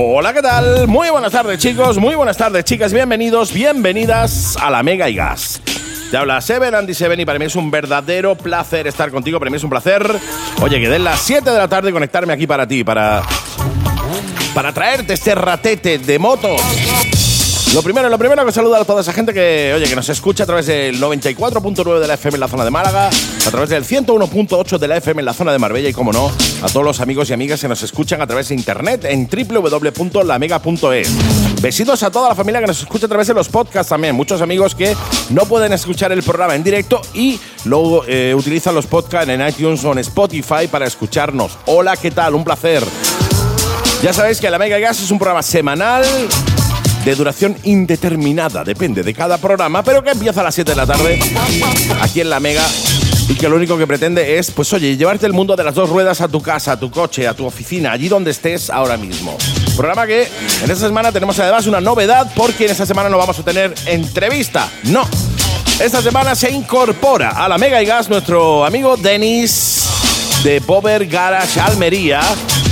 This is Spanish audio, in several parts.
Hola, ¿qué tal? Muy buenas tardes, chicos. Muy buenas tardes, chicas. Bienvenidos, bienvenidas a la Mega y Gas. Te habla Seven, Andy Seven, y para mí es un verdadero placer estar contigo. Para mí es un placer. Oye, que den las 7 de la tarde conectarme aquí para ti, para. para traerte este ratete de moto. Lo primero, lo primero que saludar a toda esa gente que, oye, que nos escucha a través del 94.9 de la FM en la zona de Málaga, a través del 101.8 de la FM en la zona de Marbella y, como no, a todos los amigos y amigas que nos escuchan a través de internet en www.lamega.es. Besitos a toda la familia que nos escucha a través de los podcasts también. Muchos amigos que no pueden escuchar el programa en directo y luego eh, utilizan los podcasts en iTunes o en Spotify para escucharnos. Hola, ¿qué tal? Un placer. Ya sabéis que La Mega Gas es un programa semanal de duración indeterminada, depende de cada programa, pero que empieza a las 7 de la tarde aquí en La Mega y que lo único que pretende es, pues oye, llevarte el mundo de las dos ruedas a tu casa, a tu coche, a tu oficina, allí donde estés ahora mismo. Programa que en esta semana tenemos además una novedad porque en esta semana no vamos a tener entrevista, no. Esta semana se incorpora a la Mega y Gas nuestro amigo Denis de Bober Garage Almería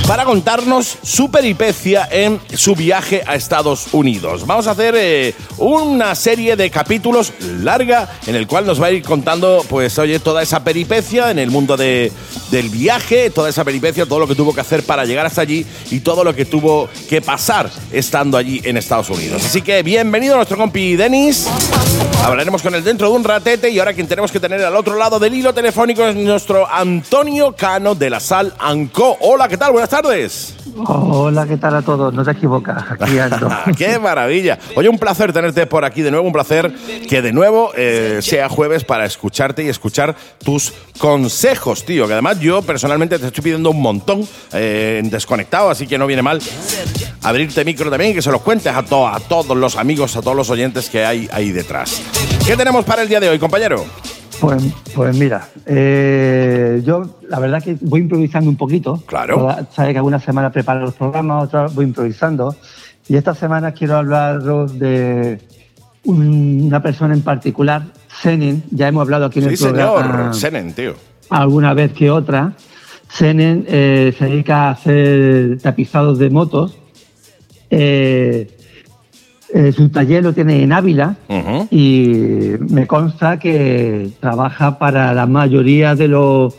para contarnos su peripecia en su viaje a Estados Unidos. Vamos a hacer eh, una serie de capítulos larga en el cual nos va a ir contando, pues, oye, toda esa peripecia en el mundo de, del viaje, toda esa peripecia, todo lo que tuvo que hacer para llegar hasta allí y todo lo que tuvo que pasar estando allí en Estados Unidos. Así que bienvenido a nuestro compi Denis. Hablaremos con él dentro de un ratete y ahora quien tenemos que tener al otro lado del hilo telefónico es nuestro Antonio Cano de la Sal Anco. Hola, ¿qué tal? Buenas tardes. Hola, ¿qué tal a todos? No te equivocas, aquí ando. ¡Qué maravilla! Oye, un placer tenerte por aquí de nuevo, un placer que de nuevo eh, sea jueves para escucharte y escuchar tus consejos, tío. Que además yo personalmente te estoy pidiendo un montón eh, en desconectado, así que no viene mal abrirte micro también y que se los cuentes a, to- a todos los amigos, a todos los oyentes que hay ahí detrás. ¿Qué tenemos para el día de hoy, compañero? Pues, pues mira, eh, yo la verdad que voy improvisando un poquito. Claro. Toda- Sabes que algunas semanas preparo los programas, otras voy improvisando. Y esta semana quiero hablaros de un- una persona en particular, Zenin. Ya hemos hablado aquí en Sí, el programa señor. Senen, tío. alguna vez que otra. Zenin eh, se dedica a hacer tapizados de motos. Eh, eh, su taller lo tiene en Ávila y me consta que trabaja para la mayoría de los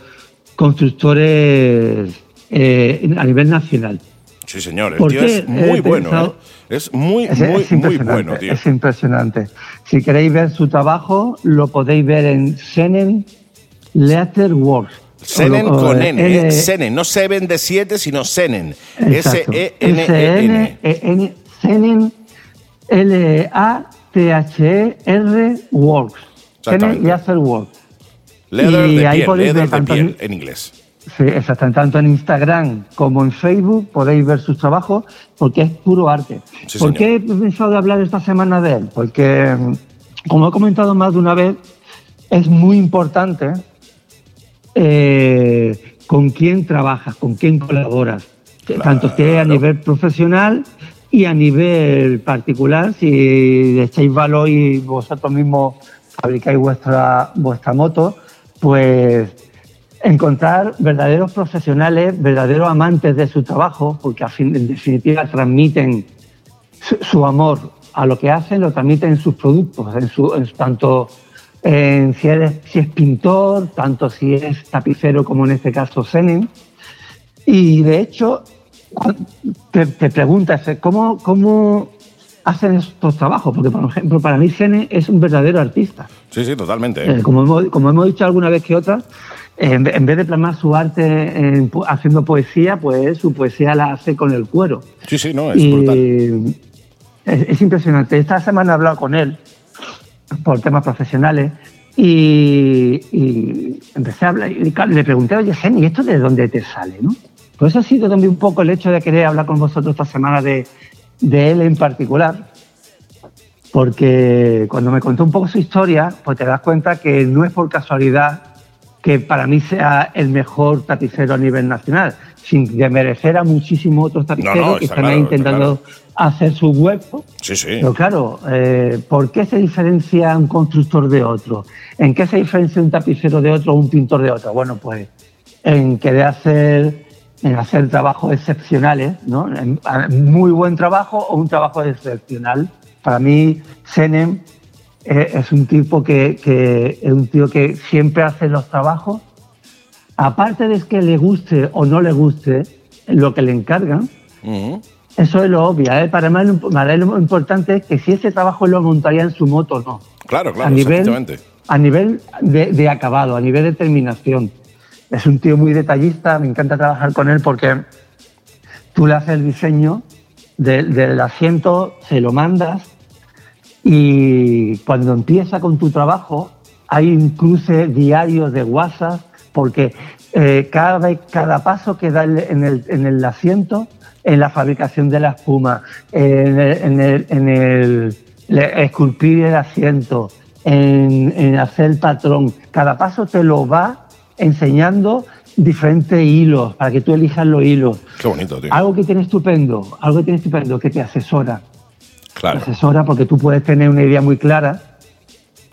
constructores eh, a nivel nacional. Sí, señor. El ¿Por tío qué es muy bueno, pensado- ¿eh? Es muy, Es, muy, es muy bueno, tío. es impresionante. Si queréis ver su trabajo, lo podéis ver en Senen Letterworks. Senen O lo- o, con eh, N, ¿eh? N- Senen, no Seven de 7, sino Senen. Exacto. E S-E-N-E-N. S-N-E-N, Senen L-A-T-H-E-R Works. Senen Exactamente. Letterworks. Leather Y de ahí piel, podéis leather ver de tanto piel en- en inglés. Sí, exactamente. Tanto en Instagram como en Facebook podéis ver sus trabajos porque es puro arte. Sí, ¿Por señor. qué he pensado de hablar esta semana de él? Porque, mm, como he comentado más de una vez, es muy importante eh, con quién trabajas, con quién colaboras. Tanto que a nivel profesional y a nivel particular, si echáis valor y vosotros mismos fabricáis vuestra, vuestra moto, pues encontrar verdaderos profesionales, verdaderos amantes de su trabajo, porque en definitiva transmiten su, amor a lo que hacen, lo transmiten en sus productos, en su, en tanto en si, eres, si es pintor, tanto si es tapicero como en este caso Senen. Y de hecho, te, te preguntas, ¿cómo, ¿cómo hacen estos trabajos? Porque, por ejemplo, para mí Senen es un verdadero artista. Sí, sí, totalmente. ¿eh? Eh, como, hemos, como hemos dicho alguna vez que otra, eh, en, ve- en vez de plasmar su arte haciendo poesía, pues su poesía la hace con el cuero. Sí, sí, no, es y brutal. es, es impresionante. Esta semana he hablado con él por temas profesionales y, y empecé a hablar y le pregunté, oye, Geni, ¿y esto de dónde te sale? ¿no? Pues eso ha sido también un poco el hecho de querer hablar con vosotros esta semana de, de él en particular, porque cuando me contó un poco su historia, pues te das cuenta que no es por casualidad que para mí sea el mejor tapicero a nivel nacional, sin demerecer a muchísimos otros tapiceros No, no, que está están ahí claro, intentando hacer su hueco. Sí, sí. Pero claro, eh, ¿por qué se diferencia un constructor de otro? ¿En qué se diferencia un tapicero de otro o un pintor de otro? Bueno, pues en querer hacer en hacer trabajos excepcionales, ¿no? muy buen trabajo o un trabajo excepcional. Para mí, Senem eh, es un tipo que, es un tío que siempre hace los trabajos, aparte de que le guste o no le guste lo que le encargan, eso es lo obvio. ¿eh? Para, mí, lo importante es que si ese trabajo lo montaría en su moto o no. Claro, claro, a nivel, A nivel de, acabado, a nivel de terminación. Es un tío muy detallista, me encanta trabajar con él porque tú le haces el diseño del asiento, se lo mandas y cuando empieza con tu trabajo hay un cruce diario de WhatsApp porque eh, cada, cada paso que da en el, en el asiento en la fabricación de la espuma, en el, en el, esculpir el asiento, en, hacer el patrón. Cada paso te lo va enseñando diferentes hilos para que tú elijas los hilos. Qué bonito, tío. Algo que tiene estupendo, algo que tiene estupendo, que te asesora. Claro. Te asesora porque tú puedes tener una idea muy clara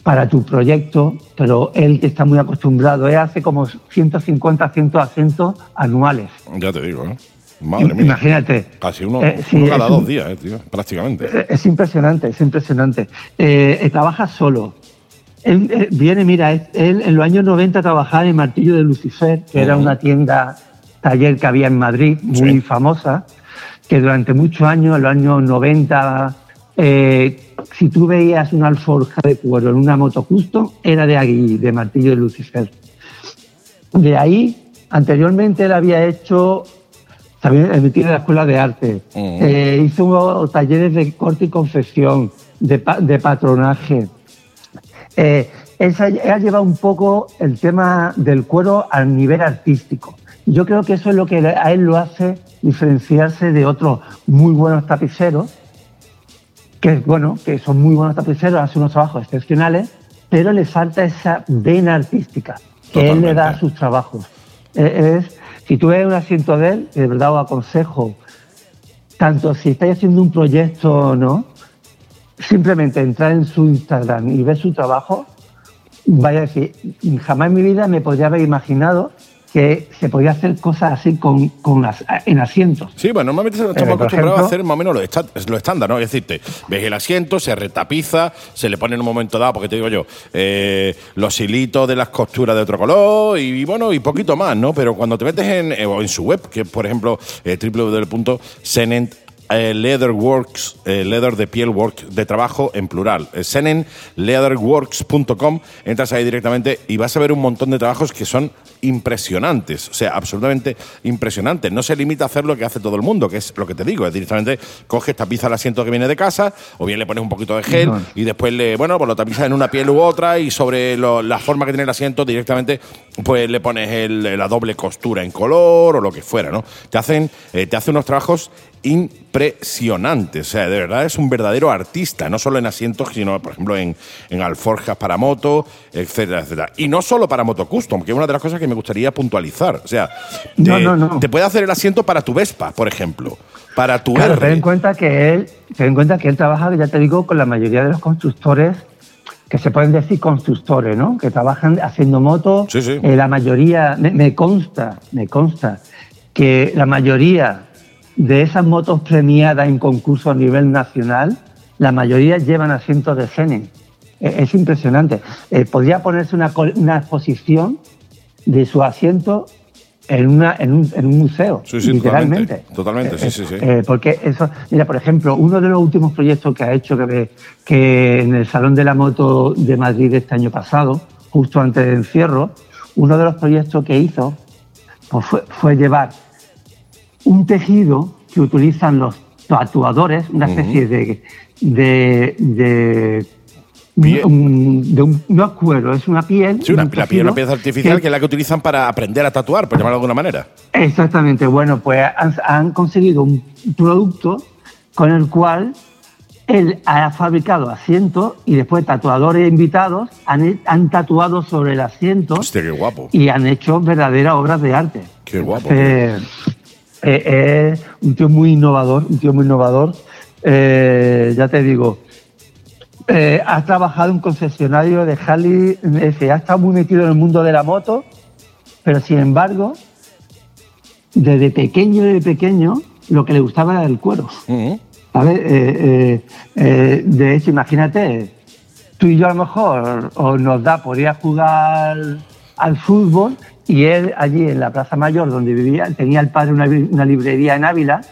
para tu proyecto, pero él que está muy acostumbrado, él hace como 150, 100 asientos anuales. Ya te digo, ¿eh? Madre mía. Imagínate. Casi uno, eh, cada dos días, eh, tío, prácticamente. Eh, es impresionante, es impresionante. trabaja solo. Él, viene, mira, él en los años 90 trabajaba en Martillo de Lucifer, que era una tienda, taller que había en Madrid, muy famosa, que durante muchos años, en los años 90, si tú veías una alforja de cuero en una moto custom, era de ahí, de Martillo de Lucifer. De ahí, anteriormente él había hecho también emitir en la Escuela de Arte. Eh, hizo talleres de corte y confección, de, patronaje. Eh, él, ha llevado un poco el tema del cuero al nivel artístico. Yo creo que eso es lo que a él lo hace diferenciarse de otros muy buenos tapiceros, que bueno, que son muy buenos tapiceros, hacen unos trabajos excepcionales, pero le falta esa vena artística que él le da a sus trabajos. Eh, es si tú ves un asiento de él, de verdad os aconsejo, tanto si estáis haciendo un proyecto o no, simplemente entrar en su Instagram y ver su trabajo, vaya a decir, jamás en mi vida me podría haber imaginado que se podía hacer cosas así con, con en asientos. Sí, bueno, normalmente estamos eh, acostumbrados a hacer más o menos lo, estándar, ¿no? Es decir, ves el asiento, se retapiza, se le pone en un momento dado, porque te digo yo, eh, los hilitos de las costuras de otro color y, bueno, y poquito más, ¿no? Pero cuando te metes en, eh, en su web, que por ejemplo, eh, www.senent eh, Leatherworks, eh, leather de piel work de trabajo en plural. Eh, senenleatherworks.com, entras ahí directamente y vas a ver un montón de trabajos que son impresionantes, o sea, absolutamente impresionantes. No se limita a hacer lo que hace todo el mundo, que es lo que te digo, es directamente coges, tapiza el asiento que viene de casa, o bien le pones un poquito de gel y después le, bueno, pues lo tapizas en una piel u otra y sobre la forma que tiene el asiento directamente pues le pones la doble costura en color o lo que fuera, ¿no? Te hacen, te hace unos trabajos impresionante. O sea, de verdad es un verdadero artista, no solo en asientos, sino, por ejemplo, en, en alforjas para moto, etcétera, etcétera. Y no solo para moto custom, que es una de las cosas que me gustaría puntualizar. O sea, te, puede hacer el asiento para tu Vespa, por ejemplo, para tu claro, Ten en cuenta que él, ten en cuenta que él trabaja, ya te digo, con la mayoría de los constructores que se pueden decir constructores, ¿no? Que trabajan haciendo motos. Sí, sí. Eh, la mayoría, me consta, me consta que la mayoría de esas motos premiadas en concurso a nivel nacional, la mayoría llevan asientos de Senen. E, es, impresionante. Eh, podría ponerse una, exposición de su asiento en, una, en, un, en un museo, sí, sí, literalmente. Totalmente, sí, sí, sí. Eh, porque eso, mira, por ejemplo, uno de los últimos proyectos que ha hecho que, que en el Salón de la Moto de Madrid este año pasado, justo antes del encierro, uno de los proyectos que hizo pues fue, fue llevar un tejido que utilizan los tatuadores, una especie de, de, de un, no es cuero, es una piel. Sí, una, piel, una pieza artificial que, es la que utilizan para aprender a tatuar, por llamarlo de alguna manera. Exactamente, bueno, pues han, conseguido un producto con el cual él ha fabricado asientos y después tatuadores invitados han, han tatuado sobre el asiento. Hostia, qué guapo. Y han hecho verdaderas obras de arte. Qué guapo. Eh, es un tío muy innovador, un tío muy innovador. Eh, ya te digo, eh, ha trabajado en un concesionario de Harley, ha estado muy metido en el mundo de la moto, pero sin embargo, desde pequeño, desde pequeño, lo que le gustaba era el cuero. ¿Sabes? Eh, eh, eh, de hecho, imagínate, tú y yo a lo mejor o nos da por ir a jugar al fútbol y él allí en la Plaza Mayor donde vivía, tenía el padre una, librería en Ávila,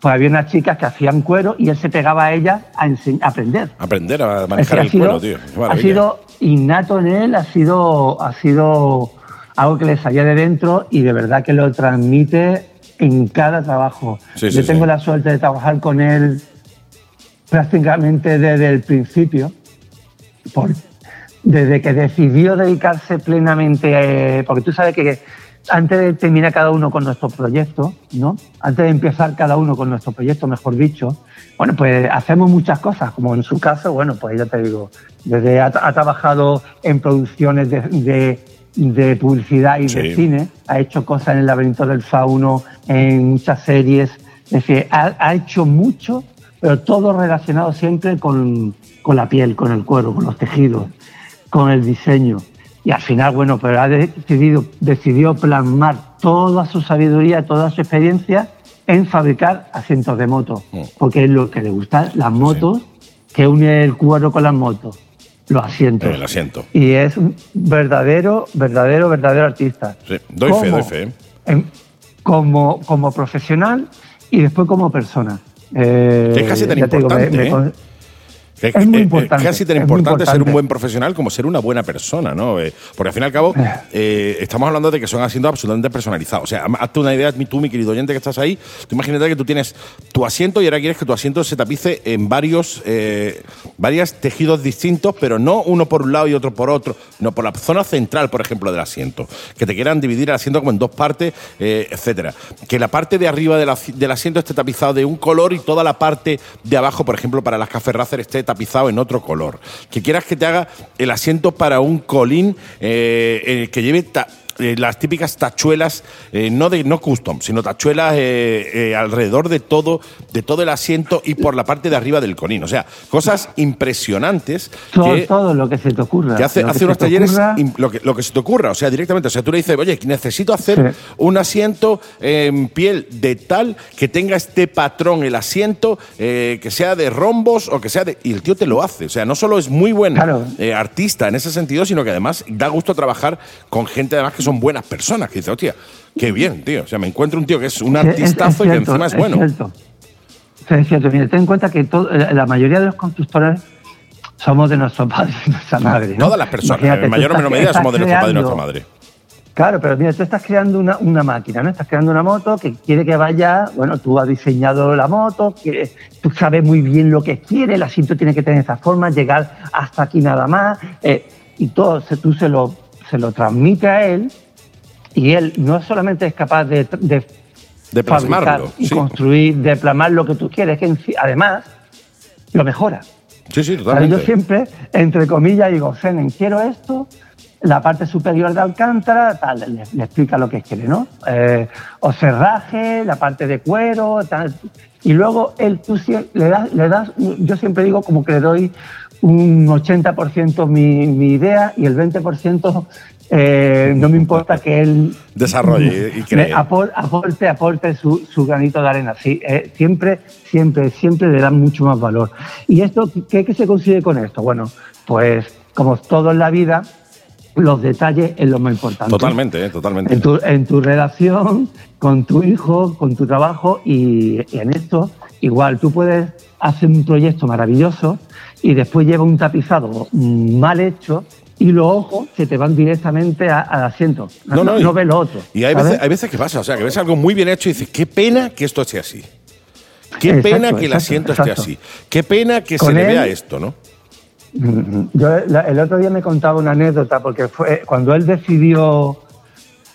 pues había unas chicas que hacían cuero y él se pegaba a ellas a, aprender. Aprender a manejar el cuero, tío. Ha sido innato en él, ha sido, ha sido algo que le salía de dentro y de verdad que lo transmite en cada trabajo. Yo tengo la suerte de trabajar con él prácticamente desde el principio, desde que decidió dedicarse plenamente, porque tú sabes que antes de terminar cada uno con nuestro proyecto, ¿no? Antes de empezar cada uno con nuestro proyecto, mejor dicho, bueno, pues hacemos muchas cosas, como en su caso, bueno, pues ya te digo, desde ha, trabajado en producciones de, publicidad y de cine, ha hecho cosas en el laberinto del fauno, en muchas series, es decir, ha hecho mucho pero todo relacionado siempre con, la piel, con el cuero, con los tejidos, con el diseño. Y al final, bueno, pero ha decidido, decidió plasmar toda su sabiduría, toda su experiencia en fabricar asientos de moto, mm. porque es lo que le gusta, las motos, que une el cuero con las motos, los asientos. El asiento. Y es un verdadero, verdadero, verdadero artista. Sí, doy fe, doy fe. como, como profesional y después como persona. Eh, es casi tan importante. ¿eh? Es, muy importante. casi tan importante, ser un buen profesional como ser una buena persona, ¿no? Eh, porque al fin y al cabo, eh. estamos hablando de que son asientos absolutamente personalizados. O sea, hazte una idea, tú, mi querido oyente que estás ahí, tú imagínate que tú tienes tu asiento y ahora quieres que tu asiento se tapice en varios, varios tejidos distintos, pero no uno por un lado y otro por otro, no por la zona central, por ejemplo, del asiento. Que te quieran dividir el asiento como en dos partes, etcétera. Que la parte de arriba del asiento esté tapizado de un color y toda la parte de abajo, por ejemplo, para las Café Racer esté tapizado en otro color. Que quieras que te haga el asiento para un colín eh, eh, que lleve eh, las típicas tachuelas, eh, no de no custom, sino tachuelas eh, alrededor de todo, de todo el asiento y por la parte de arriba del conín. O sea, cosas impresionantes. Todo, todo lo que se te ocurra. Que hace, hace unos talleres lo que, lo que se te ocurra. O sea, directamente. O sea, tú le dices, oye, necesito hacer un asiento en piel de tal que tenga este patrón el asiento, que sea de rombos o que sea de. Y el tío te lo hace. O sea, no solo es muy buen artista en ese sentido, sino que además da gusto trabajar con gente además que son buenas personas. Que dice, hostia, qué bien, tío. O sea, me encuentro un tío que es un artistazo y que encima es, bueno. Es cierto. es cierto. Mira, ten en cuenta que eh, la mayoría de los constructores somos de nuestro padre y nuestra madre. ¿no? Todas las personas, en mayor o menor medida, somos de nuestro padre y nuestra madre. Claro, pero mira, tú estás creando una, una, máquina, ¿no? Estás creando una moto que quiere que vaya, bueno, tú has diseñado la moto, que tú sabes muy bien lo que quiere, el asiento tiene que tener esa forma, llegar hasta aquí nada más, eh, y todo, tú se lo se lo transmite a él y él no solamente es capaz de, de, de plasmarlo y construir, de plasmar lo que tú quieres, que además lo mejora. Sí, sí, totalmente. Yo siempre, entre comillas, digo, Zenen, quiero esto, la parte superior de Alcántara, tal, le, explica lo que quiere, ¿no? Eh, o cerraje, la parte de cuero, tal. Y luego él, tú le das, le das, yo siempre digo como que le doy un 80% mi, mi idea y el 20% eh, no me importa que él desarrolle y cree. Aporte, aporte su, su, granito de arena. Sí, eh, siempre, siempre, siempre le dan mucho más valor. ¿Y esto qué, qué se consigue con esto? Bueno, pues como todo en la vida, los detalles es lo más importante. Totalmente, eh, totalmente. En tu, en tu, relación con tu hijo, con tu trabajo y, y en esto, igual, tú puedes hacer un proyecto maravilloso y después lleva un tapizado mal hecho y los ojos se te van directamente al asiento. No, no, no, ves lo otro. Y hay veces, hay veces que pasa, o sea, que ves algo muy bien hecho y dices, qué pena que esto esté así. Qué pena que el asiento esté así. Qué pena que se le vea esto, ¿no? Yo el otro día me contaba una anécdota porque fue cuando él decidió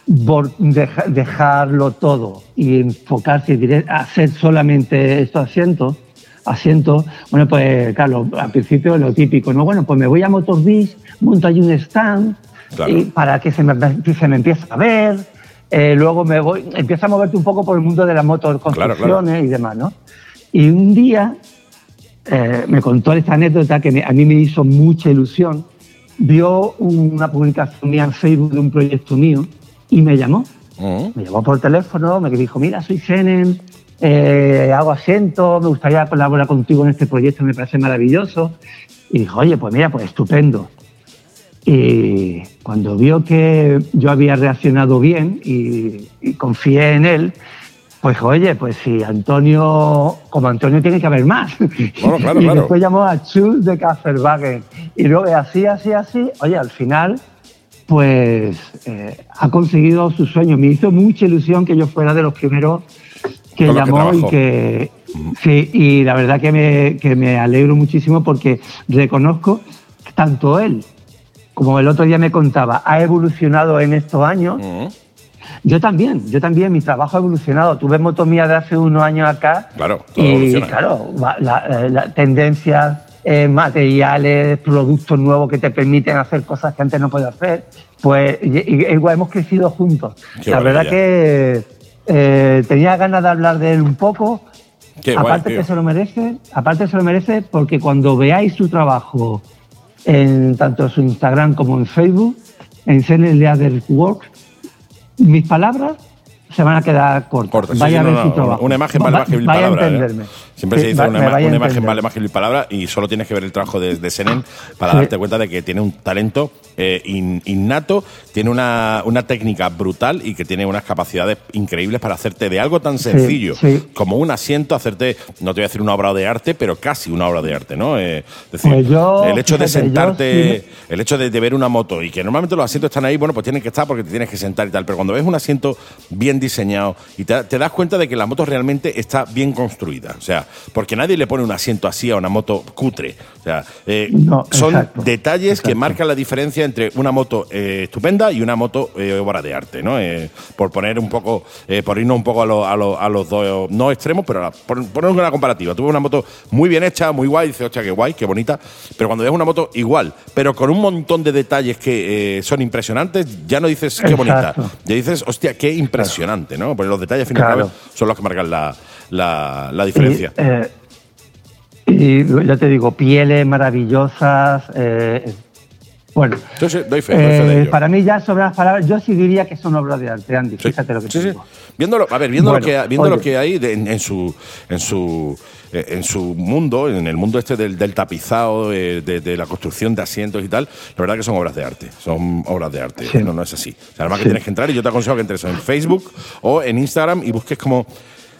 dejarlo todo y enfocarse a hacer solamente estos asientos, asientos, bueno, pues claro, al principio lo típico, ¿no? Bueno, pues me voy a Motorbeach, monto ahí un stand y para que se me, se me empiece a ver, eh, luego me voy, empieza a moverte un poco por el mundo de las motos construcciones y demás, ¿no? Y un día eh, me contó esta anécdota que a mí me hizo mucha ilusión, vio una publicación mía en Facebook de un proyecto mío y me llamó. Me llamó por teléfono, me dijo, mira, soy Senen, eh, hago asiento, me gustaría colaborar contigo en este proyecto, me parece maravilloso. Y dijo, oye, pues mira, pues estupendo. Y cuando vio que yo había reaccionado bien y, y confié en él, pues oye, pues si Antonio, como Antonio tiene que haber más. Bueno, claro, y claro. después llamó a Chus de Kasperwagen. Y luego así, así, así. Oye, al final, pues eh, ha conseguido su sueño. Me hizo mucha ilusión que yo fuera de los primeros que Con los que llamó y que. Sí, y la verdad que me, que me alegro muchísimo porque reconozco que tanto él como el otro día me contaba, ha evolucionado en estos años. Yo también, yo también, mi trabajo ha evolucionado. Tuve motomía de hace unos años acá. Claro, todo y evoluciona. claro, va- la- eh, tendencias, eh, materiales, productos nuevos que te permiten hacer cosas que antes no podías hacer. Pues igual hemos crecido juntos. Qué la verdad que eh, tenía ganas de hablar de él un poco. Qué aparte que se lo merece, aparte se lo merece porque cuando veáis su trabajo en tanto su Instagram como en Facebook, en Leader Works, mis palabras se van a quedar cortas. Corta, sí, vaya sí, a ver no, trabajo. Una imagen vale Va- más que mil vaya palabras. ¿eh? Siempre Sí, se dice va- una, vaya una imagen entender. vale más que mil palabras y solo tienes que ver el trabajo de, de Senen para darte cuenta de que tiene un talento eh, in- innato, tiene una, una técnica brutal y que tiene unas capacidades increíbles para hacerte de algo tan sencillo como un asiento, hacerte, no te voy a decir una obra de arte, pero casi una obra de arte, ¿no? Eh, es decir, Pues yo, el hecho de sentarte, el hecho de, de ver una moto y que normalmente los asientos están ahí, bueno, pues tienen que estar porque te tienes que sentar y tal, pero cuando ves un asiento bien diseñado y te, te das cuenta de que la moto realmente está bien construida, o sea, porque nadie le pone un asiento así a una moto cutre, o sea, eh, No, son exacto, detalles que marcan la diferencia entre una moto eh, estupenda y una moto eh, obra de arte, ¿no? Eh, por poner un poco, por irnos un poco a, lo- a lo- a los dos, no extremos, pero por poner una comparativa. Tuve una moto muy bien hecha, muy guay, dice, hostia, qué guay, qué bonita, pero cuando ves una moto igual, pero con un montón de detalles que son impresionantes, ya no dices qué bonita, ya dices, hostia, qué impresionante, ¿no? Porque los detalles, al fin y al Claro. cabo, son los que marcan la, la- la diferencia. Y, eh, y ya te digo, pieles maravillosas. eh, bueno, Yo sí, doy fe, doy fe de eh, ello. para mí ya sobre las palabras, yo sí diría que son obras de arte, Andy. Sí, Fíjate lo que sí, te digo. Viéndolo, a ver, viendo Bueno, lo que viendo lo que hay de- en, en su en su eh, en su mundo, en el mundo este del, del tapizado, eh, de, de la construcción de asientos y tal, la verdad que son obras de arte, son obras de arte. Sí. No, no es así. O sea, además que tienes que entrar y yo te aconsejo que entres en Facebook o en Instagram y busques como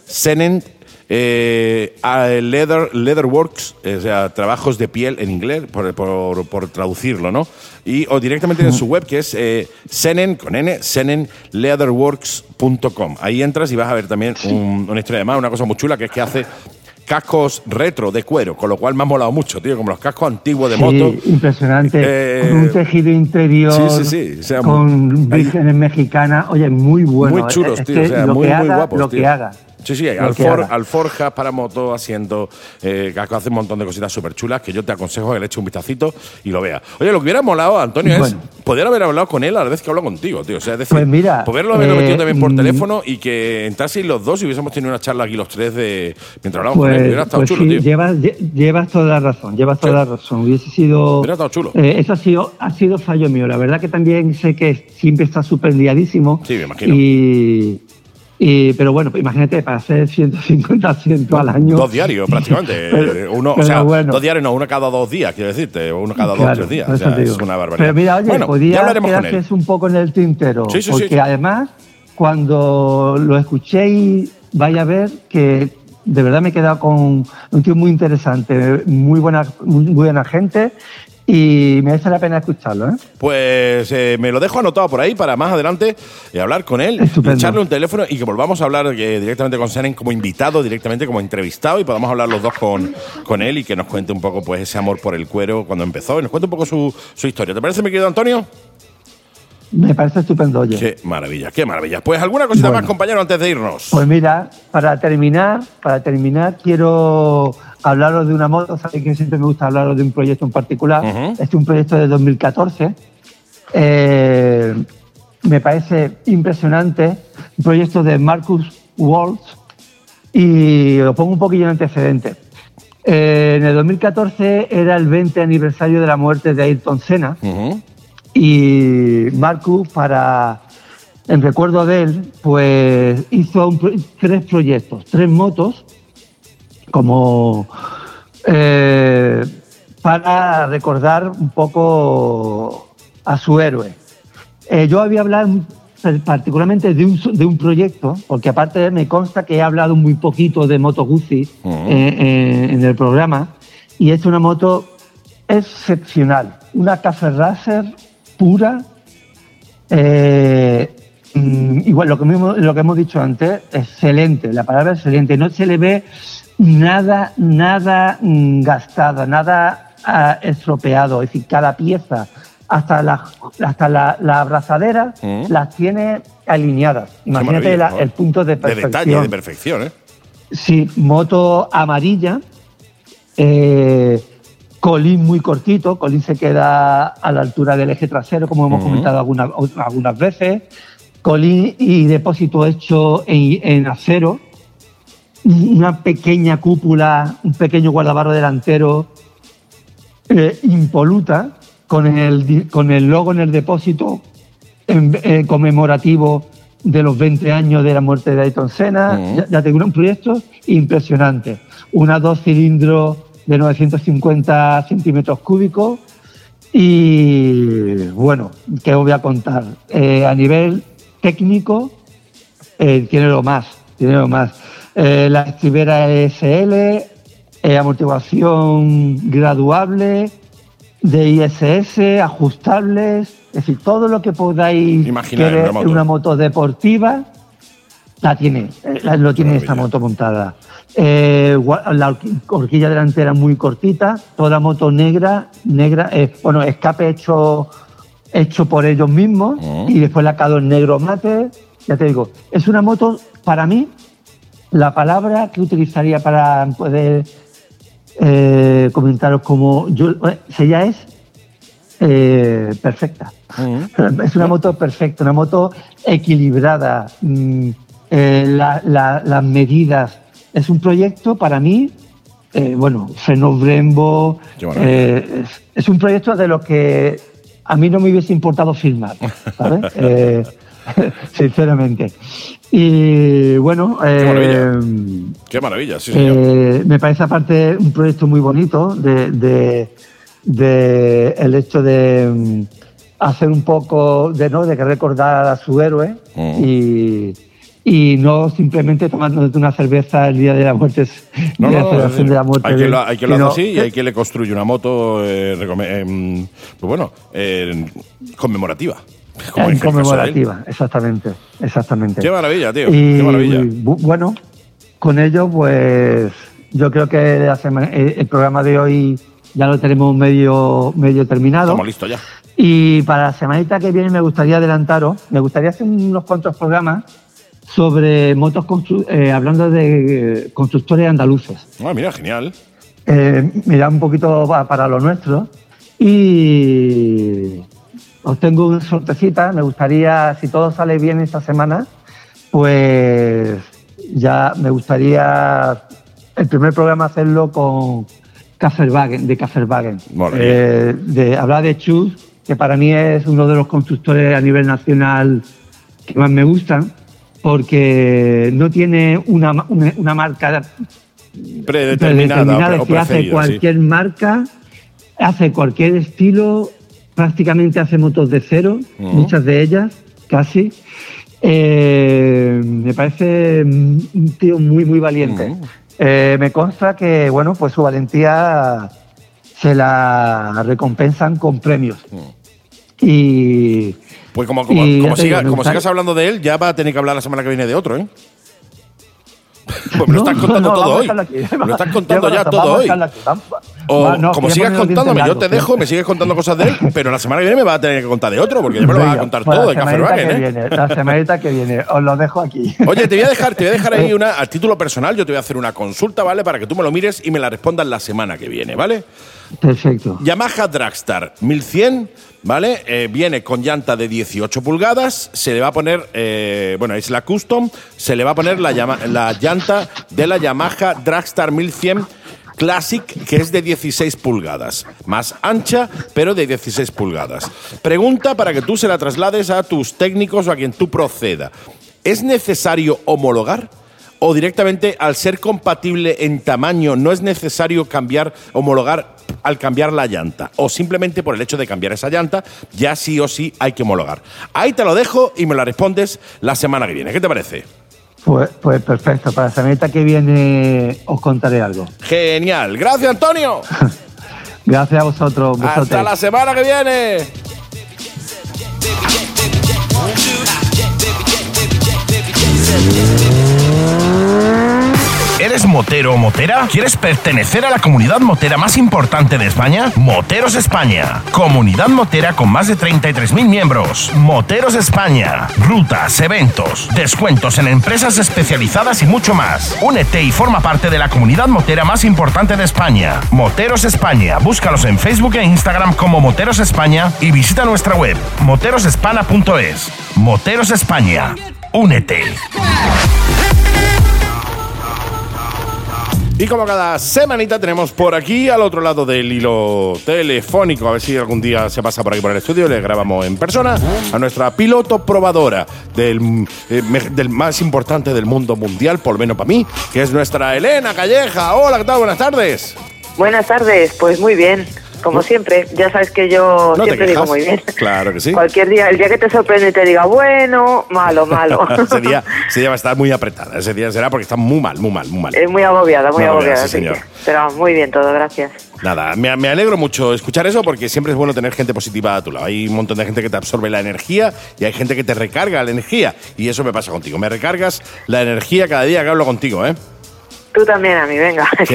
Senen eh, a Leather, Leatherworks, eh, o sea, trabajos de piel en inglés, por, por- por traducirlo, ¿no? Y, o directamente en su web, que es eh, Senen, con N, senenleatherworks.com. Ahí entras y vas a ver también un- una historia de más, una cosa muy chula, que es que hace cascos retro de cuero, con lo cual me ha molado mucho, tío, como los cascos antiguos de Sí, moto. impresionante. Eh, con un tejido interior. sí, sí, sí, o sea, con vírgenes mexicanas. Oye, muy bueno. muy chulos, Es tío. O sea, muy haga, guapos. Lo tío. que haga. Sí, sí, alfor- alforjas para moto, asientos, eh, casco, hace un montón de cositas súper chulas que yo te aconsejo que le eches un vistacito y lo veas. Oye, lo que hubiera molado, Antonio, Bueno. es poder haber hablado con él a la vez que hablo contigo, tío. O sea, es decir, Pues mira, poderlo haberlo eh, metido también por mm, teléfono y que entraseis los dos y hubiésemos tenido una charla aquí los tres de mientras hablábamos con él. Pues, Hubiera estado pues chulo, sí, tío. llevas, lle- llevas toda la razón, llevas toda Sí. la razón. Hubiese sido. Hubiera estado chulo. Eh, eso ha sido, ha sido fallo mío. La verdad que también sé que siempre está súper liadísimo. Sí, me imagino. Y, y- pero bueno, imagínate, para hacer 150 asientos al año. Dos diarios, prácticamente. Pero- uno, o sea, bueno. dos diarios, no, uno cada dos días, quiero decirte, uno cada dos, Claro, tres días. O sea, es una barbaridad. Pero mira, oye, bueno, podía quedarse un poco en el tintero. Sí, sí, sí. porque además, cuando lo escuchéis, vaya a ver que de verdad me he quedado con un tío muy interesante, muy buena, muy buena gente y merece la pena escucharlo. ¿eh? Pues eh, me lo dejo anotado por ahí para más adelante eh, hablar con él, Estupendo. echarle un teléfono y que volvamos a hablar eh, directamente con Senen como invitado, directamente como entrevistado y podamos hablar los dos con, con él y que nos cuente un poco pues ese amor por el cuero cuando empezó y nos cuente un poco su, su historia. ¿Te parece, mi querido Antonio? Me parece estupendo, oye. Qué maravilla, qué maravilla. Pues alguna cosita Bueno. más, compañero, antes de irnos. Pues mira, para terminar, para terminar, quiero hablaros de una moto. Sabéis que siempre me gusta hablaros de un proyecto en particular. Ujú. Este es un proyecto de 2014. Eh, me parece impresionante. Un proyecto de Marcus Waltz. Y os pongo un poquillo en antecedentes. Eh, en el 2014 era el 20 aniversario de la muerte de Ayrton Senna Ujú. y Marcus para en recuerdo de él, pues hizo un tres proyectos, tres motos, como eh, para recordar un poco a su héroe. Eh, yo había hablado particularmente de un, de un proyecto, porque aparte me consta que he hablado muy poquito de Moto Guzzi eh, eh, en el programa, y es una moto excepcional, una Café Racer pura, mm, igual lo que, mismo- lo que hemos dicho antes, excelente, la palabra excelente, no se le ve nada, nada mm, gastada, nada ah, estropeado, es decir, cada pieza, hasta la, hasta la, la abrazadera, Mm. las tiene alineadas. Imagínate el punto de De perfección. detalle, de perfección, ¿eh? Sí, moto amarilla, eh, colín muy cortito, colín se queda a la altura del eje trasero, como hemos Ujú. comentado algunas, algunas veces, colín y depósito hecho en, en acero, una pequeña cúpula, un pequeño guardabarro delantero eh, impoluta, con el, con el logo en el depósito en- eh, conmemorativo de los 20 años de la muerte de Ayrton Senna. Ya, ya te digo, un proyecto impresionante. Una dos cilindros de 950 centímetros cúbicos. Y bueno, ¿qué os voy a contar? Eh, a nivel técnico, eh, tiene lo más, tiene lo más. Eh, la estribera SL, eh, amortiguación graduable, de ISS, ajustables, es decir, todo lo que podáis Imaginar querer una moto. en una moto deportiva, la tiene, eh, la- lo tiene esta moto montada. Eh, la horqui- horquilla delantera muy cortita, toda moto negra, negra, eh, bueno, escape hecho, hecho por ellos mismos Mm. y después lacado en negro mate. Ya te digo, es una moto, para mí, la palabra que utilizaría para poder eh, comentaros como yo, eh, ella es eh, perfecta. Ujú. Es una moto perfecta, una moto equilibrada, mm, eh, la- la- las medidas. Es un proyecto para mí, eh, bueno, frenos Brembo, eh, es, es un proyecto de lo que a mí no me hubiese importado filmar, ¿sabes? Eh, sinceramente. Y bueno, maravilla. eh, Qué maravilla, sí, señor. eh, me parece aparte un proyecto muy bonito de, de- de el hecho de mm, hacer un poco de no de que recordar a su héroe Mm. y, y no simplemente tomándote una cerveza el día de la muerte No, no, no, de la muerte hay él, lo, hay que lo hace así y hay que le construye una moto, eh, em, pues bueno, eh, conmemorativa. Como en conmemorativa exactamente exactamente Qué maravilla, tío. Y Qué maravilla. bu- bueno, con ello, pues yo creo que la sema- el, programa de hoy ya lo tenemos medio, medio terminado. Estamos listos ya. Y para la semanita que viene me gustaría adelantaros, me gustaría hacer unos cuantos programas sobre motos, eh, hablando de eh, constructores andaluces. Ah, mira, genial. Eh, mira, un poquito pa- para lo nuestro. Y os tengo una sorpresita. Me gustaría, si todo sale bien esta semana, pues ya me gustaría el primer programa hacerlo con Kasserwagen, de Kasserwagen. Vale. Eh, de hablar de Chus, que para mí es uno de los constructores a nivel nacional que más me gustan, porque no tiene una, una, una marca Predeterminada, predeterminada, o, que hace sí. cualquier marca, hace cualquier estilo, prácticamente hace motos de cero, muchas de ellas, casi. Eh, me parece un tío muy, muy valiente. Eh, me consta que, bueno, pues su valentía se la recompensan con premios. Y Pues como, como, siga- digo, sigas hablando de él, ya va a tener que hablar la semana que viene de otro, ¿eh? Pues me lo estás contando todo hoy. Me lo estás contando ya todo hoy. O como sigas contándome, yo te dejo, me sigues contando cosas de él, pero la semana que viene me va a tener que contar de otro, porque ya me lo vas a contar todo de Café Wagen, que ¿eh? viene, La semanita que viene, os lo dejo aquí. Oye, te voy a dejar, te voy a dejar ahí una, a título personal, yo te voy a hacer una consulta, ¿vale? Para que tú me lo mires y me la respondas la semana que viene, ¿vale? Perfecto. Yamaha Dragstar 1100, ¿vale? Eh, viene con llanta de 18 pulgadas, se le va a poner, eh, bueno, es la custom, se le va a poner la, la llanta de la Yamaha Dragstar 1100 Classic, que es de 16 pulgadas. Más ancha, pero de 16 pulgadas. Pregunta para que tú se la traslades a tus técnicos o a quien tú proceda. ¿Es necesario homologar? ¿O directamente al ser compatible en tamaño no es necesario cambiar, homologar al cambiar la llanta? ¿O simplemente por el hecho de cambiar esa llanta ya sí o sí hay que homologar? Ahí te lo dejo y me la respondes la semana que viene. ¿Qué te parece? Pues, pues perfecto, para la semana que viene os contaré algo. Genial. Gracias, Antonio. Gracias a vosotros. Hasta la semana que viene. ¿Eres motero o motera? ¿Quieres pertenecer a la comunidad motera más importante de España? Moteros España. Comunidad motera con más de 33.000 miembros. Moteros España. Rutas, eventos, descuentos en empresas especializadas y mucho más. Únete y forma parte de la comunidad motera más importante de España. Moteros España. Búscalos en Facebook e Instagram como Moteros España y visita nuestra web moterosespana.es. Moteros España. Únete. Y como cada semanita tenemos por aquí al otro lado del hilo telefónico, a ver si algún día se pasa por aquí por el estudio, le grabamos en persona a nuestra piloto probadora del, eh, del más importante del mundo mundial, por lo menos para mí, que es nuestra Elena Calleja. Hola, ¿qué tal? Buenas tardes. Buenas tardes, pues muy bien como siempre. Ya sabes que yo siempre digo muy bien. Claro que sí. Cualquier día, el día que te sorprende y te diga, bueno, malo, malo. ese, día, ese día va a estar muy apretada. Ese día será porque está muy mal, muy mal, muy mal. Es muy agobiada, muy, agobiada. Sí, señor. pero muy bien todo, gracias. Nada, me, me, alegro mucho escuchar eso porque siempre es bueno tener gente positiva a tu lado. Hay un montón de gente que te absorbe la energía y hay gente que te recarga la energía. Y eso me pasa contigo. Me recargas la energía cada día que hablo contigo, ¿eh? Tú también a mí, venga.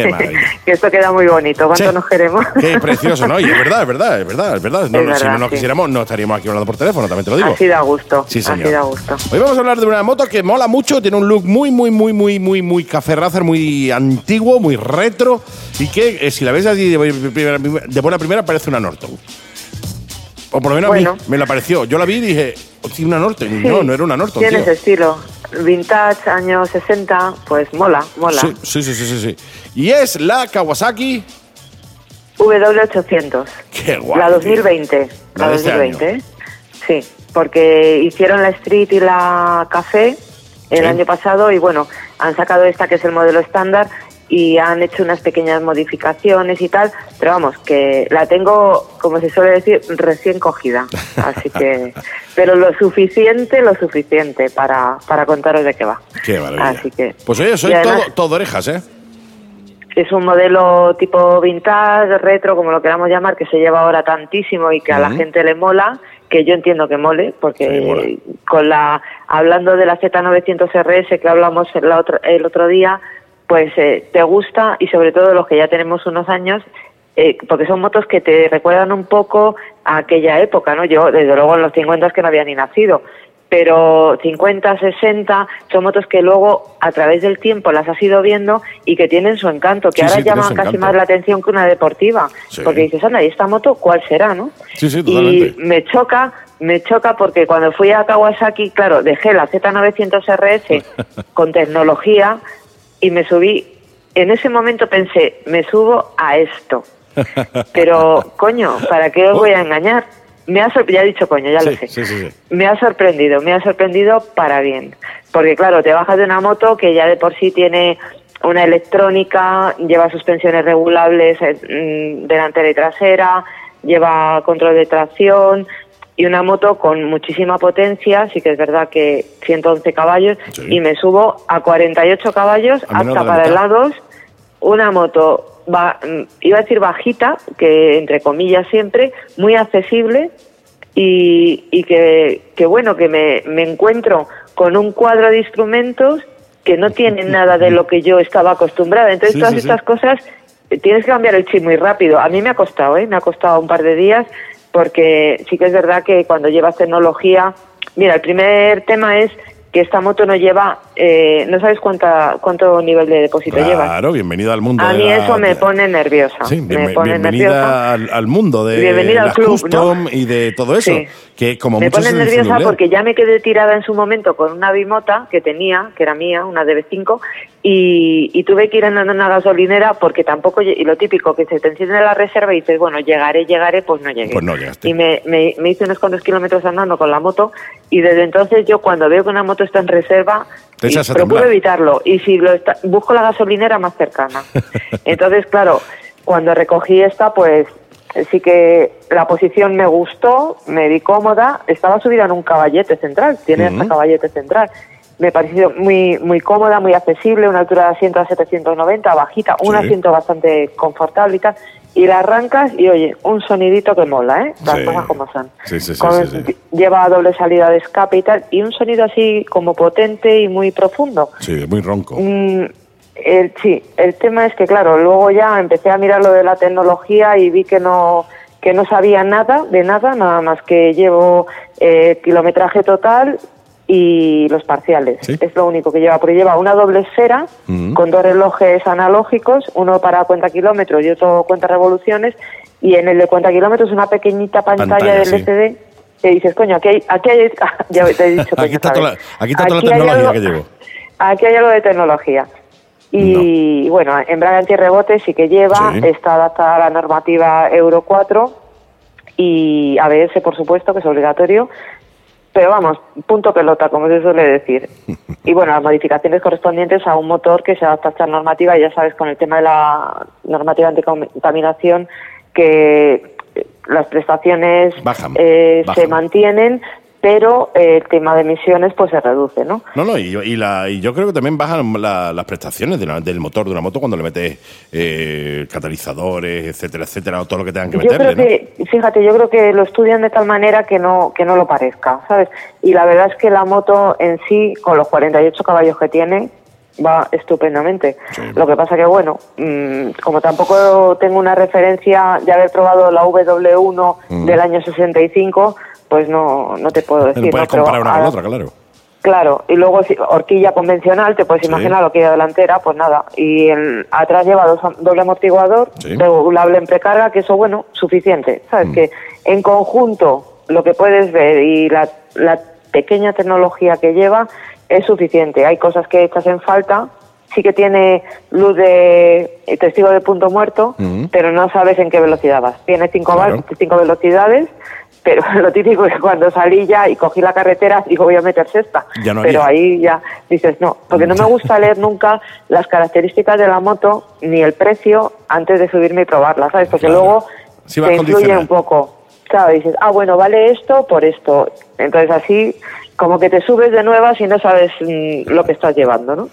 que esto queda muy bonito. ¿Cuánto nos queremos? Qué precioso, ¿no? Y es verdad, es verdad, es verdad, es verdad. No, si no nos quisiéramos, no estaríamos aquí hablando por teléfono, también te lo digo. Así da gusto. Sí, señor. Así da gusto. Hoy vamos a hablar de una moto que mola mucho, tiene un look muy, muy, muy, muy, muy, muy café racer, muy antiguo, muy retro y que eh, si la ves así de, buena primera parece una Norton. O por lo menos a mí me la pareció. Yo la vi y dije, sí, una Norton. No, no era una Norton. Tiene ese estilo vintage, años 60, pues mola, mola. Sí, sí, sí, sí, sí. Y es la Kawasaki W800. Qué guay. La 2020. La, la 2020, este sí, porque hicieron la Street y la Café el año pasado y bueno, han sacado esta que es el modelo estándar y han hecho unas pequeñas modificaciones y tal, pero vamos, que la tengo, como se suele decir, recién cogida. Así que, pero lo suficiente, lo suficiente para, para contaros de qué va. Qué maravilla. Así que, pues oye, soy todo, orejas, ¿eh? Es un modelo tipo vintage, retro, como lo queramos llamar, que se lleva ahora tantísimo y que a la gente le mola, que yo entiendo que mole, porque con la hablando de la Z900 RS que hablamos el otro, el otro día, pues eh, te gusta y sobre todo los que ya tenemos unos años, eh, porque son motos que te recuerdan un poco a aquella época, ¿no? Yo, desde luego, en los 50 es que no había ni nacido, pero 50, 60 son motos que luego a través del tiempo las has ido viendo y que tienen su encanto, que ahora llaman casi más la atención que una deportiva, porque dices, anda, ¿y esta moto cuál será, no? y me choca, me choca porque cuando fui a Kawasaki, claro, dejé la Z900 RS con tecnología y me subí. En ese momento pensé, me subo a esto. Pero, coño, ¿para qué os voy a engañar? Me ha ya he dicho coño, ya lo sé. me ha sorprendido, me ha sorprendido para bien. Porque, claro, te bajas de una moto que ya de por sí tiene una electrónica, lleva suspensiones regulables mm, delantera y trasera, lleva control de tracción, y una moto con muchísima potencia, sí que es verdad que 111 caballos, y me subo a 48 caballos hasta para el lado, una moto, va, mm, iba a decir bajita, que entre comillas siempre, muy accesible y, y que, que, bueno, que me, me encuentro con un cuadro de instrumentos que no tienen nada de lo que yo estaba acostumbrada. Entonces todas estas cosas eh, tienes que cambiar el chip muy rápido. A mí me ha costado, ¿eh? me ha costado un par de días porque sí que es verdad que cuando llevas tecnología, mira, el primer tema es que esta moto no lleva, eh, no sabes cuánta, cuánto nivel de depósito lleva. Claro, bienvenida al mundo. A de mí la- eso me pone nerviosa. Sí, me pone bienvenida nerviosa. al, al mundo de Bienvenida al las club, custom ¿no? y de todo eso, Sí. que como me pone nerviosa porque ya me quedé tirada en su momento con una bimota que tenía, que era mía, una DB5, y, y tuve que ir andando en una gasolinera porque tampoco, y lo típico, que se te enciende la reserva y dices, bueno, llegaré, llegaré, pues no llegué. Pues no llegaste. Y me, me, me hice unos cuantos kilómetros andando con la moto y desde entonces yo cuando veo que una moto está en reserva, Te y echas a procuro temblar. evitarlo y si lo está- busco la gasolinera más cercana. Entonces, claro, cuando recogí esta, pues sí que la posición me gustó, me vi cómoda, estaba subida en un caballete central, tiene hasta Ujú. caballete central. Me pareció muy muy cómoda, muy accesible, una altura de asiento a 790, bajita, un Sí. asiento bastante confortable y tal. Y la arrancas y oye, un sonidito que mola, ¿eh? Las Sí. cosas como son. Sí, sí, sí, Con-. Lleva doble salida de escape y tal, y un sonido así como potente y muy profundo. Sí, muy ronco. Mm, el, sí, el tema es que, claro, luego ya empecé a mirar lo de la tecnología y vi que no que no sabía nada de nada, nada más que llevo eh, kilometraje total y los parciales. Sí. Es lo único que lleva, porque lleva una doble esfera con dos relojes analógicos, uno para cuenta kilómetros y otro cuenta revoluciones, y en el de cuenta kilómetros una pequeñita pantalla, Pantalla, del sí. LCD que dices, coño, aquí hay, aquí hay, ya te he dicho Aquí está toda la- aquí está toda Aquí tecnología algo- que llevo. Aquí hay algo de tecnología. Y bueno, embrague antirrebote sí que lleva, Sí. está adaptada a la normativa Euro 4 y ABS, por supuesto, que es obligatorio. Pero vamos, punto pelota, como se suele decir. Y bueno, las modificaciones correspondientes a un motor que se adapta a esta normativa, y ya sabes, con el tema de la normativa anticontaminación, que las prestaciones Bajan, eh, bajan. se mantienen, pero eh, el tema de emisiones pues se reduce, ¿no? No, no, y, y la, y yo creo que también bajan la- las prestaciones de la- del motor de una moto cuando le metes eh, catalizadores, etcétera, etcétera, o todo lo que tengan que Yo meterle, creo que, fíjate, yo creo que lo estudian de tal manera que no que no lo parezca, ¿sabes? Y la verdad es que la moto en sí, con los 48 caballos que tiene, va estupendamente. Sí. Lo que pasa que, bueno, mm, como tampoco tengo una referencia de haber probado la W1 Mm. del año 65, pues no, no te puedo decir. No puedes comparar una con la otra, claro. Claro, y luego si- horquilla convencional, te puedes Sí. imaginar horquilla delantera, pues nada. Y el, atrás lleva dos, doble amortiguador, Sí. regulable en precarga, que eso, bueno, suficiente. ¿Sabes? Mm. Que en conjunto lo que puedes ver y la, la pequeña tecnología que lleva es suficiente. Hay cosas que echas en falta. Sí que tiene luz de eh, testigo de punto muerto, Mm. pero no sabes en qué velocidad vas. Tiene cinco, Claro. cinco velocidades, pero lo típico es cuando salí ya y cogí la carretera, digo, voy a meter sexta. Ya no pero ahí ya dices, no, porque no me gusta leer nunca las características de la moto ni el precio antes de subirme y probarla, ¿sabes? Porque Claro. luego Sí, te influye un poco. Claro, dices, ah, bueno, vale esto por esto. Entonces así como que te subes de nuevas y no sabes mm, lo que estás llevando, ¿no?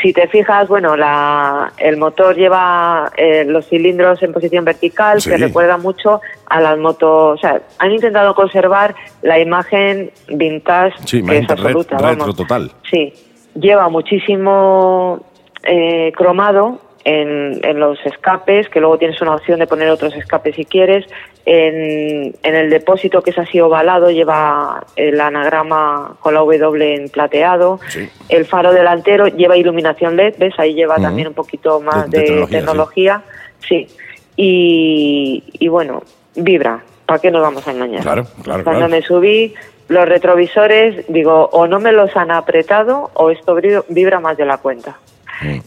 Si te fijas, bueno, la, el motor lleva eh, los cilindros en posición vertical, Sí. que recuerda mucho a las motos. O sea, han intentado conservar la imagen vintage, Sí, que es absoluta. vamos. total. Sí, lleva muchísimo eh, cromado en, en los escapes, que luego tienes una opción de poner otros escapes si quieres. En, en el depósito que es así ovalado lleva el anagrama con la W en plateado. Sí. El faro delantero lleva iluminación LED, ¿ves? Ahí lleva también un poquito más De- de, de tecnología. Sí. Y, y bueno, vibra. ¿Para qué nos vamos a engañar? Claro, claro, Cuando claro. me subí, los retrovisores, digo, o no me los han apretado o esto vibra más de la cuenta.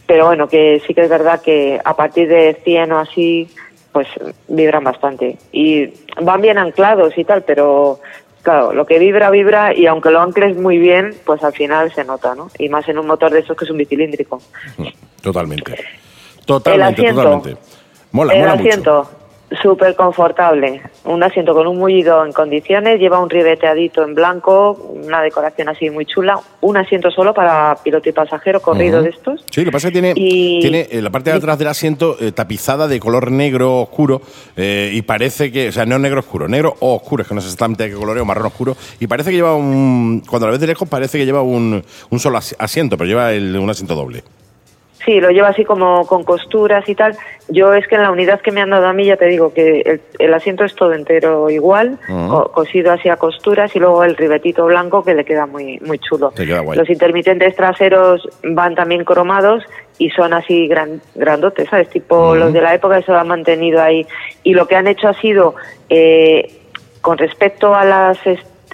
Pero bueno, que sí que es verdad que a partir de 100 o así, pues vibran bastante. Y van bien anclados y tal, pero claro, lo que vibra, vibra y aunque lo ancles muy bien, pues al final se nota, ¿no? Y más en un motor de esos que es un bicilíndrico. Totalmente. Totalmente, asiento. totalmente. Mola, el mola asiento, súper confortable. Un asiento con un mullido en condiciones, lleva un ribeteadito en blanco, una decoración así muy chula. Un asiento solo para piloto y pasajero, corrido de estos. Sí, lo que pasa es que tiene, Y- tiene eh, la parte de atrás del asiento eh, tapizada de color negro oscuro eh, y parece que, o sea, no negro oscuro, negro o oscuro, es que no sé exactamente qué color es, o marrón oscuro, y parece que lleva un, cuando la ves de lejos parece que lleva un, un solo asi- asiento, pero lleva el- un asiento doble. Sí, lo lleva así como con costuras y tal. Yo es que en la unidad que me han dado a mí ya te digo que el, el asiento es todo entero igual, co- cosido así a costuras y luego el ribetito blanco que le queda muy muy chulo. Queda. Los intermitentes traseros van también cromados y son así gran, grandotes, ¿sabes? Tipo los de la época eso lo han mantenido ahí. Y lo que han hecho ha sido, eh, con respecto a las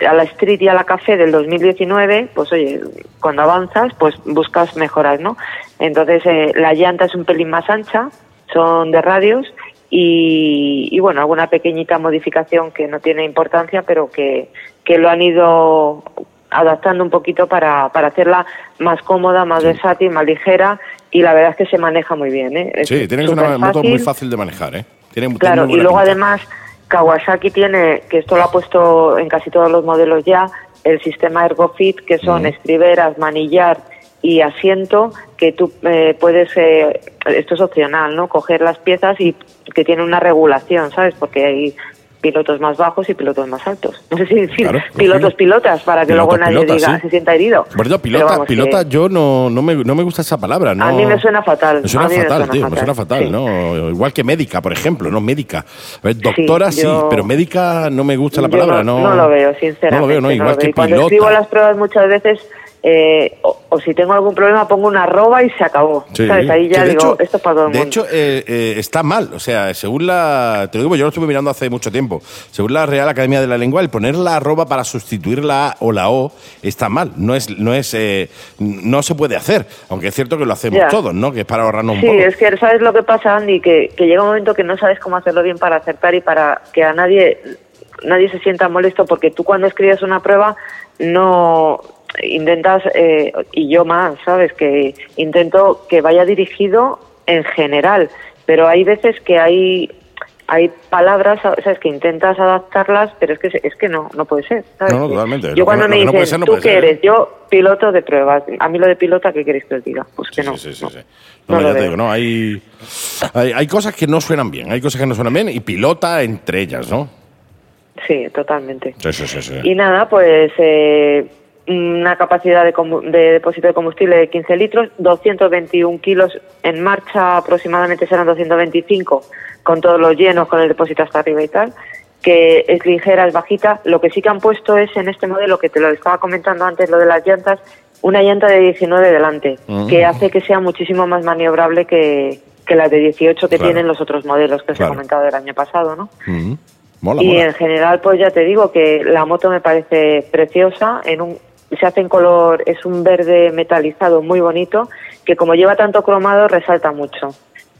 a la Street y a la Café del 2019, pues oye, cuando avanzas, pues buscas mejoras, ¿no? Entonces, eh, la llanta es un pelín más ancha, son de radios y, y, bueno, alguna pequeñita modificación que no tiene importancia, pero que, que lo han ido adaptando un poquito para, para hacerla más cómoda, más versátil, más ligera y la verdad es que se maneja muy bien, ¿eh? Es Sí, tiene que ser una moto muy fácil de manejar, ¿eh? Tiene, tiene Claro, muy y luego pinta. además Kawasaki tiene, que esto lo ha puesto en casi todos los modelos ya, el sistema ErgoFit, que son Ujú. estriberas, manillar y asiento, que tú eh, puedes, eh, esto es opcional, ¿no? Coger las piezas y que tiene una regulación, ¿sabes? Porque hay pilotos más bajos y pilotos más altos. No sé si decir Claro, pilotos, pilotas, para que Pilotos, luego nadie pilotas, diga, sí. se sienta herido. Bueno, pilota, vamos, que pilota yo no, no, me, no me gusta esa palabra, ¿no? A mí me suena fatal. Me suena mí me fatal, suena tío, me fatal, suena fatal, sí. ¿no? Igual que médica, por ejemplo, ¿no? Médica. A ver, doctora sí, yo- pero médica no me gusta la Yo palabra, ¿no? No lo veo, sinceramente. No lo veo, no, lo igual veo. que Y Cuando pilota. escribo las pruebas muchas veces, eh, o, o si tengo algún problema, pongo una arroba y se acabó. Sí. ¿Sabes? Ahí ya de digo, hecho- esto es para todo el De mundo. hecho, eh, eh, está mal. O sea, según la. Te lo digo, yo lo estuve mirando hace mucho tiempo. Según la Real Academia de la Lengua, el poner la arroba para sustituir la A o la O está mal. No es, no es, eh, no se puede hacer. Aunque es cierto que lo hacemos Ya. todos, ¿no? Que es para ahorrarnos un Sí, poco. es que sabes lo que pasa, Andy, que, que llega un momento que no sabes cómo hacerlo bien para acertar y para que a nadie nadie se sienta molesto porque tú cuando escribes una prueba no intentas eh, y yo más, sabes que intento que vaya dirigido en general, pero hay veces que hay hay palabras, sabes que intentas adaptarlas, pero es que es que no no puede ser. ¿sabes? No, totalmente. Lo Yo que cuando me lo no dicen ser, no tú qué ser, ¿eh?". eres, yo piloto de pruebas. A mí lo de pilota, ¿qué queréis que os diga? Pues que Sí, no. sí, sí, no. sí. No, ya lo te digo, no, hay, hay, hay cosas que no suenan bien, hay cosas que no suenan bien y pilota entre ellas, ¿no? Sí, totalmente. Sí, sí, sí. sí. Y nada, pues eh, una capacidad de, de depósito de combustible de 15 litros, 221 kilos en marcha, aproximadamente serán 225 con todos los llenos, con el depósito hasta arriba y tal, que es ligera, es bajita. Lo que sí que han puesto es en este modelo, que te lo estaba comentando antes, lo de las llantas, una llanta de 19 delante, Mm. que hace que sea muchísimo más maniobrable que, que las de 18 que Claro. tienen los otros modelos que os Claro. he comentado del año pasado, ¿no? Mola, y mola. en general, pues ya te digo que la moto me parece preciosa. En un, se hace en color, es un verde metalizado muy bonito, que como lleva tanto cromado, resalta mucho.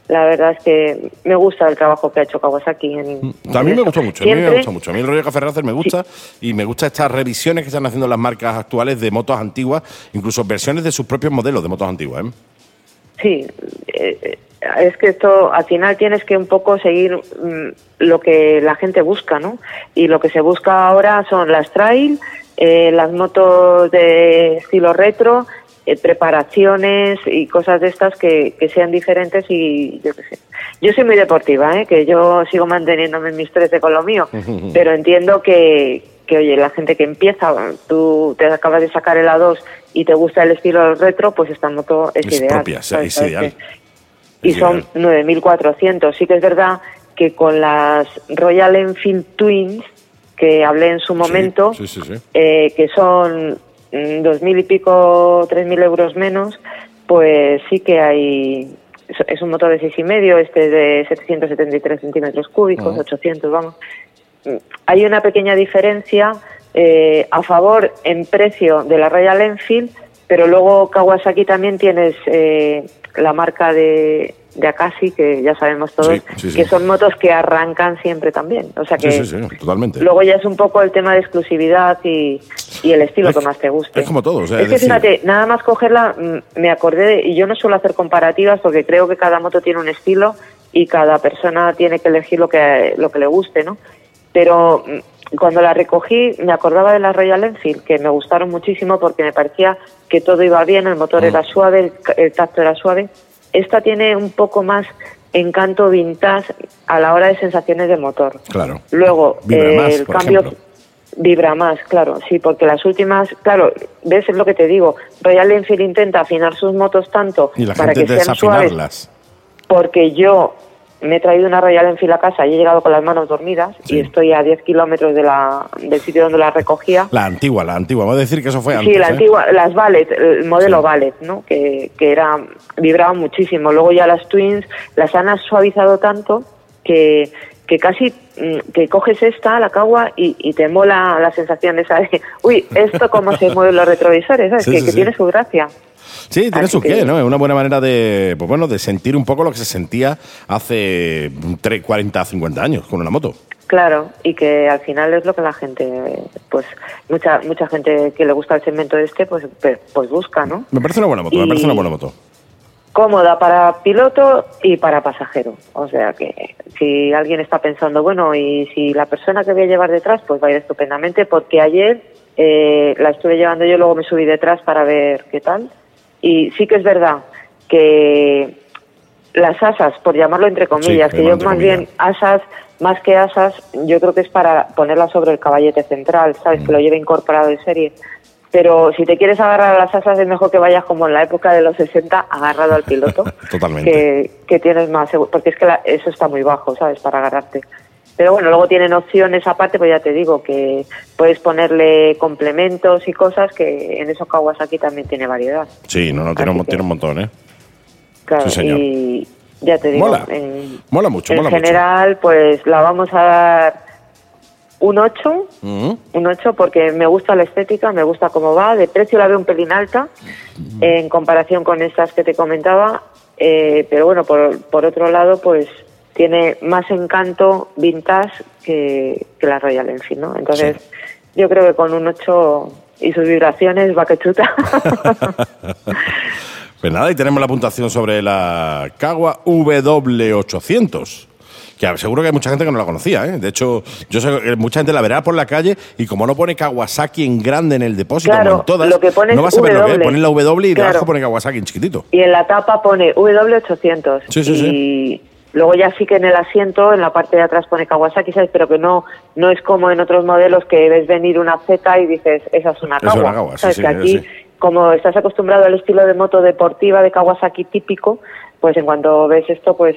La verdad es que me gusta el trabajo que ha hecho Kawasaki. En, A mí en me gustó mucho, a mí me gusta mucho. A mí el rollo Café Racer me gusta y me gusta estas revisiones que están haciendo las marcas actuales de motos antiguas, incluso versiones de sus propios modelos de motos antiguas. ¿eh? Sí, eh, es que esto al final tienes que un poco seguir mm, lo que la gente busca, ¿no? Y lo que se busca ahora son las trail, eh, las motos de estilo retro, eh, preparaciones y cosas de estas que, que sean diferentes y yo qué sé. Yo soy muy deportiva, ¿eh? que yo sigo manteniéndome en mis 13 con lo mío, pero entiendo que, que, oye, la gente que empieza, tú te acabas de sacar el A2 y te gusta el estilo retro, pues esta moto es, Es ideal. propia, es ¿sabes? ideal. Y Es son 9.400. Sí que es verdad que con las Royal Enfield Twins, que hablé en su momento, Sí, sí, sí. eh, que son mm, dos mil y pico, tres mil euros menos, pues sí que hay. es- un motor de seis y medio, este de 773 centímetros cúbicos, Ujú. 800, vamos. Mm, Hay una pequeña diferencia eh, a favor en precio de la Royal Enfield, pero luego Kawasaki también tienes eh, la marca de, de Akashi, que ya sabemos todos, Sí, sí, sí. que son motos que arrancan siempre también. O sea que Sí, sí, sí, totalmente. Luego ya es un poco el tema de exclusividad y, y el estilo Es- que más te guste. es como todo, o sea, es es que decir- fíjate, nada más cogerla, mm, me acordé, de- y yo no suelo hacer comparativas porque creo que cada moto tiene un estilo y cada persona tiene que elegir lo que, lo que le guste, ¿no? Pero mm, cuando la recogí me acordaba de la Royal Enfield, que me gustaron muchísimo porque me parecía que todo iba bien, el motor Mm. era suave, el, el tacto era suave. Esta tiene un poco más encanto vintage a la hora de sensaciones de motor. Claro. Luego, Vibra eh, más, el por cambio. ejemplo. Vibra más, claro, sí, porque las últimas, claro, ves es lo que te digo, Royal Enfield intenta afinar sus motos tanto Y la para gente que sean suaves, desafinarlas. porque yo me he traído una Royal Enfield a casa y he llegado con las manos dormidas Sí. y estoy a 10 kilómetros de la, del sitio donde la recogía. La antigua, la antigua. Vamos a decir que eso fue antes. Sí, la ¿eh? antigua, las Ballet, el modelo Sí. Ballet, ¿no? Que, que era, vibraba muchísimo. Luego ya las Twins las han suavizado tanto que, que casi mm, que coges esta, la cagua, y, y te mola la sensación esa de, uy, esto cómo se mueven los retrovisores, ¿sabes? Sí, que tiene su gracia. Sí, tiene Así su qué, que- ¿no? Es una buena manera de, pues bueno, de sentir un poco lo que se sentía hace 3, 40, 50 años con una moto. Claro, y que al final es lo que la gente, pues mucha mucha gente que le gusta el segmento este, pues pues busca, ¿no? Me parece una buena moto, me parece una buena moto. cómoda para piloto y para pasajero. O sea que si alguien está pensando, bueno, y si la persona que voy a llevar detrás, pues va a ir estupendamente, porque ayer eh, la estuve llevando yo, luego me subí detrás para ver qué tal. Y sí que es verdad que las asas, por llamarlo entre comillas, Sí, que yo más comillas. bien asas, más que asas, yo creo que es para ponerlas sobre el caballete central, ¿sabes? Mm. Que lo lleve incorporado en serie. Pero si te quieres agarrar a las asas es mejor que vayas como en la época de los 60 agarrado al piloto. Totalmente. Que, que tienes más seguro, porque es que la- eso está muy bajo, ¿sabes? Para agarrarte. Pero bueno, luego tienen opciones aparte, pues ya te digo, que puedes ponerle complementos y cosas que en esos Kawasaki también tiene variedad. Sí, no, no, tiene, un, que- tiene un montón, ¿eh? Claro, Sí, señor. y ya te digo, Mola. en, Mola mucho, en mola mucho. general, pues la vamos a dar un 8, Ujú. un 8 porque me gusta la estética, me gusta cómo va, de precio la veo un pelín alta en comparación con estas que te comentaba, eh, pero bueno, por, por otro lado, pues tiene más encanto vintage que, que la Royal Enfield, ¿no? Entonces, yo creo que con un 8 y sus vibraciones va que chuta. Pues nada, y tenemos la puntuación sobre la Kawa W800. Que seguro que hay mucha gente que no la conocía, ¿eh? De hecho, yo sé que mucha gente la verá por la calle y como no pone Kawasaki en grande en el depósito, Claro, como en todas, lo que pone no vas a ver lo que es. W. Ponen la W y Claro. debajo pone Kawasaki en chiquitito. Y en la tapa pone W800. Sí, sí, y sí. Luego ya sí que en el asiento, en la parte de atrás pone Kawasaki, ¿sabes? Pero que no no es como en otros modelos que ves venir una Z y dices, esa es una Esa es Kawa. una Kawa, ¿Sabes? sí, que aquí, sí. como estás acostumbrado al estilo de moto deportiva de Kawasaki típico, pues en cuanto ves esto, pues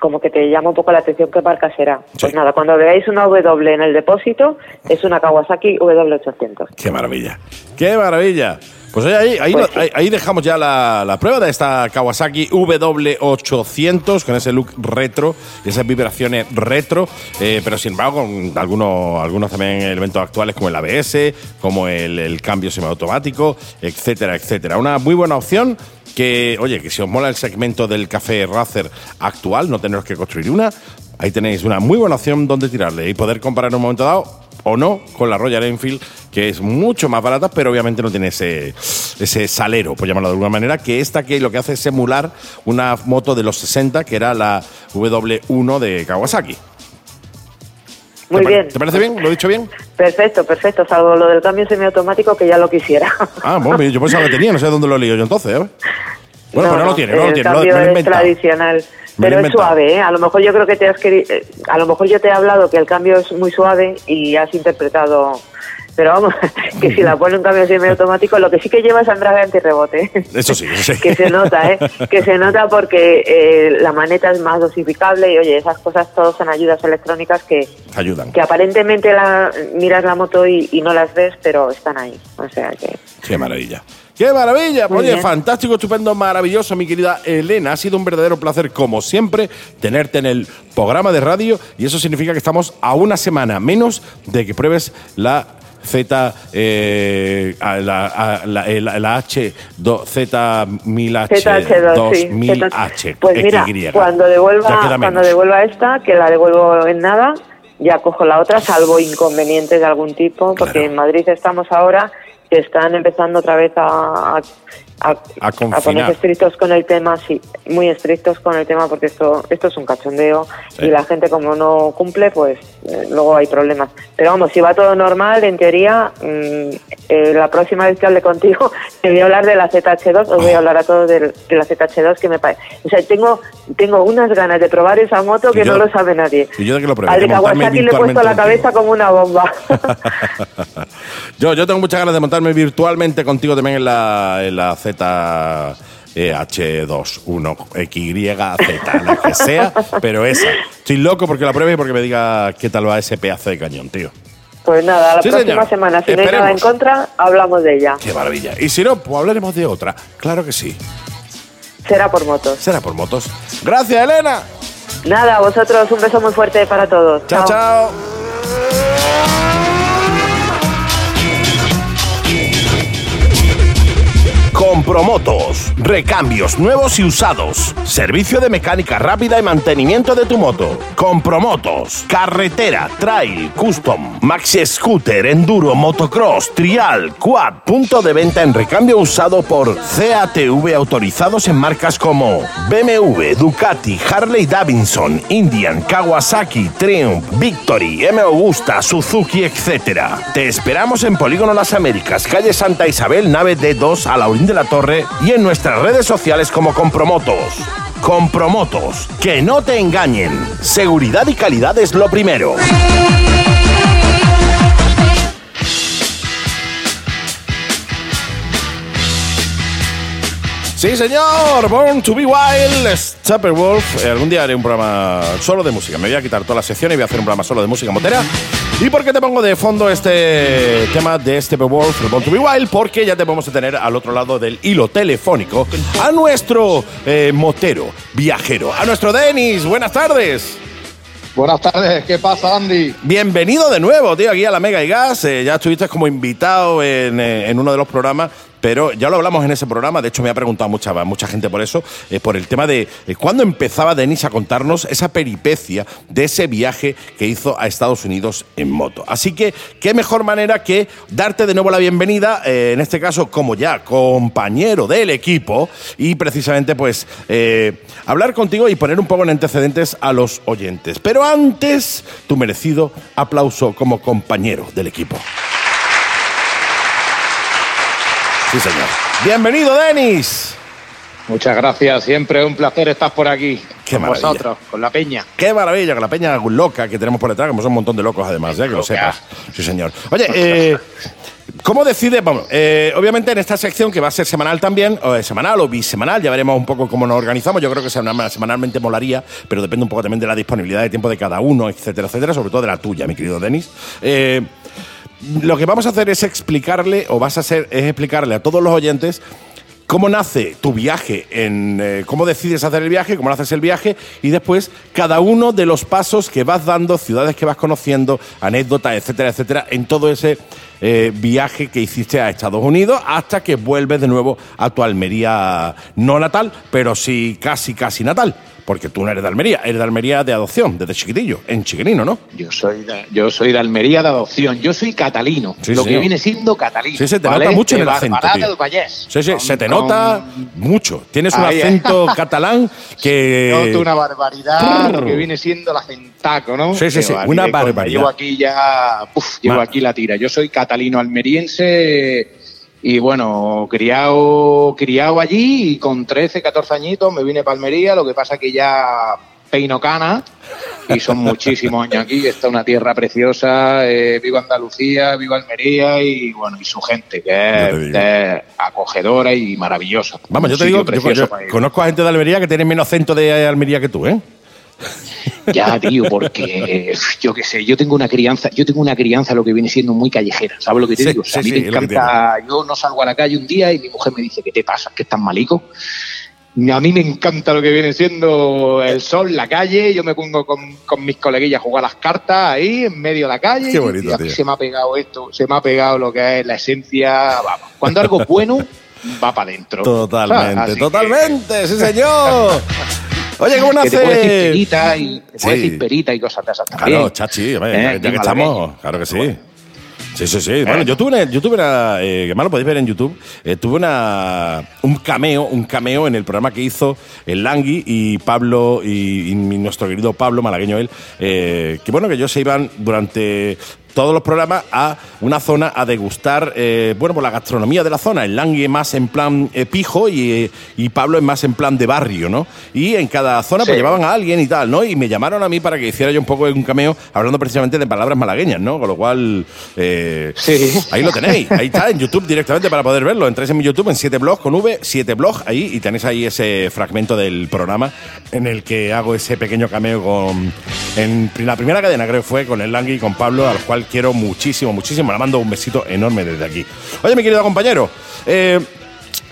como que te llama un poco la atención qué marca será. Pues nada, cuando veáis una W en el depósito, es una Kawasaki W800. ¡Qué maravilla! ¡Qué maravilla! Pues ahí, ahí, Pues ahí- ahí dejamos ya la, la prueba de esta Kawasaki W800 con ese look retro y esas vibraciones retro, eh, pero sin embargo con algunos, algunos también elementos actuales como el ABS, como el, el cambio semiautomático, etcétera, etcétera. Una muy buena opción que, oye, que si os mola el segmento del café Racer actual, no teneros que construir una, ahí tenéis una muy buena opción donde tirarle y poder comparar en un momento dado o no con la Royal Enfield, que es mucho más barata, pero obviamente no tiene ese, ese salero, por llamarlo de alguna manera, que esta que lo que hace es emular una moto de los 60, que era la W1 de Kawasaki. Muy ¿Te pare- bien. ¿Te parece bien? ¿Lo he dicho bien? Perfecto, perfecto, salvo lo del cambio semiautomático que ya lo quisiera. Ah, bueno, yo pensaba que tenía, no sé dónde lo he leído yo entonces. ¿eh? Bueno, pues no lo tiene, no lo tiene, lo- cambio me lo he inventado. tradicional. Pero es suave, ¿eh? A lo mejor yo creo que te has querido, eh, a lo mejor yo te he hablado que el cambio es muy suave y has interpretado, pero vamos, que si la pone un cambio semiautomático, lo que sí que lleva es embrague antirrebote. Eso sí, eso sí. que se nota, ¿eh? Que se nota porque eh, la maneta es más dosificable y oye, esas cosas todos son ayudas electrónicas que, Ayudan. que aparentemente la, miras la moto y, y no las ves, pero están ahí. O sea que Qué maravilla. ¡Qué maravilla! Muy Oye, bien. fantástico, estupendo, maravilloso, mi querida Elena. Ha sido un verdadero placer, como siempre, tenerte en el programa de radio. Y eso significa que estamos a una semana menos de que pruebes la Z, eh, a la, a la, el- la H, do- Z1000H, ZH2, sí. 2000H. Pues mira, cuando devuelva, cuando devuelva esta, que la devuelvo en nada, ya cojo la otra, salvo inconvenientes de algún tipo, porque Claro. en Madrid estamos ahora que están empezando otra vez a, a- a, A ponerse estrictos con el tema, sí, muy estrictos con el tema porque esto esto es un cachondeo Sí. y la gente como no cumple, pues eh, luego hay problemas. Pero vamos, si va todo normal, en teoría, mm, eh, la próxima vez que hable contigo, te voy a hablar de la ZH2, os voy a hablar a todos del- de, la ZH2 que me parece. O sea, tengo tengo unas ganas de probar esa moto que yo- no lo sabe nadie. y yo de que lo pruebe, Al de de Kawasaki le he puesto la cabeza como una bomba. yo, yo tengo muchas ganas de montarme virtualmente contigo también en la, en la Z. eh, H21XYZ, la que sea, pero esa. Estoy loco porque la pruebe y porque me diga qué tal va ese pedazo de cañón, tío. Pues nada, la Sí, próxima señor. semana, si no hay nada en Esperemos. contra, hablamos de ella. Qué maravilla. Y si no, pues hablaremos de otra. Claro que sí. Será por motos. Será por motos. Gracias, Elena. Nada, a vosotros un beso muy fuerte para todos. Chao, chao. Compromotos. Recambios nuevos y usados. Servicio de mecánica rápida y mantenimiento de tu moto. Compromotos. Carretera, trail, custom, maxi scooter, enduro, motocross, trial, quad. Punto de venta en recambio usado por CATV autorizados en marcas como BMW, Ducati, Harley Davidson, Indian, Kawasaki, Triumph, Victory, M. Augusta, Suzuki, etc. Te esperamos en Polígono Las Américas, calle Santa Isabel, nave D2 a Laurín de la Torre y en nuestras redes sociales como Compromotos. Compromotos, que no te engañen. Seguridad y calidad es lo primero. Sí, señor. Born to be Wild, Steppenwolf. Eh, algún día haré un programa solo de música. Me voy a quitar todas las secciones y voy a hacer un programa solo de música motera. ¿Y por qué te pongo de fondo este tema de Steppenwolf, Born to be Wild? Porque ya te vamos a tener al otro lado del hilo telefónico a nuestro eh, motero, viajero, a nuestro Denis. Buenas tardes. Buenas tardes, ¿qué pasa, Andy? Bienvenido de nuevo, tío, aquí a la Mega y Gas. Eh, ya estuviste como invitado en, eh, en uno de los programas, pero ya lo hablamos en ese programa. De hecho, me ha preguntado mucha, mucha gente por eso, eh, por el tema de eh, cuándo empezaba Denis a contarnos esa peripecia de ese viaje que hizo a Estados Unidos en moto. Así que, qué mejor manera que darte de nuevo la bienvenida, eh, en este caso, como ya compañero del equipo, y precisamente, pues, hablar contigo y poner un poco en antecedentes a los oyentes. Pero antes, tu merecido aplauso como compañero del equipo. Sí, señor. Bienvenido, Denis. Muchas gracias, siempre un placer estar por aquí. Qué con maravilla. vosotros, con la peña. Qué maravilla, con la peña loca que tenemos por detrás, como son un montón de locos además, ya que lo sepas. Sí, señor. Oye, eh, ¿cómo decide? Vamos, eh, obviamente en esta sección que va a ser semanal también, o eh, semanal o bisemanal, ya veremos un poco cómo nos organizamos. Yo creo que semana- semanalmente molaría, pero depende un poco también de la disponibilidad de tiempo de cada uno, etcétera, etcétera, sobre todo de la tuya, mi querido Denis. Eh, lo que vamos a hacer es explicarle, o vas a hacer, es explicarle a todos los oyentes cómo nace tu viaje, en eh, cómo decides hacer el viaje, cómo haces el viaje y después cada uno de los pasos que vas dando, ciudades que vas conociendo, anécdotas, etcétera, etcétera, en todo ese eh, viaje que hiciste a Estados Unidos hasta que vuelves de nuevo a tu Almería no natal, pero sí casi, casi natal. Porque tú no eres de Almería, eres de Almería de adopción, desde chiquitillo, en chiquinino, ¿no? Yo soy de, yo soy de Almería de adopción, yo soy catalino, Sí, lo sí. que viene siendo catalino. Sí, se te ¿vale? nota mucho en el acento, tío. Sí, sí, Con- se te con- nota mucho. Tienes un Ahí, acento catalán que... Noto una barbaridad, lo que viene siendo el acentaco, ¿no? Sí, sí, sí, una barbaridad. Llevo aquí ya, uf, llevo aquí la tira. Yo soy catalino almeriense y bueno, criado, criado allí y con 13, 14 añitos me vine para Almería, lo que pasa que ya peino cana y son muchísimos años aquí, está una tierra preciosa, eh, vivo Andalucía, vivo Almería y bueno, y su gente que es, acogedora y maravillosa. Vamos, yo te digo, yo, yo conozco a gente de Almería que tiene menos acento de Almería que tú, ¿eh? Ya, tío, porque yo qué sé, yo tengo una crianza, yo tengo una crianza lo que viene siendo muy callejera, ¿sabes lo que te Sí, digo? O sea, sí, a mí sí, me encanta, yo no salgo a la calle un día y mi mujer me dice, ¿qué te pasa? ¿Que estás malico? A mí me encanta lo que viene siendo el sol, la calle, yo me pongo con, con mis coleguillas a jugar las cartas ahí, en medio de la calle, Qué bonito, y a mí tío. se me ha pegado esto, se me ha pegado lo que es la esencia, vamos, cuando algo es bueno, va para adentro. Totalmente, que- totalmente, sí señor. Oye, ¿cómo que te puedo decir nace...? perita y, te decir perita y cosas de esas también. Claro, chachi, hombre, Eh, ya, ya que estamos, claro que sí. Sí, sí, sí. Bueno, yo tuve una, yo tuve una eh, que más lo podéis ver en YouTube, eh, tuve una, un cameo, un cameo en el programa que hizo el Langui y Pablo, y, y nuestro querido Pablo, malagueño él, eh, que bueno, que ellos se iban durante todos los programas a una zona a degustar, eh, bueno, por la gastronomía de la zona. El Langui es más en plan eh, pijo y, y Pablo es más en plan de barrio, ¿no? Y en cada zona pues llevaban a alguien y tal, ¿no? Y me llamaron a mí para que hiciera yo un poco de un cameo hablando precisamente de palabras malagueñas, ¿no? Con lo cual, eh, Sí. ahí lo tenéis. Ahí está, en YouTube directamente para poder verlo. Entráis en mi YouTube en 7 blog con V, 7 blog ahí y tenéis ahí ese fragmento del programa en el que hago ese pequeño cameo con. En la primera cadena, creo que fue, con el Langui y con Pablo, al cual quiero muchísimo, muchísimo. Le mando un besito enorme desde aquí. Oye, mi querido compañero, eh,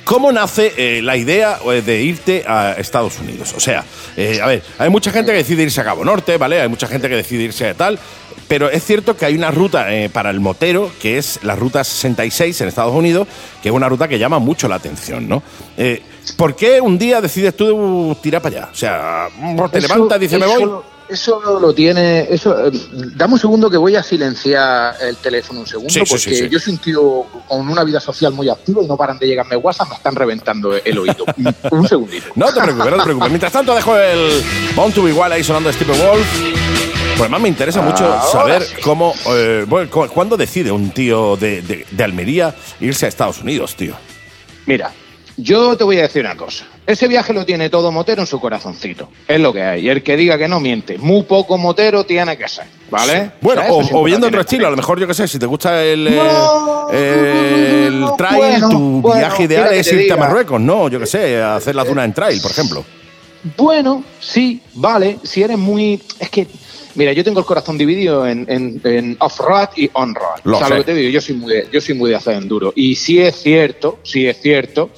¿Cómo nace eh, la idea eh, de irte a Estados Unidos? O sea, eh, a ver, hay mucha gente que decide irse a Cabo Norte, ¿vale? Hay mucha gente que decide irse a tal, pero es cierto que hay una ruta eh, para el motero, que es la ruta 66 en Estados Unidos, que es una ruta que llama mucho la atención, ¿no? ¿Por qué un día decides tú tirar para allá? O sea, te Eso- levantas y dices, me voy. Eso lo tiene. Eso, eh, dame un segundo que voy a silenciar el teléfono un segundo, Sí, porque sí, sí. yo soy un tío con una vida social muy activa y no paran de llegarme WhatsApp, me están reventando el oído. un segundito. No te preocupes, no te preocupes. Mientras tanto, dejo el Bound to Wild ahí sonando de Stephen Wolf. Pues además me interesa mucho Ahora saber cómo, eh, bueno, cu- cuándo decide un tío de, de- de Almería irse a Estados Unidos, tío. Mira, yo te voy a decir una cosa. Ese viaje lo tiene todo motero en su corazoncito. Es lo que hay. Y el que diga que no miente. Muy poco motero tiene que ser. ¿Vale? Bueno, o, o viendo otro estilo, a lo mejor yo qué sé, si te gusta el, No, el no, trail, bueno, tu bueno, viaje ideal es te irte a. Marruecos, ¿no? Yo qué sé, a hacer la duna en trail, por ejemplo. Bueno, sí, vale. Si eres muy. Es que. Mira, yo tengo el corazón dividido en, en- en off-road y on-road. O sea, sé. lo que te digo, yo soy muy de, yo soy muy de hacer enduro. Y sí es cierto, sí es cierto,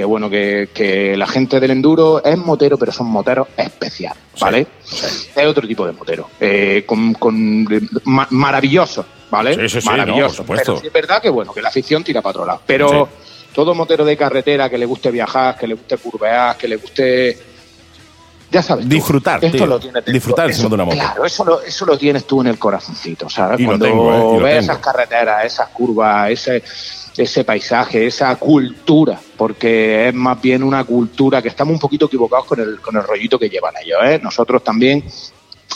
que bueno, que, que la gente del enduro es motero, pero son moteros especiales, ¿vale? Es otro tipo de motero. eh, con, con- ma- maravilloso, ¿vale? Sí, sí, sí, maravilloso. no, por supuesto. Pero sí es verdad que bueno, que la afición tira para otro lado. Pero todo motero de carretera que le guste viajar, que le guste curvear, que le guste ya sabes. tú, Disfrutar, Esto tío. lo tienes. Disfrutar Eso- de una moto. Claro, eso lo, eso lo tienes tú en el corazoncito, ¿sabes? Y lo Cuando tengo, ¿eh? Y lo ves tengo. esas carreteras, esas curvas, ese, ese paisaje, esa cultura, porque es más bien una cultura que estamos un poquito equivocados con el, con el rollito que llevan ellos, ¿eh? Nosotros también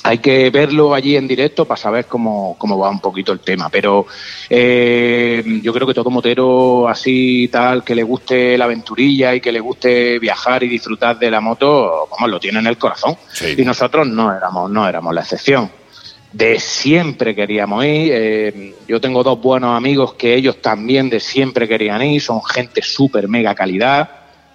hay que verlo allí en directo para saber cómo, cómo va un poquito el tema. Pero eh, yo creo que todo motero así tal, que le guste la aventurilla y que le guste viajar y disfrutar de la moto, vamos, lo tiene en el corazón. Sí. Y nosotros no éramos, no éramos la excepción. De siempre queríamos ir. eh, yo tengo dos buenos amigos que ellos también de siempre querían ir. Son gente súper mega calidad.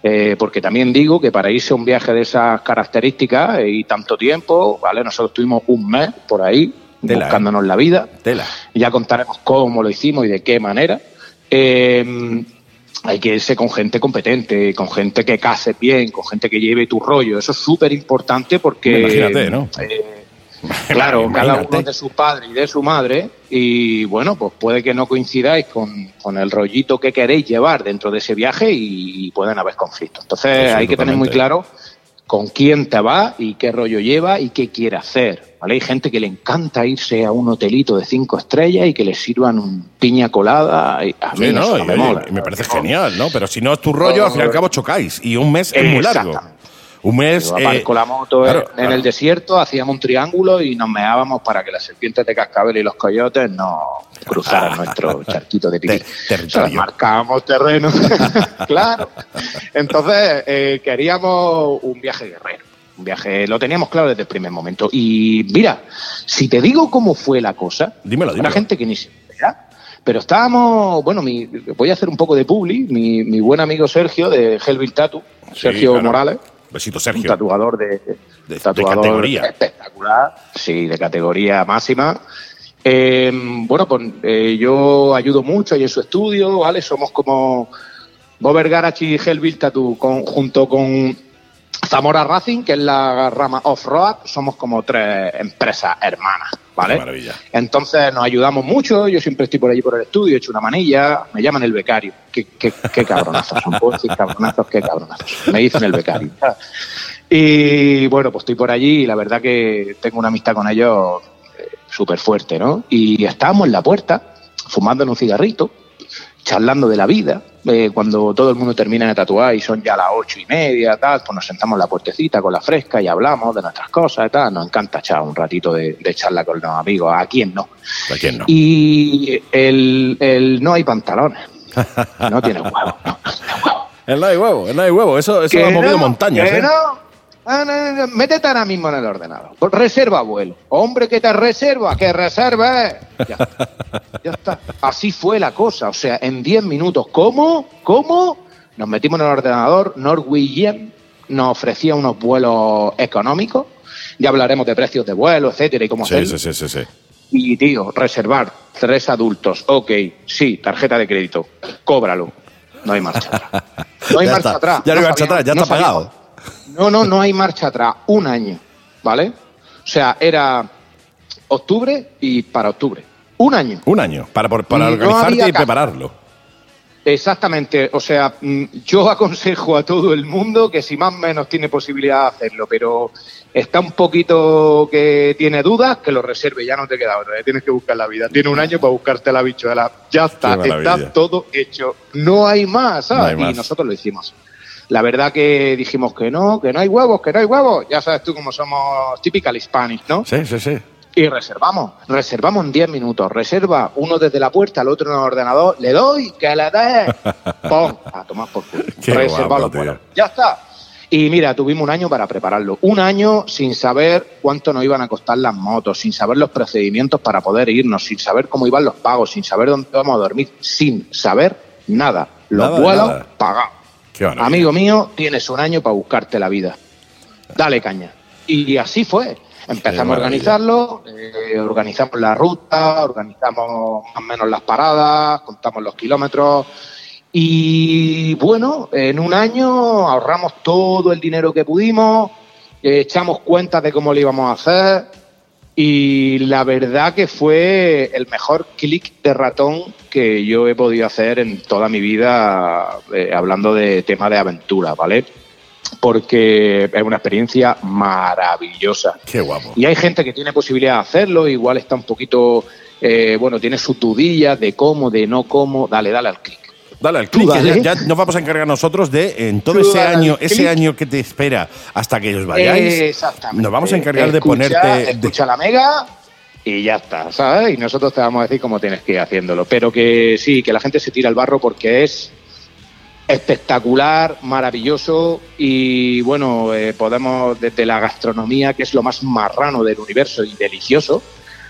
Eh, porque también digo que para irse a un viaje de esas características eh, y tanto tiempo, ¿vale? Nosotros tuvimos un mes por ahí Tela, ¿eh? buscándonos la vida. Tela. Ya contaremos cómo lo hicimos y de qué manera. Eh, hay que irse con gente competente, con gente que case bien, con gente que lleve tu rollo. Eso es súper importante porque. Imagínate, ¿no? Claro, cada uno de su padre y de su madre, y bueno, pues puede que no coincidáis con, con el rollito que queréis llevar dentro de ese viaje y pueden haber conflictos. Entonces hay que tener muy claro con quién te va y qué rollo lleva y qué quiere hacer. ¿vale? Hay gente que le encanta irse a un hotelito de cinco estrellas y que le sirvan un piña colada. Y a mí Sí, no, y, me oye, mola. y me parece genial, ¿no? Pero si no es tu rollo, al fin y al cabo chocáis. Y un mes es muy largo. Un mes. Eh, aparco la moto claro, en claro. el desierto, hacíamos un triángulo y nos meábamos para que las serpientes de cascabel y los coyotes no cruzaran nuestro charquito de pipí. Ter- territorio. O sea, marcábamos terreno. claro. Entonces, eh, queríamos un viaje guerrero. Un viaje, lo teníamos claro desde el primer momento. Y mira, si te digo cómo fue la cosa, Dímelo, dímelo. la gente que ni se entera, pero estábamos, bueno, mi, voy a hacer un poco de publi, mi, mi buen amigo Sergio de Tattoo, Sí, Sergio claro. Morales, Besito, un Sergio. tatuador de, De- de tatuador categoría. espectacular, sí, de categoría máxima. Eh, bueno, pues eh, yo ayudo mucho ahí en su estudio, ¿vale? Somos como Bober Garage y Hellville Tattoo con, junto con Zamora Racing, que es la rama off-road, somos como tres empresas hermanas, ¿vale? Qué maravilla. Entonces nos ayudamos mucho, yo siempre estoy por allí por el estudio, he hecho una manilla, me llaman el becario. Qué, qué, qué cabronazos, son puedo decir cabronazos, qué cabronazos. Me dicen el becario. Y bueno, pues estoy por allí y la verdad que tengo una amistad con ellos eh, súper fuerte, ¿no? Y estábamos en la puerta, fumando en un cigarrito, charlando de la vida. Eh, cuando todo el mundo termina de tatuar y son ya las ocho y media, tal, pues nos sentamos en la puertecita con la fresca y hablamos de nuestras cosas y tal. Nos encanta echar un ratito de, de charla con los amigos. ¿A quién no? ¿A quién no? Y el, el no hay pantalones. No tiene huevo. No, no tiene huevo. El no hay huevo, el no hay huevo. Eso, eso ha movido no, montañas, ¿eh? no. Ah, no, no. Métete ahora mismo en el ordenador. Reserva vuelo. Hombre, que te reserva, que reserve. Ya está. Ya está. Así fue la cosa. O sea, en 10 minutos. ¿Cómo? ¿Cómo? Nos metimos en el ordenador. Norwegian nos ofrecía unos vuelos económicos. Ya hablaremos de precios de vuelo, etcétera, y cómo Sí, hacerlo. sí, sí, sí, sí. Y, tío, reservar tres adultos. Ok, sí, tarjeta de crédito. Cóbralo. No hay marcha atrás. No hay Ya marcha está. atrás. Ya no hay marcha atrás, ya no está pagado. No, no, no hay marcha atrás. Un año, ¿vale? O sea, era octubre y para octubre. Un año. Un año para, para No organizarte y prepararlo. Exactamente, o sea, mm, yo aconsejo a todo el mundo que si más o menos tiene posibilidad de hacerlo, pero está un poquito que tiene dudas, que lo reserve, ya no te queda otra, ya tienes que buscar la vida. Tiene un año para buscarte la bichuela, ya está, está todo hecho, no hay más, ¿sabes? No hay más. Y nosotros lo hicimos. La verdad que dijimos que no, que no hay huevos, que no hay huevos, ya sabes tú cómo somos typical Hispanic, ¿no? Sí, sí, sí. Y reservamos, reservamos en 10 minutos. Reserva uno desde la puerta, el otro en el ordenador. Le doy, que le dé. ¡Pum! A tomar por culo. Qué Reserva guapo, los tío. vuelos. Ya está. Y mira, tuvimos un año para prepararlo. Un año sin saber cuánto nos iban a costar las motos, sin saber los procedimientos para poder irnos, sin saber cómo iban los pagos, sin saber dónde íbamos a dormir, sin saber nada. Los Nada vuelos nada. pagados. Amigo mío, tienes un año para buscarte la vida. Dale caña. Y así fue. Empezamos a organizarlo, eh, organizamos la ruta, organizamos más o menos las paradas, contamos los kilómetros. Y bueno, en un año ahorramos todo el dinero que pudimos, eh, echamos cuentas de cómo lo íbamos a hacer. Y la verdad que fue el mejor clic de ratón que yo he podido hacer en toda mi vida, eh, hablando de tema de aventura, ¿vale? Porque es una experiencia maravillosa. Qué guapo. Y hay gente que tiene posibilidad de hacerlo, igual está un poquito, eh, bueno, tiene sus dudillas de cómo, de no cómo, dale, dale al clic. Dale al dale. ya, ya nos vamos a encargar nosotros de, en todo ese año, ese año que te espera hasta que os vayáis, Exactamente. nos vamos a encargar de Escucha- ponerte... de- Escucha la mega y ya está, ¿sabes? Y nosotros te vamos a decir cómo tienes que ir haciéndolo. Pero que sí, que la gente se tira al barro porque es espectacular, maravilloso y bueno, eh, podemos desde la gastronomía, que es lo más marrano del universo y delicioso,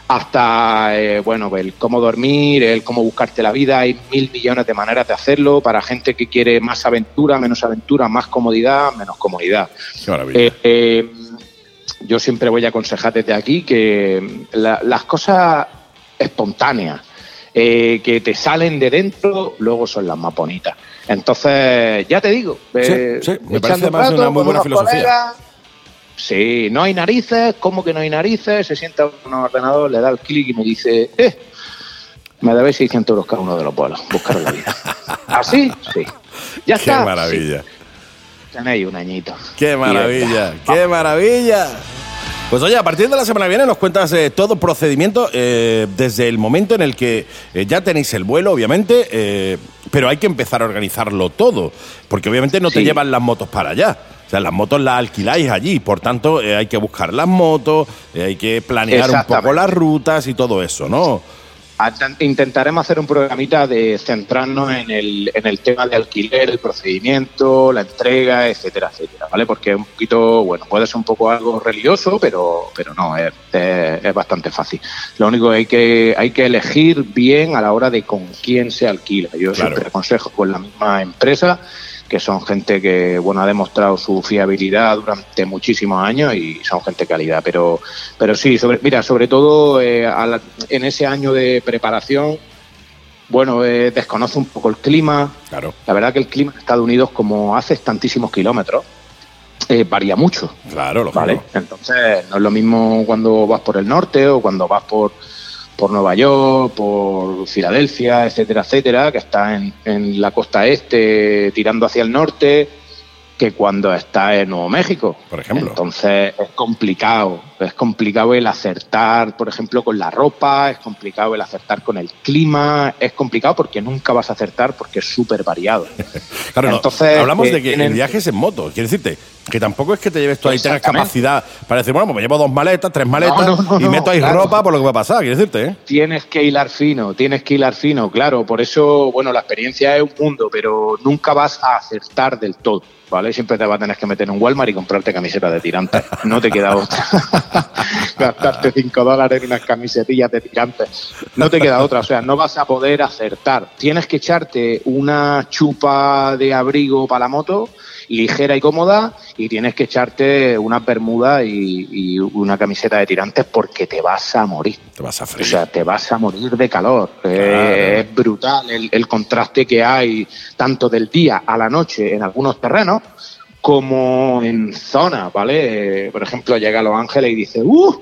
hasta eh, bueno, el cómo dormir, el cómo buscarte la vida, hay mil millones de maneras de hacerlo para gente que quiere más aventura, menos aventura, más comodidad, menos comodidad. Qué. Eh, eh, yo siempre voy a aconsejar desde aquí que la- las cosas espontáneas eh, que te salen de dentro luego son las más bonitas. Entonces, ya te digo, eh, Sí, sí, me parece rato una muy buena filosofía. colegas, Sí, no hay narices, ¿cómo que no hay narices? Se sienta en un ordenador, le da el clic y me dice, eh, me debéis 600 euros cada uno de los vuelos, buscaros la vida. ¿Así? Sí. Ya Qué está. maravilla. Sí. Tenéis un añito. Qué maravilla, qué maravilla. Pues oye, a partir de la semana que viene nos cuentas eh, todo procedimiento eh, desde el momento en el que eh, ya tenéis el vuelo, obviamente, eh, pero hay que empezar a organizarlo todo, porque obviamente no te llevan las motos para allá. O sea, las motos las alquiláis allí, por tanto eh, hay que buscar las motos, eh, hay que planear un poco las rutas y todo eso, ¿no? Intentaremos hacer un programita de centrarnos en el, en el tema de alquiler, el procedimiento, la entrega, etcétera, etcétera, ¿vale? Porque es un poquito, bueno, puede ser un poco algo religioso, pero, pero no, es, es- es bastante fácil. Lo único que hay que hay que elegir bien a la hora de con quién se alquila. Yo Claro. siempre aconsejo con la misma empresa, que son gente que, bueno, ha demostrado su fiabilidad durante muchísimos años y son gente de calidad, pero pero sí, sobre, mira, sobre todo eh, a la- en ese año de preparación, bueno, eh, desconoce un poco el clima. Claro, La verdad que el clima en Estados Unidos, como haces tantísimos kilómetros, eh, varía mucho. claro, lógico. ¿vale? Entonces, no es lo mismo cuando vas por el norte o cuando vas por, por Nueva York, por Filadelfia, etcétera, etcétera, que está en, en la costa este tirando hacia el norte. que cuando estás en Nuevo México. Por ejemplo. Entonces es complicado. Es complicado el acertar, por ejemplo, con la ropa, es complicado el acertar con el clima, es complicado porque nunca vas a acertar porque es súper variado. Claro, no, Entonces, hablamos eh, de que en viaje es en moto. Quiero decirte que tampoco es que te lleves tú ahí tengas capacidad para decir, bueno, pues me llevo dos maletas, tres maletas no, no, y meto ahí claro. ropa por lo que va a pasar. Quiero decirte, ¿eh? Tienes que hilar fino, tienes que hilar fino, claro. Por eso, bueno, la experiencia es un mundo, pero nunca vas a acertar del todo, ¿vale? Siempre te vas a tener que meter en un Walmart y comprarte camiseta de tirantes. No te queda otra. Gastarte 5 dólares en unas camisetillas de tirantes. No te queda otra, o sea, no vas a poder acertar. Tienes que echarte una chupa de abrigo para la moto ligera y cómoda y tienes que echarte unas bermudas y, y una camiseta de tirantes porque te vas a morir. Te vas a O freír. sea, te vas a morir de calor. Eh, es brutal el, el contraste que hay tanto del día a la noche en algunos terrenos como en zonas, ¿vale? Eh, por ejemplo, llega a Los Ángeles y dice, ¡uh!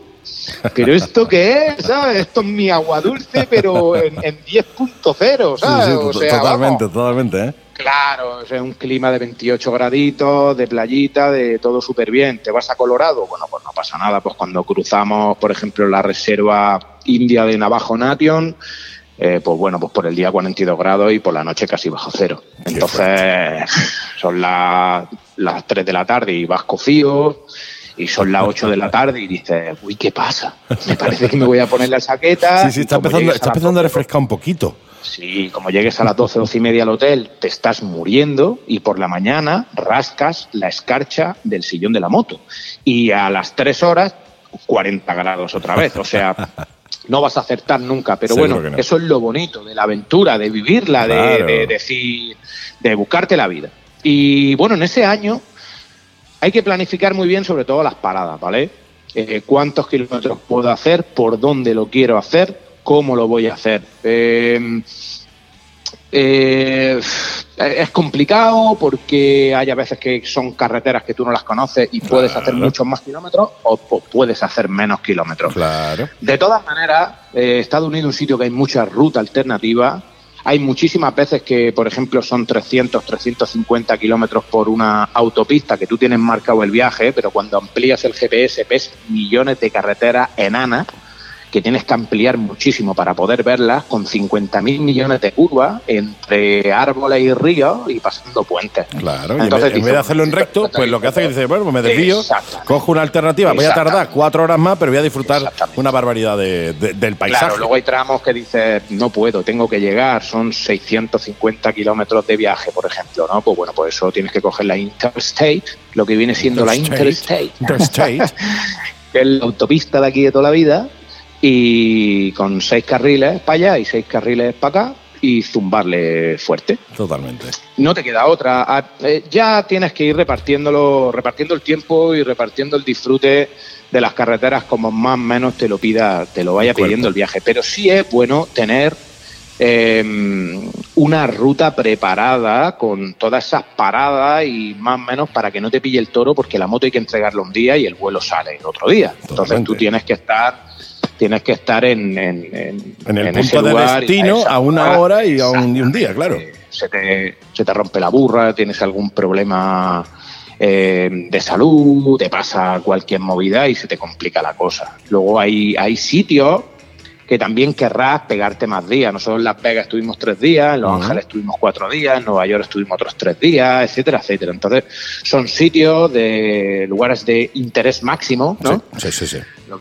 ¿Pero esto qué es? ¿Sabes? Esto es mi agua dulce, pero en, en 10.0, Sí, ¿sabes? sí, O sea, totalmente, vamos. totalmente, ¿eh? Claro, es un clima de 28 graditos, de playita, de todo súper bien. ¿Te vas a Colorado? Bueno, pues no pasa nada. Pues cuando cruzamos, por ejemplo, la reserva india de Navajo Nation, eh, pues bueno, pues por el día 42 grados y por la noche casi bajo cero. Entonces, son las, las 3 de la tarde y vas cocido. Y son las 8 de la tarde y dices, uy, ¿qué pasa? Me parece que me voy a poner la chaqueta. Sí, sí, está empezando, está empezando a 12, refrescar un poquito. Sí, como llegues a las 12, 12 y media al hotel, te estás muriendo y por la mañana rascas la escarcha del sillón de la moto. Y a las 3 horas, 40 grados otra vez. O sea, no vas a acertar nunca. Pero Seguro bueno, no. eso es lo bonito de la aventura, de vivirla, de- de, decir, de buscarte la vida. Y bueno, en ese año hay que planificar muy bien, sobre todo las paradas, ¿vale? Eh, ¿Cuántos kilómetros puedo hacer? ¿Por dónde lo quiero hacer? ¿Cómo lo voy a hacer? Eh, eh, es complicado porque hay a veces que son carreteras que tú no las conoces y puedes hacer muchos más kilómetros o, o puedes hacer menos kilómetros. Claro. De todas maneras, eh, Estados Unidos es un sitio que hay mucha ruta alternativa. Hay muchísimas veces que, por ejemplo, son 300, 350 kilómetros por una autopista que tú tienes marcado el viaje, pero cuando amplías el GPS ves millones de carreteras enanas que tienes que ampliar muchísimo para poder verlas, con 50.000 millones de curvas entre árboles y ríos y pasando puentes. Claro, y en Entonces en vez de hacerlo en recto, pues lo que hace es que dice, bueno, pues me desvío, cojo una alternativa, voy a tardar cuatro horas más, pero voy a disfrutar una barbaridad de- de- del paisaje. Claro, luego hay tramos que dices, no puedo, tengo que llegar, son 650 kilómetros de viaje, por ejemplo, ¿no? Pues bueno, pues eso tienes que coger la Interstate, lo que viene siendo la Interstate, Interstate. que es la autopista de aquí de toda la vida, y con seis carriles para allá y seis carriles para acá, y zumbarle fuerte. Totalmente. No te queda otra. Ah, eh, ya tienes que ir repartiéndolo, repartiendo el tiempo y repartiendo el disfrute de las carreteras como más o menos te lo pida, te lo vaya pidiendo el viaje. Pero sí es bueno tener eh, una ruta preparada con todas esas paradas y más o menos para que no te pille el toro porque la moto hay que entregarlo un día y el vuelo sale el otro día. Entonces tú tienes que estar tienes que estar en, en, en- En el en ese punto de lugar destino a una hora y a un, y un día, claro. eh, se te, se te rompe la burra, tienes algún problema eh, de salud, te pasa cualquier movida y se te complica la cosa. Luego hay, hay sitios que también querrás pegarte más días. Nosotros en Las Vegas estuvimos tres días, en Los. Ángeles estuvimos cuatro días, en Nueva York estuvimos otros tres días, etcétera, etcétera. Entonces, son sitios de lugares de interés máximo, ¿no? Sí, sí, sí.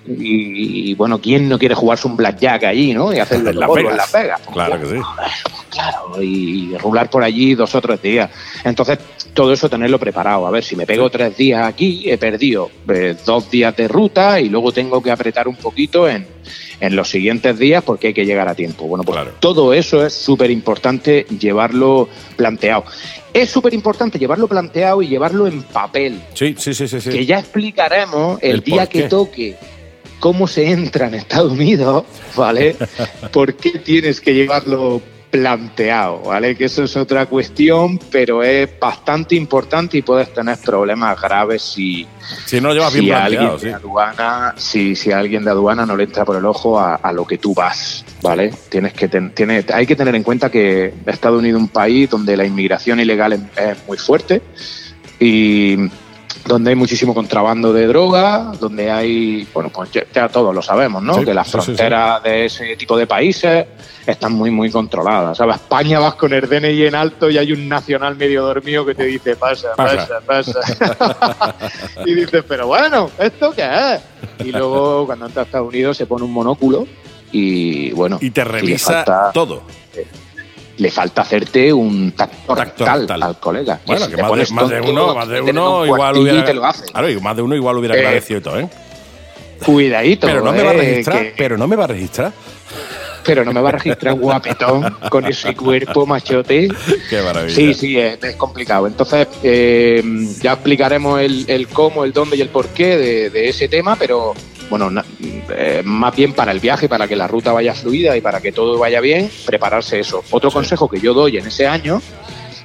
Y, y, bueno, ¿quién no quiere jugarse un blackjack allí, no? Y hacerlo En Las todo en Vegas. Las Vegas. Claro que sí. Claro, y rular por allí dos o tres días. Entonces, todo eso tenerlo preparado. A ver, si me pego tres días aquí, he perdido eh, dos días de ruta y luego tengo que apretar un poquito en, en los siguientes días porque hay que llegar a tiempo. Bueno, pues Claro. todo eso es súper importante llevarlo planteado. Es súper importante llevarlo planteado y llevarlo en papel Sí, sí, sí, sí. sí. que ya explicaremos el, El día que toque cómo se entra en Estados Unidos, ¿vale? ¿Por qué tienes que llevarlo planteado, ¿vale? Que eso es otra cuestión, pero es bastante importante y puedes tener problemas graves si, Si no lo llevas si bien alguien planteado, de sí. aduana, si, si alguien de aduana no le entra por el ojo a, a lo que tú vas, ¿vale? Tienes que ten- tiene, hay que tener en cuenta que Estados Unidos es un país donde la inmigración ilegal es, es muy fuerte y donde hay muchísimo contrabando de droga, donde hay, bueno, pues ya, todos lo sabemos, ¿no? Sí, que las sí, sí, fronteras de ese tipo de países están muy, muy controladas. ¿sabes? España vas con el DNI en alto y hay un nacional medio dormido que te dice, pasa, Pasa. pasa, pasa. y dices, pero bueno, ¿esto qué es? Y luego cuando entra a Estados Unidos se pone un monóculo y bueno. Y te revisa todo. Le falta hacerte un tacto, rectal, al colega. Bueno, que más de, más de uno, más de uno un igual hubiera. y te lo hace. Claro, y más de uno igual hubiera Eh, agradecido y todo, ¿eh? Cuidadito. Pero no me va a eh, registrar, que- pero no me va a registrar. Pero no me va a registrar guapetón con ese cuerpo machote. Qué maravilla. Sí, sí, es, es complicado. Entonces, eh, ya explicaremos el, el cómo, el dónde y el porqué de, de ese tema, pero bueno, na- eh, más bien para el viaje, para que la ruta vaya fluida y para que todo vaya bien, prepararse eso. Otro consejo que yo doy en ese año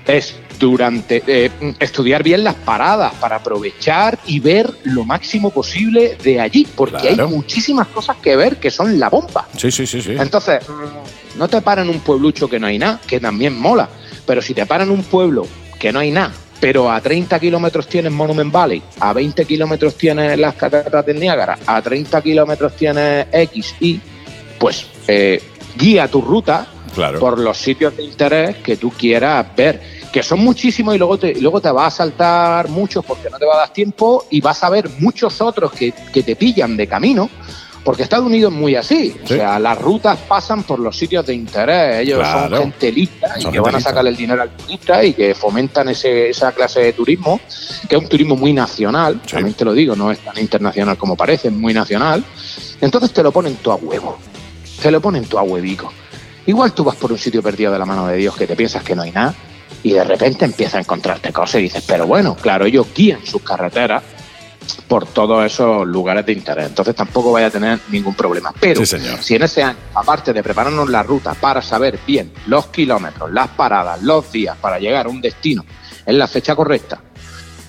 es durante eh, estudiar bien las paradas para aprovechar y ver lo máximo posible de allí, porque Claro. hay muchísimas cosas que ver que son la bomba. Sí, sí, sí, sí. Entonces, mm, no te paran un pueblucho que no hay nada, que también mola. Pero si te paran un pueblo que no hay nada, pero a 30 kilómetros tienes Monument Valley, a 20 kilómetros tienes las cataratas del Niágara, a 30 kilómetros tienes X, Y, pues eh, guía tu ruta Claro. por los sitios de interés que tú quieras ver. Que son muchísimos y luego te, luego te va a saltar muchos porque no te va a dar tiempo y vas a ver muchos otros que, que te pillan de camino. Porque Estados Unidos es muy así. Sí. O sea, las rutas pasan por los sitios de interés. Ellos Claro. son gente lista y Son que van a sacar el dinero al turista y que fomentan ese, esa clase de turismo, que es un turismo muy nacional. Sí. También te lo digo, no es tan internacional como parece, es muy nacional. Entonces te lo ponen todo a huevo. Te lo ponen todo a huevico. Igual tú vas por un sitio perdido de la mano de Dios que te piensas que no hay nada y de repente empiezas a encontrarte cosas y dices, pero bueno, claro, ellos guían sus carreteras por todos esos lugares de interés. Entonces tampoco vaya a tener ningún problema. Pero Sí, señor. si en ese año, aparte de prepararnos la ruta para saber bien los kilómetros, las paradas, los días para llegar a un destino en la fecha correcta,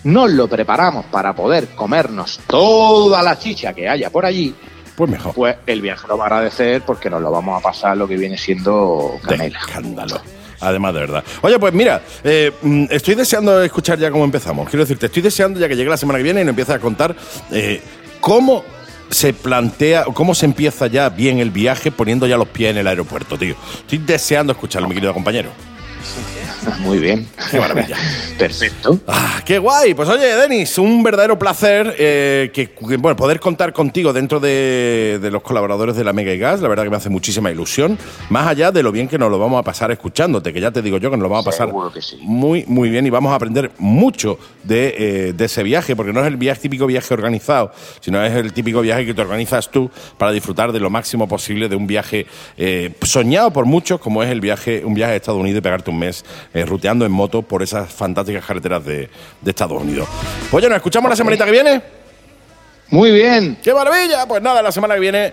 nos lo preparamos para poder comernos toda la chicha que haya por allí, Pues mejor. pues el viaje lo va a agradecer porque nos lo vamos a pasar lo que viene siendo De canela. escándalo. Además, de verdad. Oye, pues mira, eh, mm, estoy deseando escuchar ya cómo empezamos. Quiero decirte, estoy deseando ya que llegue la semana que viene y nos empiezas a contar eh, cómo se plantea o cómo se empieza ya bien el viaje poniendo ya los pies en el aeropuerto, tío. Estoy deseando escucharlo, mi querido compañero. Muy bien. Qué maravilla. Perfecto. Ah, qué guay. Pues oye, Denis, un verdadero placer eh, que, bueno, poder contar contigo dentro de, de los colaboradores de la Mega y Gas. La verdad que me hace muchísima ilusión. Más allá de lo bien que nos lo vamos a pasar escuchándote, que ya te digo yo que nos lo vamos a pasar sí. muy, muy bien y vamos a aprender mucho de, eh, de ese viaje, porque no es el viaje, típico viaje organizado, sino es el típico viaje que te organizas tú para disfrutar de lo máximo posible de un viaje eh, soñado por muchos, como es el viaje, un viaje a Estados Unidos y pegarte un mes eh, ruteando en moto por esas fantásticas carreteras de, de Estados Unidos. Pues ya nos escuchamos la semanita que viene. Muy bien. ¡Qué maravilla! Pues nada, la semana que viene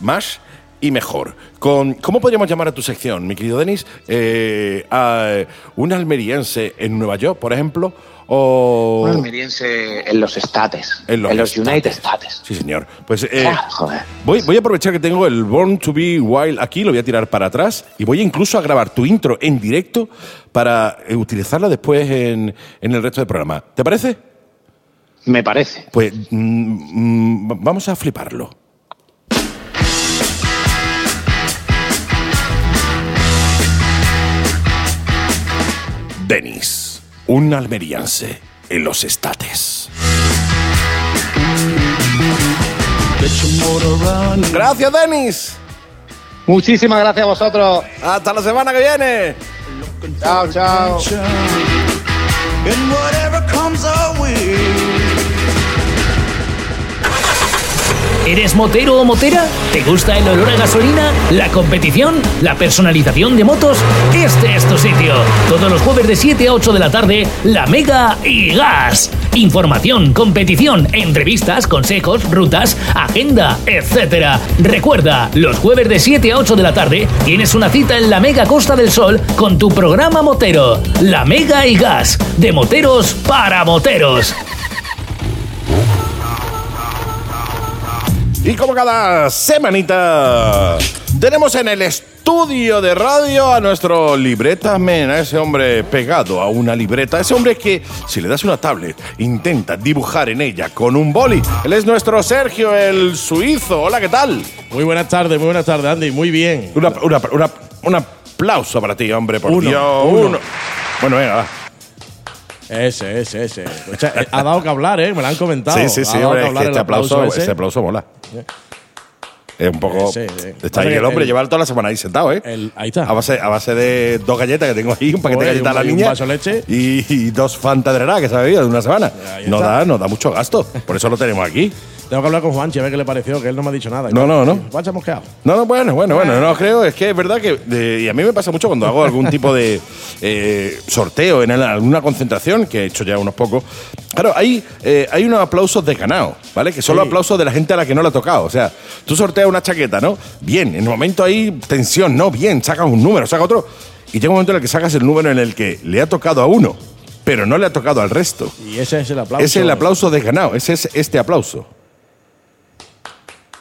más y mejor. Con, ¿Cómo podríamos llamar a tu sección, mi querido Denis? Eh, a un almeriense en Nueva York, por ejemplo, o... Un almeriense en los States. En En los los, United States. Sí, señor. Pues eh, Ah, joder. voy, voy a aprovechar que tengo el Born to be Wild aquí, lo voy a tirar para atrás y voy incluso a grabar tu intro en directo para eh, utilizarla después en, en el resto del programa. ¿Te parece? Me parece. Pues mm, mm, vamos a fliparlo. Denis, un almeriense en los estates. Gracias, Denis. Muchísimas gracias a vosotros. Hasta la semana que viene. Chao, chao. ¿Eres motero o motera? ¿Te gusta el olor a gasolina? ¿La competición? ¿La personalización de motos? Este es tu sitio. Todos los jueves de 7 a 8 de la tarde, La Mega y Gas. Información, competición, entrevistas, consejos, rutas, agenda, etc. Recuerda, los jueves de 7 a 8 de la tarde tienes una cita en la Mega Costa del Sol con tu programa motero. La Mega y Gas. De moteros para moteros. Y como cada semanita, tenemos en el estudio de radio a nuestro libreta men, a ese hombre pegado a una libreta, ese hombre que si le das una tablet intenta dibujar en ella con un boli. Él es nuestro Sergio, el suizo. Hola, ¿qué tal? Muy buenas tardes, muy buenas tardes, Andy. Muy bien. Una- una- una- un aplauso para ti, hombre, por Uno, Dios. uno. Bueno, venga, va. Ese, ese, ese. O sea, eh, ha dado que hablar, ¿eh? Me lo han comentado. Sí, sí, sí, hombre, es que este aplauso, ese. este aplauso mola. Es un poco. Sí, sí. Está ahí Pasa el hombre, el- lleva toda la semana ahí sentado, ¿eh? El- ahí está. A base, a base de dos galletas que tengo ahí, un paquete de Joder, y galletas a la y un niña. vaso de leche. Y, y dos Fanta de verdad que se ha bebido de una semana. Ahí No está. da, no da mucho gasto. Por eso lo tenemos aquí. Tengo que hablar con Juanchi a ver qué le pareció, que él no me ha dicho nada. No, no, no. Juanchi hemos quedado. No, no, bueno, bueno, bueno, no creo. Es que es verdad que. de- y a mí me pasa mucho cuando hago algún tipo de eh, sorteo en alguna concentración, que he hecho ya unos pocos. Claro, hay, eh, hay unos aplausos de ganado, ¿vale? Que son los aplausos de la gente a la que no le ha tocado. O sea, tú sorteas una chaqueta, ¿no? Bien, en el momento hay tensión, ¿no? Bien, sacas un número, sacas otro. Y llega un momento en el que sacas el número en el que le ha tocado a uno, pero no le ha tocado al resto. Y ese es el aplauso. Ese es el aplauso de ganado, ese es este aplauso.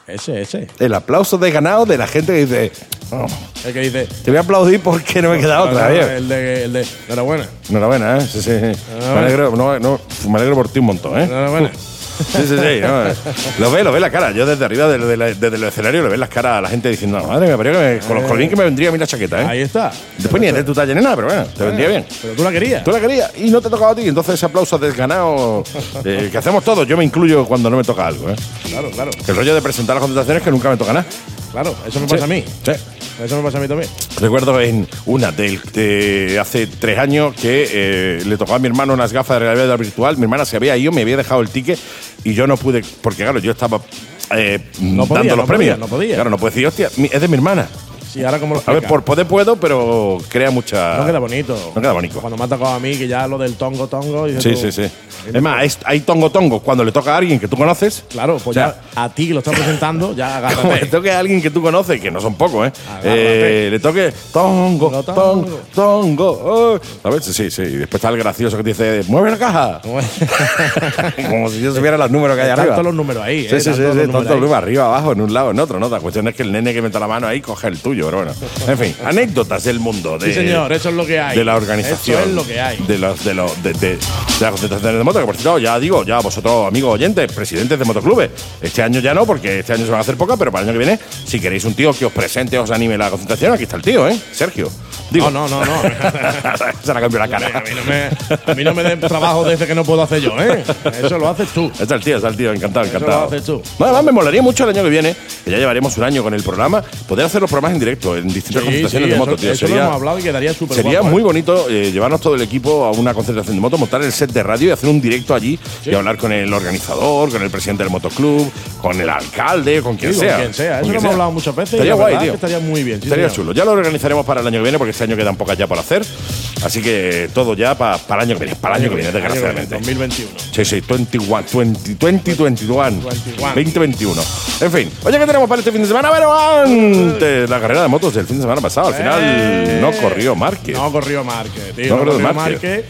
Ese, ese. El aplauso de ganado de la gente que dice. "Oh, El que dice. te voy a aplaudir porque no me queda otra, No. El de. El de enhorabuena. Enhorabuena, ¿eh? Sí, sí. sí. Me, alegro, no, no, me alegro por ti un montón, ¿eh? Enhorabuena. Sí, sí, sí. no, eh. Lo ve, lo ve la cara. Yo desde arriba, desde, desde- desde el escenario, le ve las caras a la gente diciendo, madre mía, pero que me- con los colín que me vendría a mí la chaqueta, ¿eh? Ahí está. Después ni es de tu talla ni nada, pero bueno, te vendría bien. Pero tú la querías. Tú la querías y no te tocaba a ti. Entonces ese aplauso desganado eh, que hacemos todos. Yo me incluyo cuando no me toca algo, ¿eh? Claro, claro. El rollo de presentar las concentraciones es que nunca me toca nada. Claro, eso me pasa a mí. Sí. Eso me pasa a mí también. Recuerdo en una del, de hace tres años que eh, le tocó a mi hermano unas gafas de realidad virtual. Mi hermana se había ido, me había dejado el ticket y yo no pude, porque claro, yo estaba eh, No podía, dando no los premios. podía, no podía. Claro, no puedo decir, hostia, es de mi hermana. Sí, ahora como lo A ver, por poder puedo, pero crea mucha. No queda bonito. No queda bonito. Cuando me ha tocado a mí, que ya lo del tongo tongo. Sí, tú, sí, sí. Es más, es- hay tongo tongo cuando le toca a alguien que tú conoces. Claro, pues O sea, ya a ti que lo estás presentando, ya Como le agárrate. toque a alguien que tú conoces, que no son pocos, ¿eh? Agárrate. Eh, le toque tongo, tongo, tongo. oh. A ver, sí, sí. Y después está el gracioso que te dice, mueve la caja. Como si yo supiera los números que hay arriba. todos los números ahí, Sí, ¿eh? sí, sí, sí, ahí. números arriba, abajo, en un lado, en otro. ¿no? La cuestión es que el nene que mete la mano ahí coge el tuyo, pero bueno. En fin, anécdotas del mundo. De, Sí, señor, eso es lo que hay. De la organización. Eso es lo que hay. De, los, de, los, de, de- de la concentración de moto, que por cierto, ya digo, ya vosotros, amigos oyentes, presidentes de motoclubes, este año ya no, porque este año se van a hacer pocas, pero para el año que viene, si queréis un tío que os presente, os anime la concentración, aquí está el tío, ¿eh? Sergio. Digo, No, no, no, no. se la cambió la cara. A mí no me, a mí no me den trabajo desde que no puedo hacer yo, ¿eh? Eso lo haces tú. Está el tío, está el tío, encantado, Eso encantado. lo haces tú. No, además me molaría mucho el año que viene, que ya llevaremos un año con el programa, poder hacer los programas en directo, en distintas Sí, concentraciones sí, de moto, eso, tío. eso lo sería hemos hablado y quedaría súper sería guapo, muy ¿eh? bonito eh, llevarnos todo el equipo a una concentración de moto, montar el set de radio y hacer un directo allí y hablar con el organizador, con el presidente del motoclub, con el alcalde, con quien con sea. quien sea. Con Eso quien lo hemos hablado muchas veces. y Estaría la guay, que estaría muy bien. sí, Estaría señor. chulo. Ya lo organizaremos para el año que viene, porque este año quedan pocas ya por hacer. Así que todo ya pa- para el año que viene, para el año que viene, desgraciadamente. 2021. Sí, sí, 21, 20, 2021, 21. 2021. En fin, oye, ¿qué tenemos para este fin de semana? Pero antes, la carrera de motos del fin de semana pasado. Al final Eh, no corrió Márquez. No corrió Márquez, tío. No No, corrió corrió Márquez.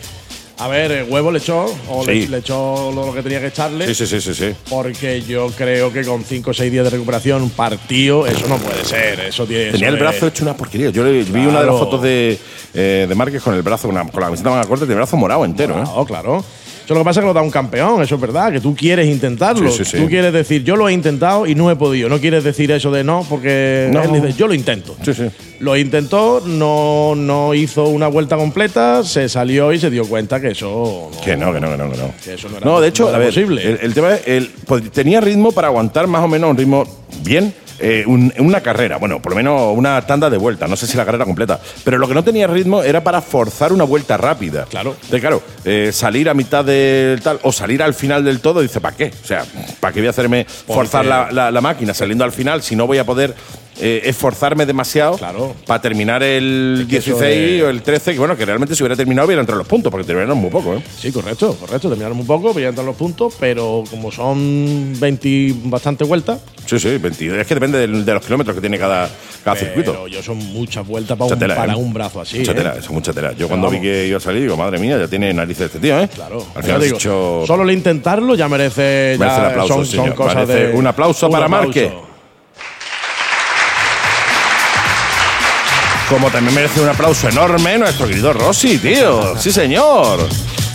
A ver, el huevo le echó, o le- Sí. le, echó lo que tenía que echarle. Sí, sí, sí, sí, sí. Porque yo creo que con 5 o 6 días de recuperación, partido, eso no puede ser. Eso tiene, Tenía eso el brazo es- hecho una porquería. Yo le- vi una de las fotos de, eh, de Márquez con el brazo, una- con la camiseta manga corta, y el brazo morado entero. ¿eh? Claro, claro. Eso lo que pasa es que lo da un campeón, eso es verdad, que tú quieres intentarlo. Sí, sí, sí. Tú quieres decir, yo lo he intentado y no he podido. No quieres decir eso de no, porque No. él dice, yo lo intento. Lo intentó, no, no hizo una vuelta completa, se salió y se dio cuenta que eso no, Que no, que no, que no, que no. Que eso no era- no, de hecho, no era a ver, posible. El, el tema es, el, pues, tenía ritmo para aguantar más o menos un ritmo bien. Eh, un- una carrera, bueno, por lo menos una tanda de vuelta, no sé si la carrera completa, pero lo que no tenía ritmo era para forzar una vuelta rápida. Claro. De claro, eh, salir a mitad del tal o salir al final del todo, dice, ¿para qué? O sea, ¿para qué voy a hacerme forzar la, la- la máquina saliendo al final si no voy a poder eh, esforzarme demasiado Claro. para terminar el que eso 16 es- o el 13? Que bueno, que realmente si hubiera terminado hubiera entrado en los puntos, porque terminaron muy poco, ¿eh? Sí, correcto, correcto. Terminaron un poco, ya entran los puntos, pero como son 20 bastante vueltas, Sí, sí, 22. Es que depende de, los kilómetros que tiene cada, cada pero circuito. yo son muchas vueltas para, Mucha un, tela, para ¿eh? un brazo así. mucha ¿eh? tela, es mucha tela. Yo cuando vi que iba a salir, digo, madre mía, ya tiene narices este tío, ¿eh? Claro, Al final digo, solo el intentarlo ya merece, Merece ya el aplauso, son, son cosas Merece de un aplauso para Márquez. Como también merece un aplauso enorme nuestro querido Rossi, tío. Sí, señor.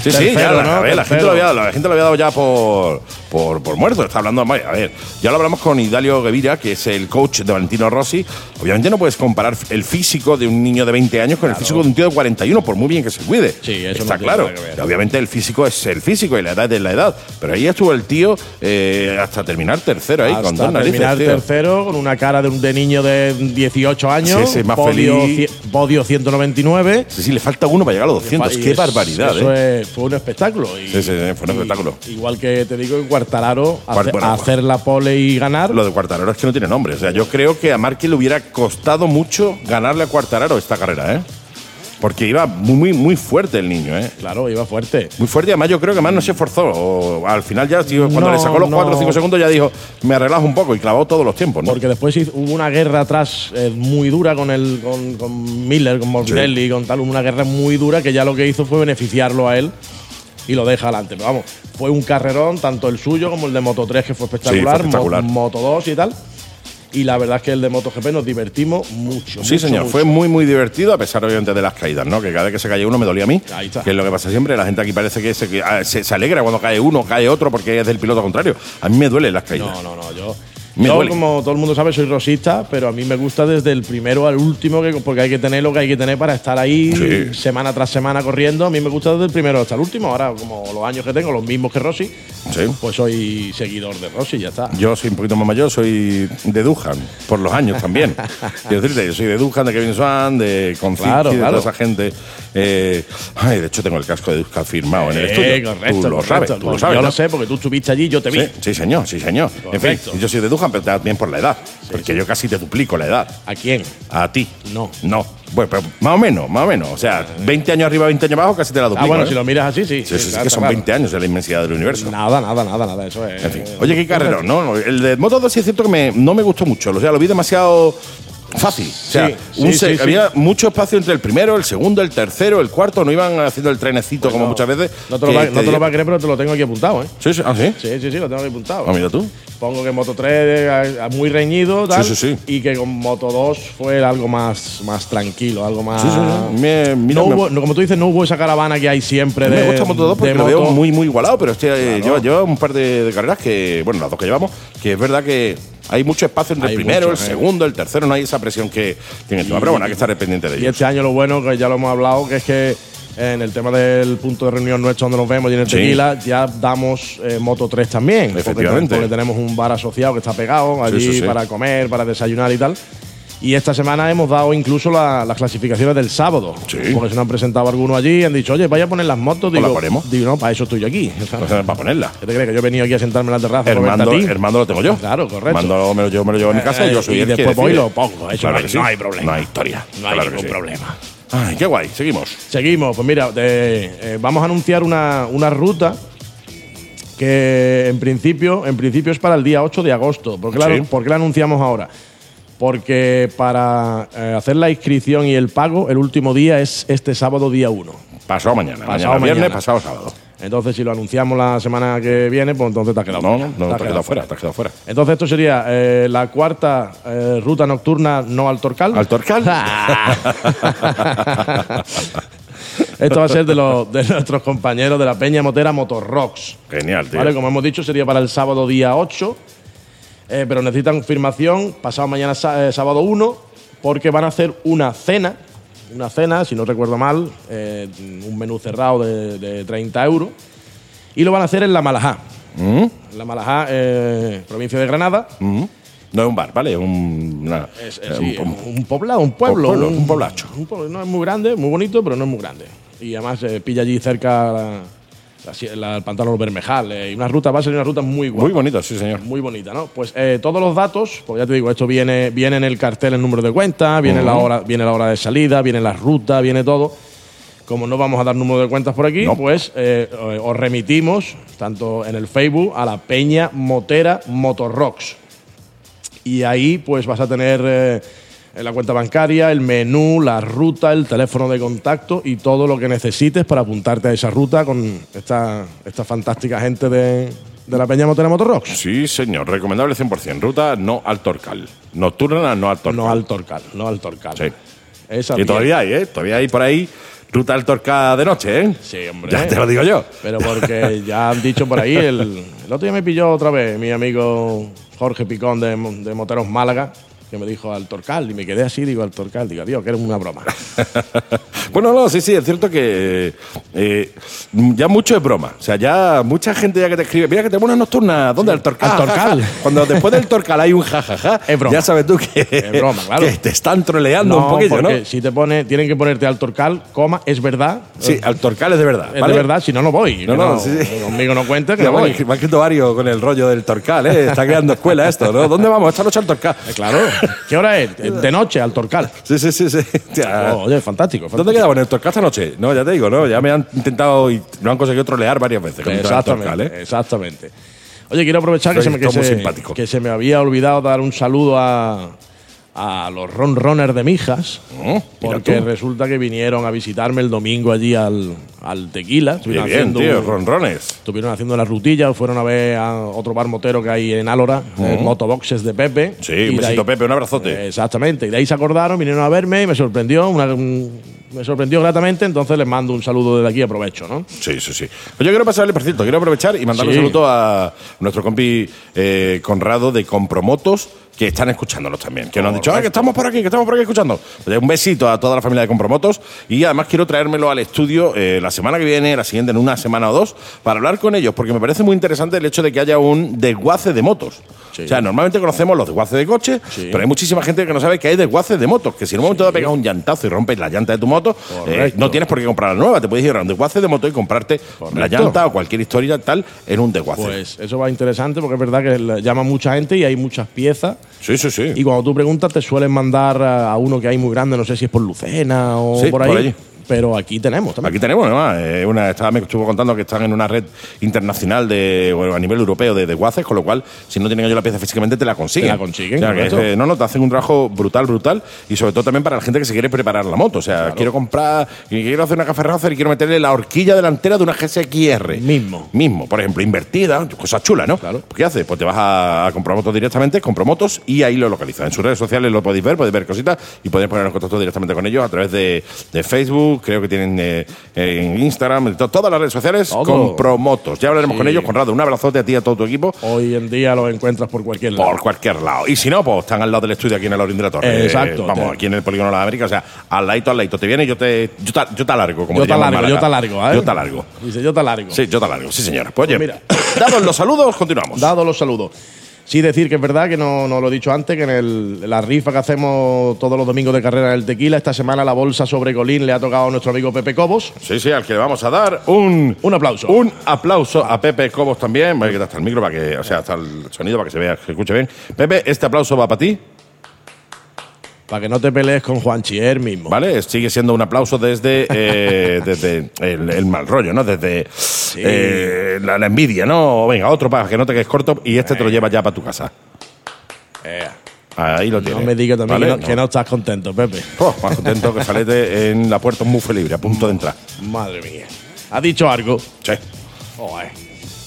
Sí, sí, ya, la, la gente lo había dado ya por, por, por muerto. Está hablando. A ver, ya lo hablamos con Idalio Guevira, que es el coach de Valentino Rossi. Obviamente no puedes comparar el físico de un niño de 20 años con el físico de un tío de 41, por muy bien que se cuide. Sí, eso Está no claro. que. Obviamente el físico es el físico y la edad es la edad. Pero ahí estuvo el tío eh, hasta terminar tercero ahí, con Hasta dos narices. terminar tercero con una cara de un de niño de 18 años. Sí, sí, más podio, feliz. ci- podio 199. Sí, sí, le falta uno para llegar a los 200. Y Qué es- barbaridad, eso ¿eh? es- fue un espectáculo. Y, sí, sí, fue un y- espectáculo. Igual que te digo, en Cuartararo, bueno, hacer la pole y ganar. Lo de Cuartararo es que no tiene nombre. O sea, yo creo que a Marque le hubiera costado mucho ganarle a Cuartararo esta carrera, ¿eh? Porque iba muy, muy, muy fuerte el niño, ¿eh? Claro, iba fuerte. Muy fuerte además yo creo que más no se esforzó. O al final ya, tío, cuando No, le sacó los no. 4 o 5 segundos ya dijo, me arreglas un poco y clavó todos los tiempos, ¿no? Porque después hubo una guerra atrás eh, muy dura con el con, con Miller, con Morbidelli, con tal, una guerra muy dura que ya lo que hizo fue beneficiarlo a él y lo deja adelante. Pero vamos, fue un carrerón, tanto el suyo como el de Moto 3, que fue espectacular, fue espectacular. Mo- Moto 2 y tal. Y la verdad es que el de MotoGP nos divertimos mucho. Sí, mucho, señor, mucho. fue muy, muy divertido, a pesar obviamente de las caídas, ¿no? Que cada vez que se cae uno me dolía a mí, Ahí está. que es lo que pasa siempre. La gente aquí parece que se, ah, se, se alegra cuando cae uno, cae otro, porque es del piloto contrario. A mí me duelen las caídas. No, no, no. Yo, Me yo, duele. como todo el mundo sabe, soy rosista, pero a mí me gusta desde el primero al último, que, porque hay que tener lo que hay que tener para estar ahí Sí. semana tras semana corriendo. A mí me gusta desde el primero hasta el último. Ahora, como los años que tengo, los mismos que Rossi, Sí. pues soy seguidor de Rossi, ya está. Yo soy un poquito más mayor, soy de Dujan, por los años también. Quiero decirte, yo soy de de Kevin Swan, de Conciti, Claro, de claro. toda esa gente. Eh, ay, de hecho, tengo el casco de Dujan firmado en el Eh, estudio. correcto, tú lo correcto. sabes, tú lo sabes. yo ¿no? lo sé porque tú estuviste allí, yo te vi. Sí, sí, señor, sí, señor. Correcto. En fin, yo soy de Dujan, pero también por la edad. porque yo casi te duplico la edad. ¿A quién? A ti. No. No. Bueno, pero más o menos, más o menos. O sea, 20 años arriba, 20 años abajo, casi te la duplico. Ah, bueno, ¿eh? si lo miras así, sí. Sí, sí, sí, claro, que son claro. 20 años de la inmensidad del universo. Nada, nada, nada, nada. Eso es. En fin. Oye, qué carrera, ¿no? El de Moto 2 sí es cierto que me- no me gustó mucho. O sea, lo vi demasiado fácil. O sea, Sí, un sí, se- sí, sí. había mucho espacio entre el primero, el segundo, el tercero, el cuarto. No iban haciendo el trenecito como muchas veces. No te, lo que va, no te di- lo vas a creer, pero te lo tengo aquí apuntado, ¿eh? Sí, sí. Ah, sí. Sí, sí, lo tengo aquí apuntado. Ah, mira tú. Pongo que Moto 3 eh, muy reñido, tal, Sí, sí, sí. y que con Moto 2 fue algo más, más tranquilo, algo más. Sí, sí, sí. Me- mira, no me- hubo, como tú dices, no hubo esa caravana que hay siempre de. me gusta Moto 2 porque lo veo muy, muy igualado, pero este, Claro. lleva, lleva un par de, de carreras que, bueno, las dos que llevamos, que es verdad que hay mucho espacio entre el primero, mucho, el eh. segundo, el tercero, no hay esa presión que tiene encima. Pero bueno, hay que estar pendiente de Y ello. este año lo bueno, que ya lo hemos hablado, que es que en el tema del punto de reunión nuestro donde nos vemos y en el Sí. tequila, ya damos eh, Moto 3 también. Porque Efectivamente. Porque, tenemos un bar asociado que está pegado allí sí, sí. para comer, para desayunar y tal. Y esta semana hemos dado incluso la- las clasificaciones del sábado. Sí. Porque se nos han presentado algunos allí y han dicho, oye, vaya a poner las motos. Pues Digo, las ponemos. digo, no, para eso estoy yo aquí. O sea, para ponerla. ¿Qué te crees? Que yo he venido aquí a sentarme en la terraza. a El comerte a mando, ti? el mando lo tengo yo. Claro, correcto. El mando me lo, yo me lo llevo a mi casa y yo soy y el que después voy y lo pongo. Eso Claro no, hay, que sí. no hay problema. No hay historia. No hay Claro que ningún sí. problema. Ay, qué guay. Seguimos. Seguimos, pues mira, eh, eh, vamos a anunciar una, una ruta que en principio, en principio es para el día 8 de agosto. ¿Por qué, la, Sí. por qué la anunciamos ahora? Porque para eh, hacer la inscripción y el pago, el último día es este sábado día 1. Pasado mañana. Pasado mañana viernes, pasado sábado. Entonces, si lo anunciamos la semana que viene, pues entonces te has quedado No, fuera. no, no, te has quedado fuera, te has quedado fuera. Entonces, esto sería eh, la cuarta eh, ruta nocturna no al Torcal. ¿Al Torcal? Esto va a ser de, los, de nuestros compañeros de la Peña Motera Motorrocks. Genial, tío. ¿Vale? Como hemos dicho, sería para el sábado día 8. Eh, pero necesitan confirmación pasado mañana eh, sábado 1, porque van a hacer una cena. Una cena, si no recuerdo mal, eh, un menú cerrado de, de 30 euros. Y lo van a hacer en La Malajá. ¿Mm? En La Malajá, eh, provincia de Granada. ¿Mm? No es un bar, ¿vale? Es un, una- Es, es, sí, un- un, un poblado, un pueblo. pueblo, un poblacho. un pueblo. No es muy grande, muy bonito, pero no es muy grande. Y además pilla allí cerca la- la el pantano Bermejal. eh, y una ruta, va a ser una ruta muy guapa. muy bonito, sí, señor. Muy bonita, ¿no? Pues eh, todos los datos, pues ya te digo, esto viene, viene en el cartel el número de cuenta, viene, la hora, viene la hora de salida, viene la ruta, viene todo. Como no vamos a dar número de cuentas por aquí, No. pues eh, eh, os remitimos, tanto en el Facebook, a la Peña Motera Motorrocks. Y ahí pues vas a tener la cuenta bancaria, el menú, la ruta, el teléfono de contacto y todo lo que necesites para apuntarte a esa ruta con esta, esta fantástica gente de, de la Peña Motera Motorrocks. Sí, señor. Recomendable 100%. Ruta no al Torcal. Nocturna no al Torcal. No al Torcal, no al Torcal. Sí. Esa piel. todavía hay, ¿eh? Todavía hay por ahí ruta Torcal de noche, ¿eh? Sí, hombre. Ya te lo digo yo. Pero porque ya han dicho por ahí, el, el otro día me pilló otra vez mi amigo Jorge Picón de, de Moteros Málaga, que me dijo al Torcal, y me quedé así, digo al Torcal, digo, Dios, que eres una broma. bueno, no, sí, sí, es cierto que eh, ya mucho es broma. O sea, ya mucha gente ya que te escribe, mira que tengo una nocturna, ¿dónde? Al Torcal. Al Torcal. Cuando después del Torcal hay un jajaja, Es broma. ya sabes tú que, Es broma, claro. que te están troleando un poquillo, ¿no? si te pone, tienen que ponerte al Torcal, coma, es verdad. Sí, al Torcal es de verdad. Es ¿vale? de verdad, si no, no voy. No, no, sí, sí. Conmigo no cuenta, que Ya no voy. va escrito varios con el rollo del Torcal, ¿eh? Está creando escuela esto, ¿no? ¿Dónde vamos? Esta noche al Torcal. Eh, Claro. ¿Qué hora es? De noche, al Torcal. Sí, sí, sí, sí. Oh, oye, fantástico. ¿Dónde fantástico. quedamos? ¿En el Torcal esta noche? No, ya te digo, ¿no? Ya me han intentado y no han conseguido trolear varias veces Exactamente, Torcal, ¿eh? exactamente. Oye, quiero aprovechar que Soy se, me, que, todo muy se, simpático. que se me había olvidado dar un saludo a, a los ronroners de Mijas, Oh, porque resulta que vinieron a visitarme el domingo allí al, al Tequila. Estuvieron bien, haciendo tío, ronrones. Estuvieron haciendo la rutilla, fueron a ver a otro bar motero que hay en Álora, el Motoboxes de Pepe. Sí, Y un besito, ahí- Pepe, un abrazote. Eh, Exactamente, y de ahí se acordaron, vinieron a verme y me sorprendió, una- me sorprendió gratamente, entonces les mando un saludo desde aquí, aprovecho, ¿no? Sí, sí, sí. Pues yo quiero pasarle, por cierto, quiero aprovechar y mandarle Sí. un saludo a nuestro compi eh, Conrado de Compromotos, que están escuchándolos también. Que nos han dicho, "Ah, que estamos por aquí, que estamos por aquí escuchando. Pues un besito a toda la familia de Compromotos y además quiero traérmelo al estudio eh, la semana que viene, la siguiente, en una semana o dos, para hablar con ellos, porque me parece muy interesante el hecho de que haya un desguace de motos. Sí. O sea, normalmente conocemos los desguaces de coche, Sí. pero hay muchísima gente que no sabe que hay desguaces de motos, que si en un momento te pegas un llantazo y rompes la llanta de tu moto, eh, no tienes por qué comprar la nueva, te puedes ir a un desguace de moto y comprarte la llanta o cualquier historia tal en un desguace. Pues eso va interesante porque es verdad que llama mucha gente y hay muchas piezas. sí, sí, sí. Y cuando tú preguntas, te suelen mandar a a uno que hay muy grande, no sé si es por Lucena o Sí, por ahí. por allí. Pero aquí tenemos también. Aquí tenemos, además, eh, una, estaba, me estuvo contando que están en una red internacional de, bueno, a nivel europeo de desguaces, con lo cual, si no tienen ellos la pieza físicamente, te la consiguen. Te la consiguen, O sea, que es, correcto. eh, no, no, te hacen un trabajo brutal, brutal, y sobre todo también para la gente que se quiere preparar la moto. O sea, quiero comprar, quiero hacer una café racer y quiero meterle la horquilla delantera de una GSXR. Mismo. Mismo, por ejemplo, invertida, cosa chula, ¿no? Claro. ¿Qué haces? Pues te vas a, a Compromotos directamente, Compromotos, y ahí lo localizas. En sus redes sociales lo podéis ver, podéis ver cositas y podéis poner en contacto directamente con ellos a través de, de Facebook, creo que tienen eh, en Instagram, en to- todas las redes sociales, Todo. Compromotos. Ya hablaremos Sí. con ellos, Conrado. Un abrazote a ti y a todo tu equipo. Hoy en día los encuentras por cualquier lado. Por cualquier lado. Y si no, pues están al lado del estudio aquí en el Orín de la Torre. Eh, exacto. Eh, vamos, Te- aquí en el Polígono de las Américas. O sea, al ladito, al ladito. Te viene y yo te, yo te, yo te alargo, como yo te diríamos en largo, yo te largo, ¿eh? Yo te alargo. Dice, yo te largo. Sí, yo te alargo. Sí, señora. Pues oye, Pues mira. dados los saludos, continuamos. Dado los saludos. Sí, decir que es verdad que no, no lo he dicho antes, que en el- la rifa que hacemos todos los domingos de carrera del tequila, esta semana la bolsa sobre Colín le ha tocado a nuestro amigo Pepe Cobos. Sí, sí, al que le vamos a dar un, Un aplauso. Un aplauso a Pepe Cobos también. Voy a quitar hasta el micro para que, o sea, hasta el sonido para que se vea, que se escuche bien. Pepe, este aplauso va para ti, Para que no te pelees con Juan Chier mismo. ¿vale? Sigue siendo un aplauso desde, eh, desde el, el mal rollo, ¿no? Desde eh, la, la envidia, ¿no? Venga, otro para que no te quedes corto y este te lo llevas ya para tu casa. Ahí lo no tienes. me digas también ¿vale? que, no, que no estás contento, Pepe. Oh, más contento que salete en la puerta un mufe libre, a punto de entrar. Madre mía. ¿Has dicho algo? Sí.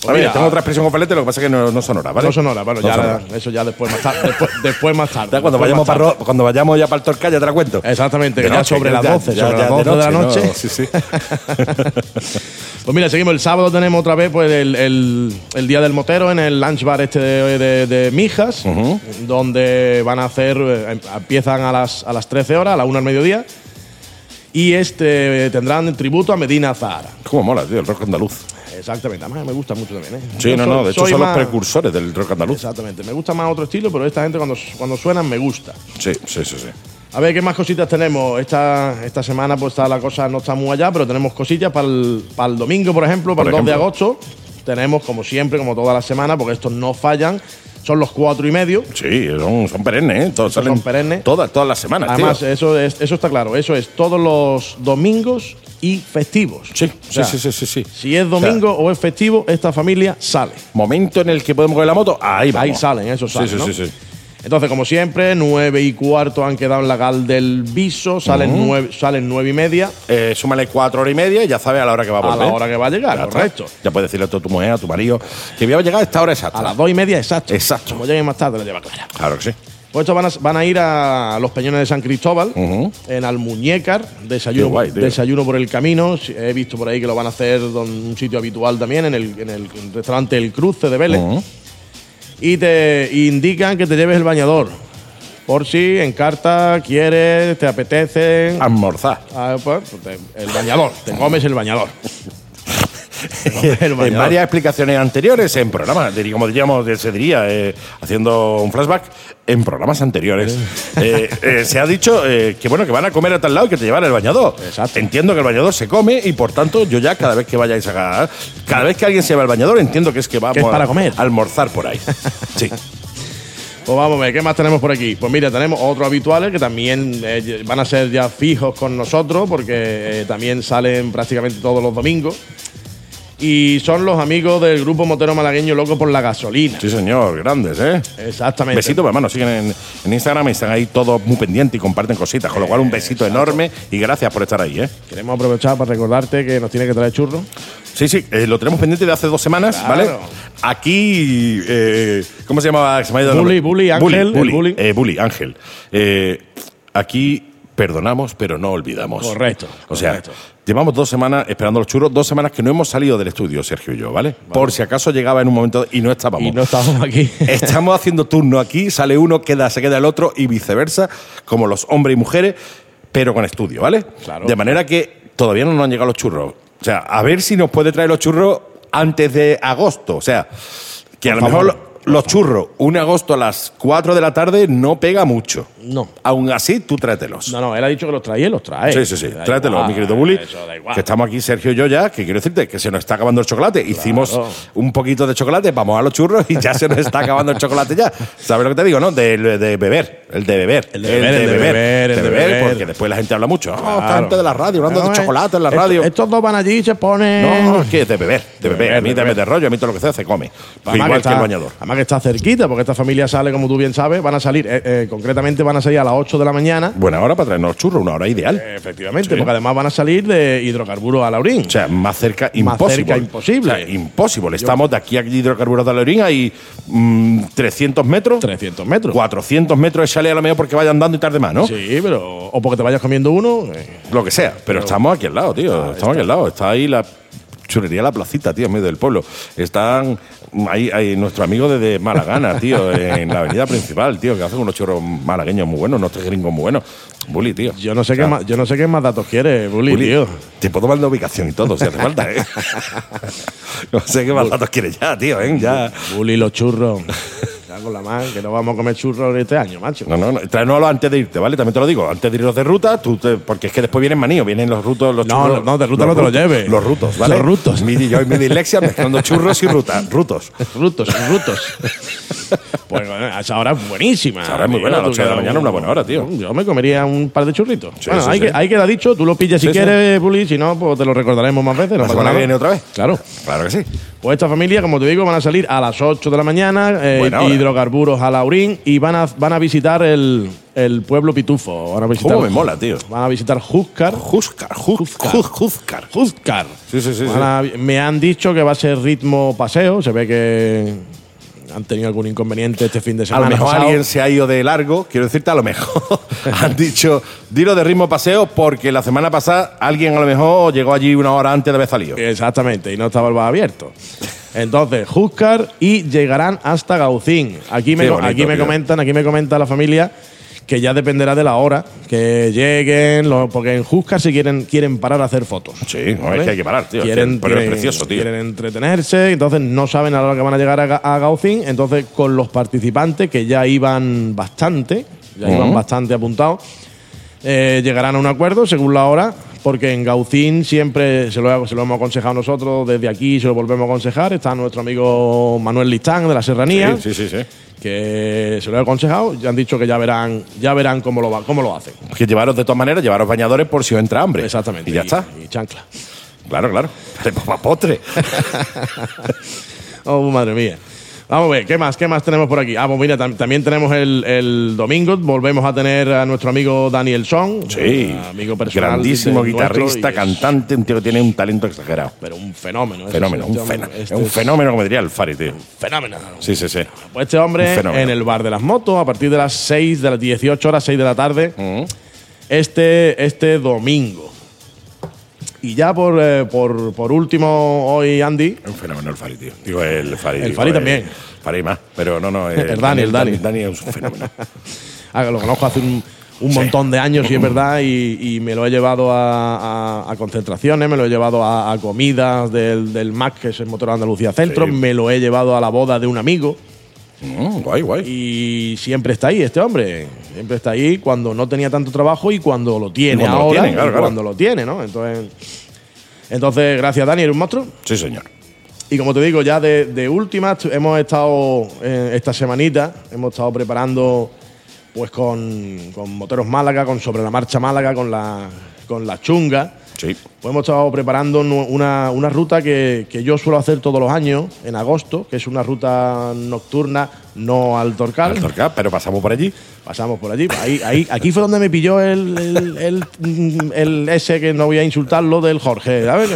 A ver, tengo otra expresión con lo que pasa es que no, no sonora, ¿vale? No sonora, bueno, No ya sonora. eso ya después más tarde. Después, después más tarde. Ya cuando después vayamos, más para, tarde. Cuando vayamos ya para el Torcal ya te la cuento. Exactamente, que ya sobre las ya- 12, ya- sobre las 12 de la ¿no? noche. Sí, sí. Pues mira, seguimos. El sábado tenemos otra vez pues, el, el- el día del motero en el lunch bar este de, de- de Mijas, donde van a hacer, eh, empiezan a las, a las 13 horas, a la 1 al mediodía, y este tendrán tributo a Medina Zahara. Cómo mola, tío, el rock andaluz. Exactamente, además me gusta mucho también. ¿eh? Sí, Yo no, soy- no, de hecho son los precursores del rock andaluz. Exactamente, me gusta más otro estilo, pero esta gente cuando, cuando suenan me gusta. Sí, sí, sí, sí. A ver, ¿qué más cositas tenemos? Esta, esta semana pues está la cosa no está muy allá, pero tenemos cosillas para el, para el domingo, por ejemplo, para Por el 2 de agosto. Tenemos, como siempre, como toda la semana, porque estos no fallan, son los cuatro y medio. Sí, son, son perennes, ¿eh? Todos salen son perennes. Todas, todas las semanas, Además, tío. eso, es, eso está claro, eso es todos los domingos y festivos. Sí, O sea, sí, sí, sí, sí. Si es domingo o es festivo, esta familia sale. Momento en el que podemos coger la moto, ahí vamos. Ahí salen, esos Sí, salen. sí, ¿no? sí, sí. Entonces, como siempre, nueve y cuarto han quedado en la gal del viso, salen, nueve, salen nueve y media Eh, súmale cuatro horas y media y ya sabes a la hora que va a a volver. la hora que va a llegar, Ya correcto. Ya puedes decirle a tu mujer, a tu marido, que voy a llegar a esta hora exacta. A las dos y media, exacto. Exacto. Como llegue más tarde, lo lleva clara. Claro que sí. Pues estos van a, van a ir a los Peñones de San Cristóbal, Ujú. en Almuñécar, desayuno, guay, desayuno por el camino. He visto por ahí que lo van a hacer en un sitio habitual también, en el, en el restaurante El Cruce de Vélez. Y te indican que te lleves el bañador. Por si en carta quieres, te apetece. Almorzar. Ah, pues, te- el bañador, te comes el bañador. En varias explicaciones anteriores, en programas, como diríamos, se diría, eh, haciendo un flashback, en programas anteriores, eh, eh, se ha dicho que bueno que van a comer a tal lado y que te llevan el bañador. Exacto. Entiendo que el bañador se come y por tanto yo ya cada vez que vayáis a cada vez que alguien se va al bañador entiendo que es que vamos es para a- comer. a almorzar por ahí. Sí. Pues vamos a ver, ¿qué más tenemos por aquí? Pues mira, tenemos otros habituales que también eh, van a ser ya fijos con nosotros porque eh, también salen prácticamente todos los domingos. Y son los amigos del grupo motero malagueño Loco por la Gasolina. Sí, señor, grandes, ¿eh? Exactamente. Besito, hermano, siguen en, en Instagram y están ahí todos muy pendientes y comparten cositas, con lo cual un besito enorme y gracias por estar ahí, ¿eh? Queremos aprovechar para recordarte que nos tiene que traer churros. Sí, sí, eh, lo tenemos pendiente de hace dos semanas, Claro. ¿vale? Aquí, eh, ¿cómo se llamaba? Se me ha ido el Bully. Bully, Ángel, el Bully, Bully. eh, Bully, Ángel. Eh, aquí perdonamos, pero no olvidamos. Correcto, O sea, correcto. llevamos dos semanas esperando los churros, dos semanas que no hemos salido del estudio, Sergio y yo, ¿vale? Por si acaso llegaba en un momento y no estábamos. Y no estábamos aquí. Estamos haciendo turno aquí, sale uno, queda, se queda el otro y viceversa, como los hombres y mujeres, pero con estudio, ¿vale? Claro. De manera que todavía no nos han llegado los churros. O sea, a ver si nos puede traer los churros antes de agosto. O sea, que a lo mejor favor. Los churros, un agosto a las 4 de la tarde, no pega mucho. No. Aún así, tú tráetelos. No, no, él ha dicho que los trae y los trae. Sí, sí, sí. Da Tráetelos, igual, mi querido Bully. Que estamos aquí, Sergio y yo ya, que quiero decirte que se nos está acabando el chocolate. Hicimos un poquito de chocolate, vamos a los churros y ya se nos está acabando el chocolate ya. ¿Sabes lo que te digo, no? De, de beber. El de beber. El de beber, el de beber, el de beber. Porque después la gente habla mucho. Claro. Oh, gente de la radio, hablando No, de eh, chocolate en la radio. Estos dos van allí y se ponen. no, es que es de beber, de beber. beber, A mí de beber. de rollo, a mí todo lo que sea se come. Además Igual que, está, el bañador. Además que está cerquita, porque esta familia sale, como tú bien sabes, van a salir, eh, eh, concretamente van a salir a las 8 de la mañana. Buena hora para traernos churros, una hora ideal. Eh, Efectivamente, Sí. porque además van a salir de hidrocarburos a Laurín. O sea, más cerca Más imposible. cerca imposible. O sea, imposible. Estamos de aquí a hidrocarburos de Lorín hay mm, 300 metros. 300 metros. 400 metros de chalet a lo mejor porque vaya andando y tarde más, ¿no? Sí, pero. O porque te vayas comiendo uno. Lo que sea. Pero, estamos aquí al lado, tío. estamos aquí al lado. Está ahí la chulería La Placita, tío, en medio del pueblo. Están ahí, ahí nuestro amigo desde Malagana, tío, en la avenida principal, tío, que hacen unos churros malagueños muy buenos, unos gringos muy buenos. Bully, tío. yo no sé O sea, qué más, yo no sé qué más datos quieres, Bully, Bully, tío. Te puedo mandar ubicación y todo, si hace falta, ¿eh? no sé qué más datos quieres ya, tío, ¿eh? Ya. Bully, los churros. Cago la mano, que no vamos a comer churros este año, macho. No, no, no. Tráenoslo antes de irte, ¿vale? También te lo digo. Antes de irnos de ruta, tú te- porque es que después vienen maníos, vienen los rutos, los No, churros. no, de ruta los no te lo rutos, lleves. Los rutos, ¿vale? Los rutos. Mi, yo y mi dislexia mezclando churros y ruta, rutos. Rutos, rutos. pues bueno, a esa hora es buenísima. Esa hora es muy buena, a las ocho de la mañana es una buena hora, tío. Yo me comería un par de churritos. Sí, bueno, sí, ahí, sí. Que, ahí queda dicho, tú lo pillas si Sí, sí. quieres, Bully, si no, pues te lo recordaremos más veces. No ¿La pasa semana nada. que viene otra vez? Claro. Claro que sí. Pues esta familia, como te digo, van a salir a las 8 de la mañana, eh, hidrocarburos a Laurín y van a, van a visitar el, el pueblo Pitufo. Van a visitar, ¿Cómo me mola, tío? Van a visitar. Juzcar, Juzcar. Juzcar. Júzcar. Sí, sí, sí. Sí. a- me han dicho que va a ser ritmo paseo. Se ve que han tenido algún inconveniente este fin de A semana. lo mejor pasado. alguien se ha ido de largo, quiero decirte, a lo mejor han dicho, dilo de ritmo paseo, porque la semana pasada alguien a lo mejor llegó allí una hora antes de haber salido. Exactamente, y no estaba el bar abierto. Entonces, Júzcar y llegarán hasta Gaucín. Aquí me, Qué bonito, aquí me tío. comentan, aquí me comenta la familia que ya dependerá de la hora que lleguen, lo- porque en Júzcar si quieren, quieren parar a hacer fotos. Sí, no, es que hay que parar, tío. Quieren, pero es precioso, tío. quieren entretenerse, entonces no saben a la hora que van a llegar a, a Gaucín. Entonces, con los participantes que ya iban bastante, ya iban bastante apuntados, eh, llegarán a un acuerdo según la hora, porque en Gaucín siempre se lo, se lo hemos aconsejado nosotros, desde aquí se lo volvemos a aconsejar. Está nuestro amigo Manuel Listán de la Serranía, Sí, sí, sí. sí. Que se lo he aconsejado, ya han dicho que ya verán, ya verán cómo lo, va, cómo lo hacen. Que llevaros de todas maneras, llevaros bañadores por si os entra hambre. Exactamente. Y ya está. Y chancla. Claro, claro. Para postre. Oh, madre mía. Vamos a ver, ¿qué más? ¿Qué más tenemos por aquí? Ah, pues mira, tam- también tenemos el, el domingo, volvemos a tener a nuestro amigo Daniel Song, Sí, eh, amigo personal. grandísimo guitarrista, es- cantante, un tío que tiene un talento exagerado. Pero un fenómeno. ese Fenómeno, un, este fenómeno. Es este un es fenómeno, como diría el Fari, tío. Fenómeno. Sí, sí, sí. Pues este hombre en el bar de las motos, a partir de las 6, de las 18 horas, 6 de la tarde, Mm. este, este domingo. Y ya por, eh, por, por último, hoy, Andy, Un fenómeno el Fari, tío. Digo, el Fari. El digo, Fari eh, también. Fari más, pero no, no. El Dani, el Dani. Dani es un fenómeno. ah, lo conozco hace un, un montón de años, y es verdad, y, y me lo he llevado a, a- a concentraciones, me lo he llevado a, a comidas del, del MAC, que es el Motor Andalucía Centro, Sí. me lo he llevado a la boda de un amigo. Mm, guay, guay. Y siempre está ahí este hombre. Siempre está ahí cuando no tenía tanto trabajo y cuando lo tiene cuando lo ahora. tiene, claro, claro. cuando lo tiene, ¿no? Entonces, entonces gracias, Dani, eres un monstruo. Sí, señor. Y como te digo, ya de, de última, hemos estado eh, esta semanita, hemos estado preparando pues con, con Moteros Málaga, con Sobre la Marcha Málaga, con la, con la Chunga. Sí. Pues hemos estado preparando una, una ruta que, que yo suelo hacer todos los años, en agosto, que es una ruta nocturna, no al Torcal. Al Torcal, pero pasamos por allí. Pasamos por allí. Ahí, ahí, aquí fue donde me pilló el, el, el, el ese que no voy a insultarlo del Jorge. ¿Sabes?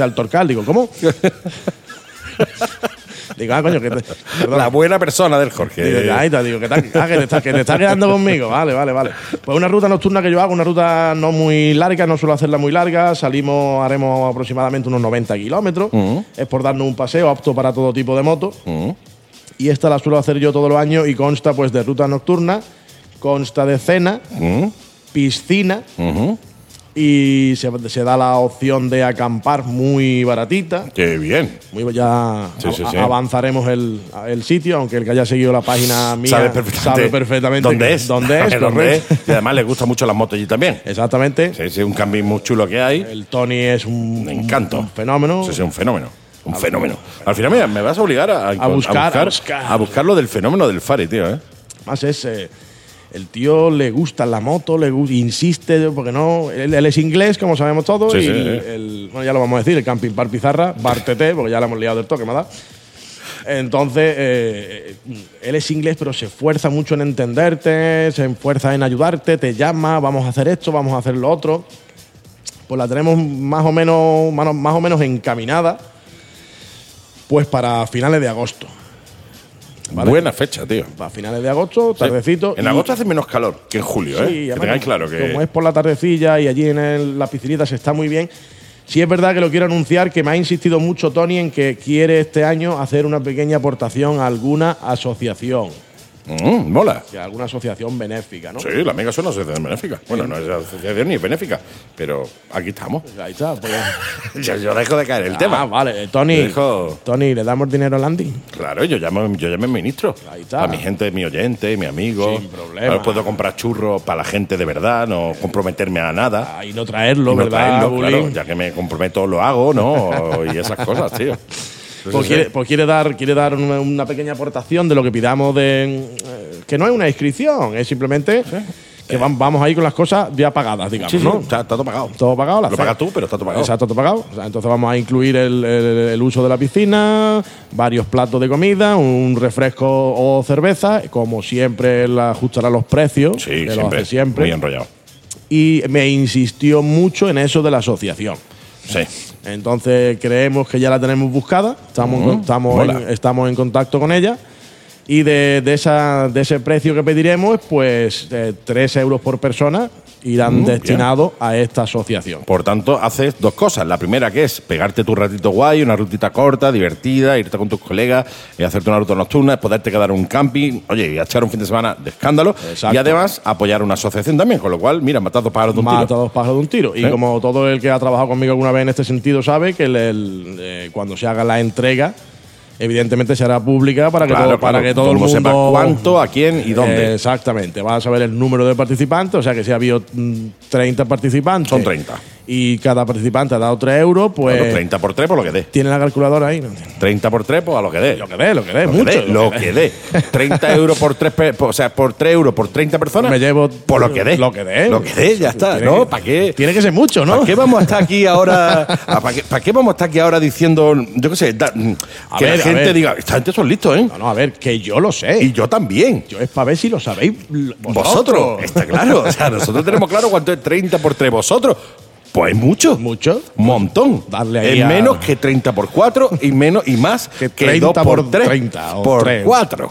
Al Torcal. Digo, ¿cómo? Digo, ah, coño, que te, perdón. La buena persona del Jorge. Digo, ahí está, digo, que, te, ah, que, te estás, que te estás quedando conmigo. Vale, vale, vale. Pues una ruta nocturna que yo hago, una ruta no muy larga, no suelo hacerla muy larga. Salimos, haremos aproximadamente unos 90 kilómetros. Es por darnos un paseo apto para todo tipo de motos. Mm. Y esta la suelo hacer yo todos los años y consta pues de ruta nocturna, consta de cena, Mm. piscina. Y se, se da la opción de acampar muy baratita. Qué bien. Muy, ya Sí, sí, a- sí. avanzaremos el, el sitio, aunque el que haya seguido la página mía Sabe perfectamente, sabe perfectamente dónde es. dónde es, dónde es. Y además le gustan mucho las motos allí también. Exactamente. Sí, sí, un cambio muy chulo que hay. El Tony es un, Me encanta. un fenómeno. Sí, sí, un fenómeno. Un fenómeno. Al final me, me vas a obligar a, A buscar, a buscar. lo del fenómeno del Fari, tío. ¿eh? Más es. El tío le gusta la moto, le gu- insiste, porque no. Él, él es inglés, como sabemos todos. Sí, y sí, sí. el- bueno, ya lo vamos a decir, el Camping Bar Pizarra, Bar TT, porque ya le hemos liado del toque, me da. Entonces, eh, él es inglés, pero se esfuerza mucho en entenderte, se esfuerza en ayudarte, te llama, vamos a hacer esto, vamos a hacer lo otro. Pues la tenemos más o menos, más o menos encaminada, pues para finales de agosto. Vale. Buena fecha, tío. Para finales de agosto, Sí. tardecito. En agosto hace menos calor que en julio, ¿eh? Sí, que además, tengáis claro que. Como es por la tardecilla y allí en el- la piscinita se está muy bien. Sí es verdad que lo quiero anunciar que me ha insistido mucho Tony en que quiere este año hacer una pequeña aportación a alguna asociación, Mm, mola. a alguna asociación benéfica, ¿no? Sí, la Mega es una asociación benéfica. Bueno, no es asociación ni es benéfica, pero aquí estamos. Ahí está. pues. Yo, yo dejo de caer el Ah, tema. vale. Eh, Tony, dejo- Tony, ¿le damos dinero al Andy? Claro, yo llamo, yo llamo ministro. Ahí está. A mi gente, mi oyente, mi amigo. Sin problema. Ahora puedo comprar churros para la gente de verdad, no comprometerme a nada. Ahí no traerlo, Y no ¿verdad? traerlo, claro, ya que me comprometo lo hago, ¿no? y esas cosas, tío. Pues quiere, pues quiere dar, quiere dar una, una pequeña aportación de lo que pidamos de. eh, que no es una inscripción, es simplemente que vam- vamos ahí con las cosas ya pagadas, digamos, Sí, sí, ¿no? está, está todo pagado. Todo pagado. la Lo pagas tú, pero está todo pagado. Exacto, todo pagado. O sea, entonces vamos a incluir el, el- el uso de la piscina, varios platos de comida, un refresco o cerveza. Como siempre, él ajustará los precios. Sí, que lo siempre, hace siempre. Muy enrollado. Y me insistió mucho en eso de la asociación. Sí. Entonces creemos que ya la tenemos buscada, estamos, en- estamos, en, estamos en contacto con ella. Y de, de esa, de ese precio que pediremos, pues eh, 3 euros por persona irán Mm, destinados a esta asociación. Por tanto, haces dos cosas. La primera que es pegarte tu ratito guay, una rutita corta, divertida, irte con tus colegas y hacerte una ruta nocturna, poderte quedar en un camping, oye, y echar un fin de semana de escándalo. Exacto. Y además apoyar una asociación también, con lo cual, mira, matado pájaros de un Mata tiro. dos pájaros de un tiro. Y como todo el que ha trabajado conmigo alguna vez en este sentido sabe que el- el, eh, cuando se haga la entrega, evidentemente será pública para que Claro, todo, para claro, que todo el mundo sepa cuánto, a quién y dónde. Eh, exactamente. Vas a saber el número de participantes, o sea que si ha habido mm, 30 participantes. Son 30. Y cada participante ha dado 3 euros, pues Bueno, 30 por 3 por lo que dé. tiene la calculadora ahí. 30 por 3 pues a lo que dé. Lo que dé, lo que dé, Lo que mucho. dé, lo que dé. 30 euros por 3 o sea, por 3 euros por 30 personas. Me llevo por lo que dé. lo que dé. Lo que dé, ya está. Tiene ¿No? que- ¿Para qué? Tiene que ser mucho, ¿no? ¿Para qué vamos a estar aquí ahora? ¿Para qué, para qué vamos a estar aquí ahora diciendo, yo qué sé, da- A que ver, la gente diga, esta gente son listos, ¿eh? No, no, a ver, que yo lo sé. Y yo también. yo es para ver si lo sabéis l- Vosotros, está claro. O sea, nosotros tenemos claro cuánto es 30 por 3. Vosotros, pues mucho. Mucho. Montón. Darle ahí es a- menos que 30 por 4 y menos y más Que que 30 2 por por 3 30 o por tres. 4.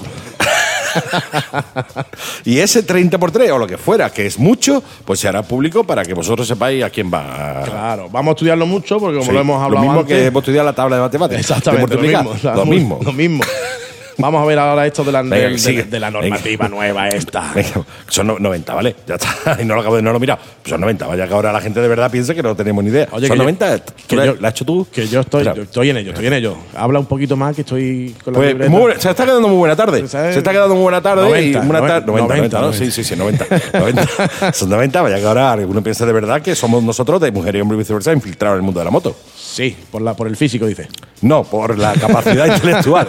y ese 30 por 3 o lo que fuera, que es mucho, pues se hará público para que vosotros sepáis a quién va. Claro, vamos a estudiarlo mucho porque como Sí, lo hemos hablado mismo antes, que hemos estudiado la tabla de matemáticas. Exactamente, de lo multiplicar. mismo. o sea, Lo muy- mismo. Lo mismo. Vamos a ver ahora esto de la, Venga, del- de, la normativa nueva esta. Venga, son no- 90, ¿vale? Ya está. Y no lo acabo de no lo he mirado. Son 90. Vaya que ahora la gente de verdad piensa que no tenemos ni idea. Oye, son que yo- 90. ¿Tú que la, yo- la has hecho tú? Que yo estoy, yo estoy en ello, estoy en ello. Habla un poquito más que estoy con la Pues muy se está quedando muy buena tarde. ¿Sabes? Se está quedando muy buena tarde. 90, y buena tar- 90, 90, 90, ¿no? 90. Sí, sí, sí, 90. 90. Son 90, vaya que ahora alguno piensa de verdad que somos nosotros de mujer y hombre y viceversa infiltrados en el mundo de la moto. Sí, por, la, por el físico, dice. No, por la capacidad intelectual.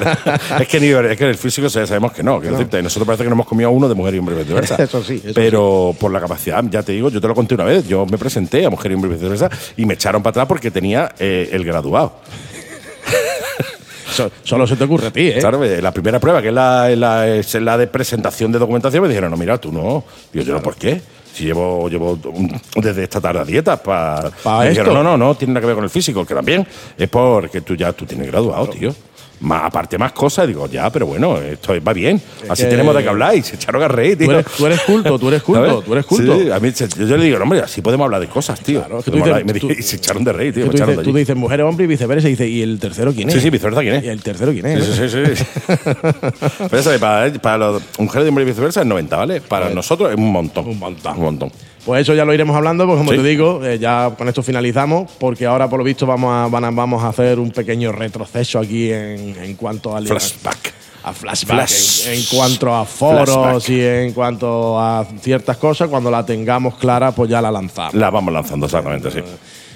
es, que ni, es que el físico ya sabemos que no. Decirte, nosotros parece que no hemos comido a uno de mujer y hombre y viceversa. Eso sí, eso Pero por la capacidad, ya te digo, yo te lo conté una vez. Yo me presenté a mujer y hombre y viceversa y me echaron para atrás porque tenía eh, el graduado. So- solo se te ocurre a ti, ¿eh? Claro, eh, la primera prueba, que es la, la- es la de presentación de documentación, me dijeron, no, mira, tú no. Digo, yo no, ¿por qué? Si llevo, llevo desde esta tarde a dieta para. ¿Pa no, no, no, tiene nada que ver con el físico, que también es porque tú ya tú tienes graduado, tío. Más, aparte más cosas, digo, ya, pero bueno, esto va bien. Así que- tenemos de qué hablar y se echaron a reír, tío. Tú eres, tú eres culto, tú eres culto, ¿Sabes? tú eres culto. Sí, a mí yo, yo le digo, no, hombre, así podemos hablar de cosas, tío. Claro, es que tú dices- hablar- y, me tú- y se echaron de reír, tío. Tú, dices, tú dices mujer, hombre y viceversa. Y dice, ¿y el tercero quién es? Sí, sí, viceversa, ¿quién es? ¿Y el tercero quién es? Sí, sí, sí. Pero eso, para, para los mujeres de hombre y viceversa es 90, ¿vale? Para nosotros es un montón. Un montón. Un montón. Pues eso ya lo iremos hablando, pues como Sí. te digo, eh, ya con esto finalizamos, porque ahora por lo visto vamos a, van a- vamos a hacer un pequeño retroceso aquí en, en cuanto al Flashback. a flashback, Flash. en, en cuanto a foros Flashback. y en cuanto a ciertas cosas, cuando la tengamos clara, pues ya la lanzamos. La vamos lanzando, exactamente, sí.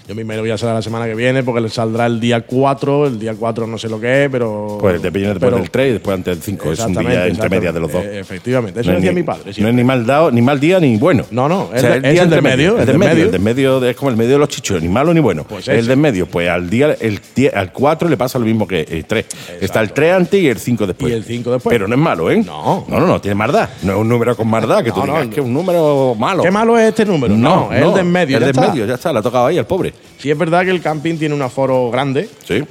Yo mi mail voy a hacer la semana que viene porque le saldrá el día 4, el día 4 no sé lo que es, pero... Pues viene después pero- del 3 y después antes del 5. Es un día entre medias de los dos. efectivamente, eso No es decía ni- mi padre. No es ni mal dado, ni mal día, ni bueno. No, no, O es sea, el es día el del medio, El el del del medio. medio. El del medio es como el medio de los chichos, ni malo ni bueno. Pues el del medio, pues al día, el al 4 le pasa lo mismo que el 3. Está el 3 antes y el 5 después. Y el 5 después. Pero no es malo, ¿eh? No. No, no, no, tiene maldad. No es un número con maldad, que tú No, no, digas no. que es un número malo. ¿Qué malo es este número? No, es el de en medio. El ya de en está. medio, ya está, le ha tocado ahí al pobre. Sí, es verdad que el camping tiene un aforo grande. Sí.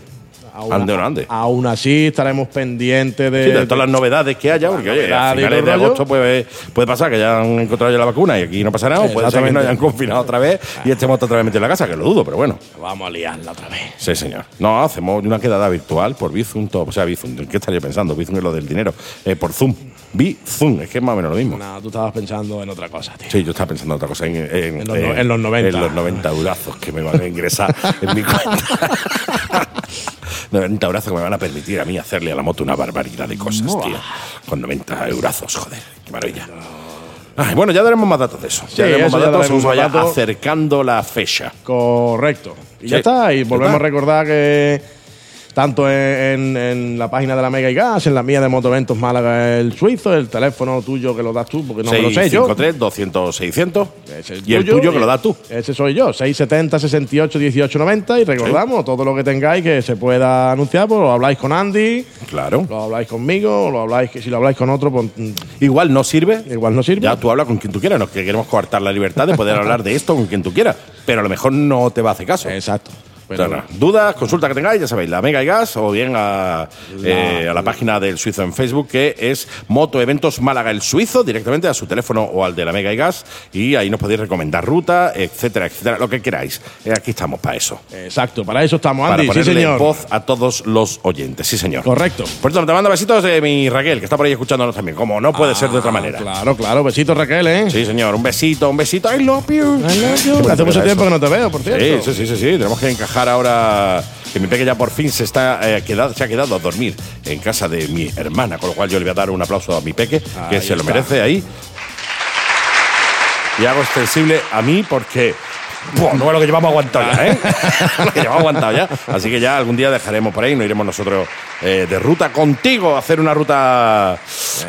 Aún, Ande o no ande. aún así, estaremos pendientes de. Sí, de todas las novedades que haya, porque oye, a finales de agosto puede, puede pasar que ya han encontrado ya la vacuna y aquí no pasa nada, o puede ser que nos hayan confinado otra vez y estemos otra vez metidos en la casa, que lo dudo, pero bueno. Vamos a liarla otra vez. Sí, señor. No, hacemos una quedada virtual por Bizum, o sea, Bizum, ¿qué estaría pensando? Bizum es lo del dinero. Eh, por Zoom. Bizum, es que es más o menos lo mismo. No, tú estabas pensando en otra cosa, tío. Sí, yo estaba pensando en otra cosa. En, en- En los en los 90. En los 90 eurazos que me van a ingresar en mi cuenta. 90 eurazos que me van a permitir a mí hacerle a la moto una barbaridad de cosas, tío. Con 90 eurazos, joder. Qué maravilla. Ay, bueno, ya daremos más datos de eso. Sí, ya daremos eso más datos daremos vaya datos. acercando la fecha. Correcto. Y Sí. ya está. Y volvemos está. a recordar que tanto en, en la página de la Mega y Gas, en la mía de Motoventos Málaga, el suizo, el teléfono tuyo que lo das tú, porque no me lo sé yo. 653 200 600 Ese es y el tuyo que lo das tú. Ese soy yo, 670 68 18 90 y recordamos todo lo que tengáis que se pueda anunciar, pues lo habláis con Andy, Claro. lo habláis conmigo, lo habláis que si lo habláis con otro, pues mm, Igual no sirve. igual no sirve. Ya tú hablas con quien tú quieras, no que queremos coartar la libertad de poder hablar de esto con quien tú quieras, pero a lo mejor no te va a hacer caso. Exacto. O sea, dudas, consulta que tengáis, ya sabéis, la Mega y Gas o bien a, eh, a la página del Suizo en Facebook que es Moto Eventos Málaga el Suizo, directamente a su teléfono o al de la Mega y Gas y ahí nos podéis recomendar ruta, etcétera, etcétera, lo que queráis. Eh, aquí estamos para eso. exacto, para eso estamos, Para Andy, sí ponerle señor. voz a todos los oyentes, sí señor. Correcto. Por cierto, te mando besitos de mi Raquel, que está por ahí escuchándonos también, como no puede ser de otra Ah, manera. Claro, claro, besitos Raquel, ¿eh? Sí, señor, un besito, un besito, I love you. I love you. Qué Hace mucho tiempo eso. que no te veo, por cierto. Sí, sí, sí, sí, sí. Tenemos que encajar ahora que mi peque ya por fin se está eh, quedado, se ha quedado a dormir en casa de mi hermana, con lo cual yo le voy a dar un aplauso a mi peque, que se lo merece ahí. Y hago extensible a mí porque no es lo que llevamos aguantado ya, ¿eh? lo que llevamos aguantado ya. Así que ya algún día dejaremos por ahí, no iremos nosotros eh, de ruta contigo a hacer una ruta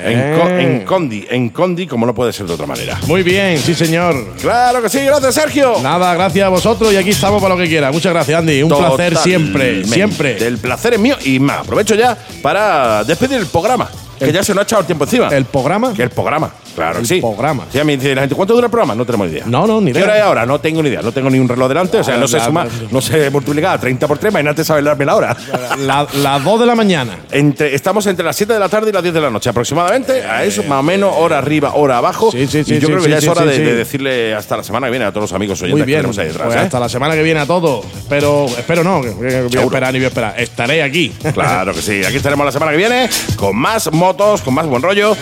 en, Co- en Condi, en Condi, como no puede ser de otra manera. Muy bien, sí, señor. Claro que sí, gracias, Sergio. Nada, gracias a vosotros y aquí estamos para lo que quiera. Muchas gracias, Andy. Un placer siempre, siempre. El placer es mío y más. Aprovecho ya para despedir el programa. Que ya se nos ha echado el tiempo encima. ¿El programa? Que el programa, claro El que sí. programa. Sí, a mí dice la gente, ¿cuánto dura el programa? No tenemos idea. No, no, ni ¿Qué idea. hora es ahora? No tengo ni idea. No tengo ni un reloj delante. O sea, Ah, no se la- suma, la- no se multiplica 30 por 3. Imagínate saber darme la hora. La- Las 2 de la mañana. Entre, estamos entre las 7 de la tarde y las 10 de la noche aproximadamente. A eso, más o menos, hora arriba, hora abajo. Sí, sí, sí, y yo sí, creo que sí, ya sí, es hora sí, de, sí. de decirle hasta la semana que viene a todos los amigos oyentes Muy que bien. tenemos ahí detrás. Pues ¿eh? hasta la semana que viene a todos. Espero, espero no, que- que voy a Seguro. esperar ni voy a esperar. Estaré aquí. Claro que sí. Aquí estaremos la semana que viene con más con más buen rollo.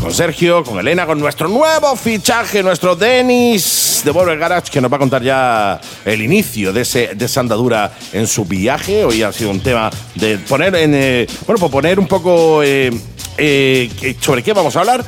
Con Sergio, con Elena, con nuestro nuevo fichaje, nuestro Denis de Volver Garage, que nos va a contar ya el inicio de, ese, de esa andadura en su viaje. Hoy ha sido un tema de poner en. eh, bueno, pues poner un poco eh, eh, sobre qué vamos a hablar.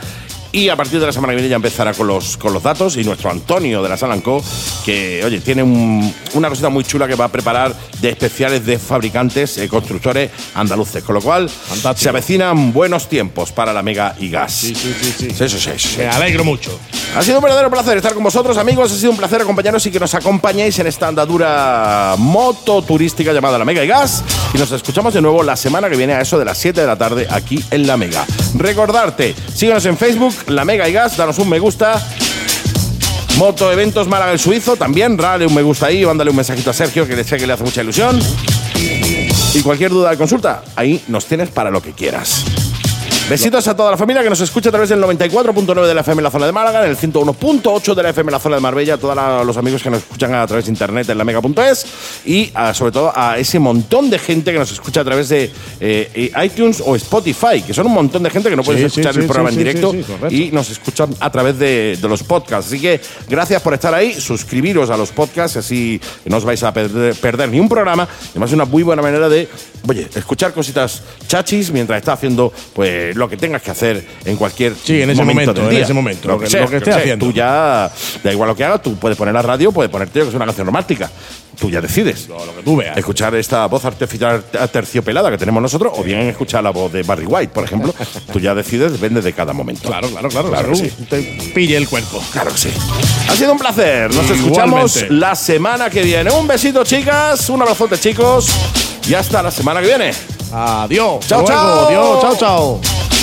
Y a partir de la semana que viene ya empezará con los, con los datos. Y nuestro Antonio de la Salanco, que, oye, tiene un- una cosita muy chula que va a preparar de especiales de fabricantes, eh, constructores andaluces. Con lo cual, Fantástico. se avecinan buenos tiempos para la Mega y Gas. Sí, sí, sí, sí. Sí, sí, sí, sí. Me alegro mucho. Ha sido un verdadero placer estar con vosotros, amigos. Ha sido un placer acompañaros y que nos acompañéis en esta andadura mototurística llamada La Mega y Gas. Y nos escuchamos de nuevo la semana que viene a eso de las 7 de la tarde aquí en La Mega. Recordarte, síguenos en Facebook, La Mega y Gas, danos un me gusta. Moto Eventos Málaga el Suizo, también, dale un me gusta ahí, mándale un mensajito a Sergio que le sé que le hace mucha ilusión. Y cualquier duda de consulta, ahí nos tienes para lo que quieras. Besitos a toda la familia que nos escucha a través del 94.9 de la FM en la zona de Málaga, en el 101.8 de la FM en la zona de Marbella, a todos los amigos que nos escuchan a través de internet en la mega.es y a- sobre todo a ese montón de gente que nos escucha a través de eh, eh, iTunes o Spotify, que son un montón de gente que no puedes Sí, escuchar sí, el sí, programa en directo y nos escuchan a través de, de los podcasts. Así que gracias por estar ahí, suscribiros a los podcasts, así no os vais a perder, perder ni un programa. Además, es una muy buena manera de, oye, escuchar cositas chachis mientras estás haciendo pues lo que tengas que hacer en cualquier Sí, en ese momento, del en ese momento, Lo lo que, que- sea, lo que yo esté sé, haciendo. Tú ya, da igual lo que hagas, tú puedes poner la radio, puedes ponerte que es una canción romántica. Tú ya decides. Lo, lo que tú veas. Escuchar esta voz artificial terciopelada que tenemos nosotros, o bien escuchar la voz de Barry White, por ejemplo. tú ya decides, depende de cada momento. Claro, claro, claro. Claro que según sí. Te pille el cuerpo. Claro que sí. Ha sido un placer. Nos Igualmente. escuchamos la semana que viene. Un besito, chicas. Un abrazote, chicos. Y hasta la semana que viene. Adiós. Chao, chao. Adiós. Chao, chao.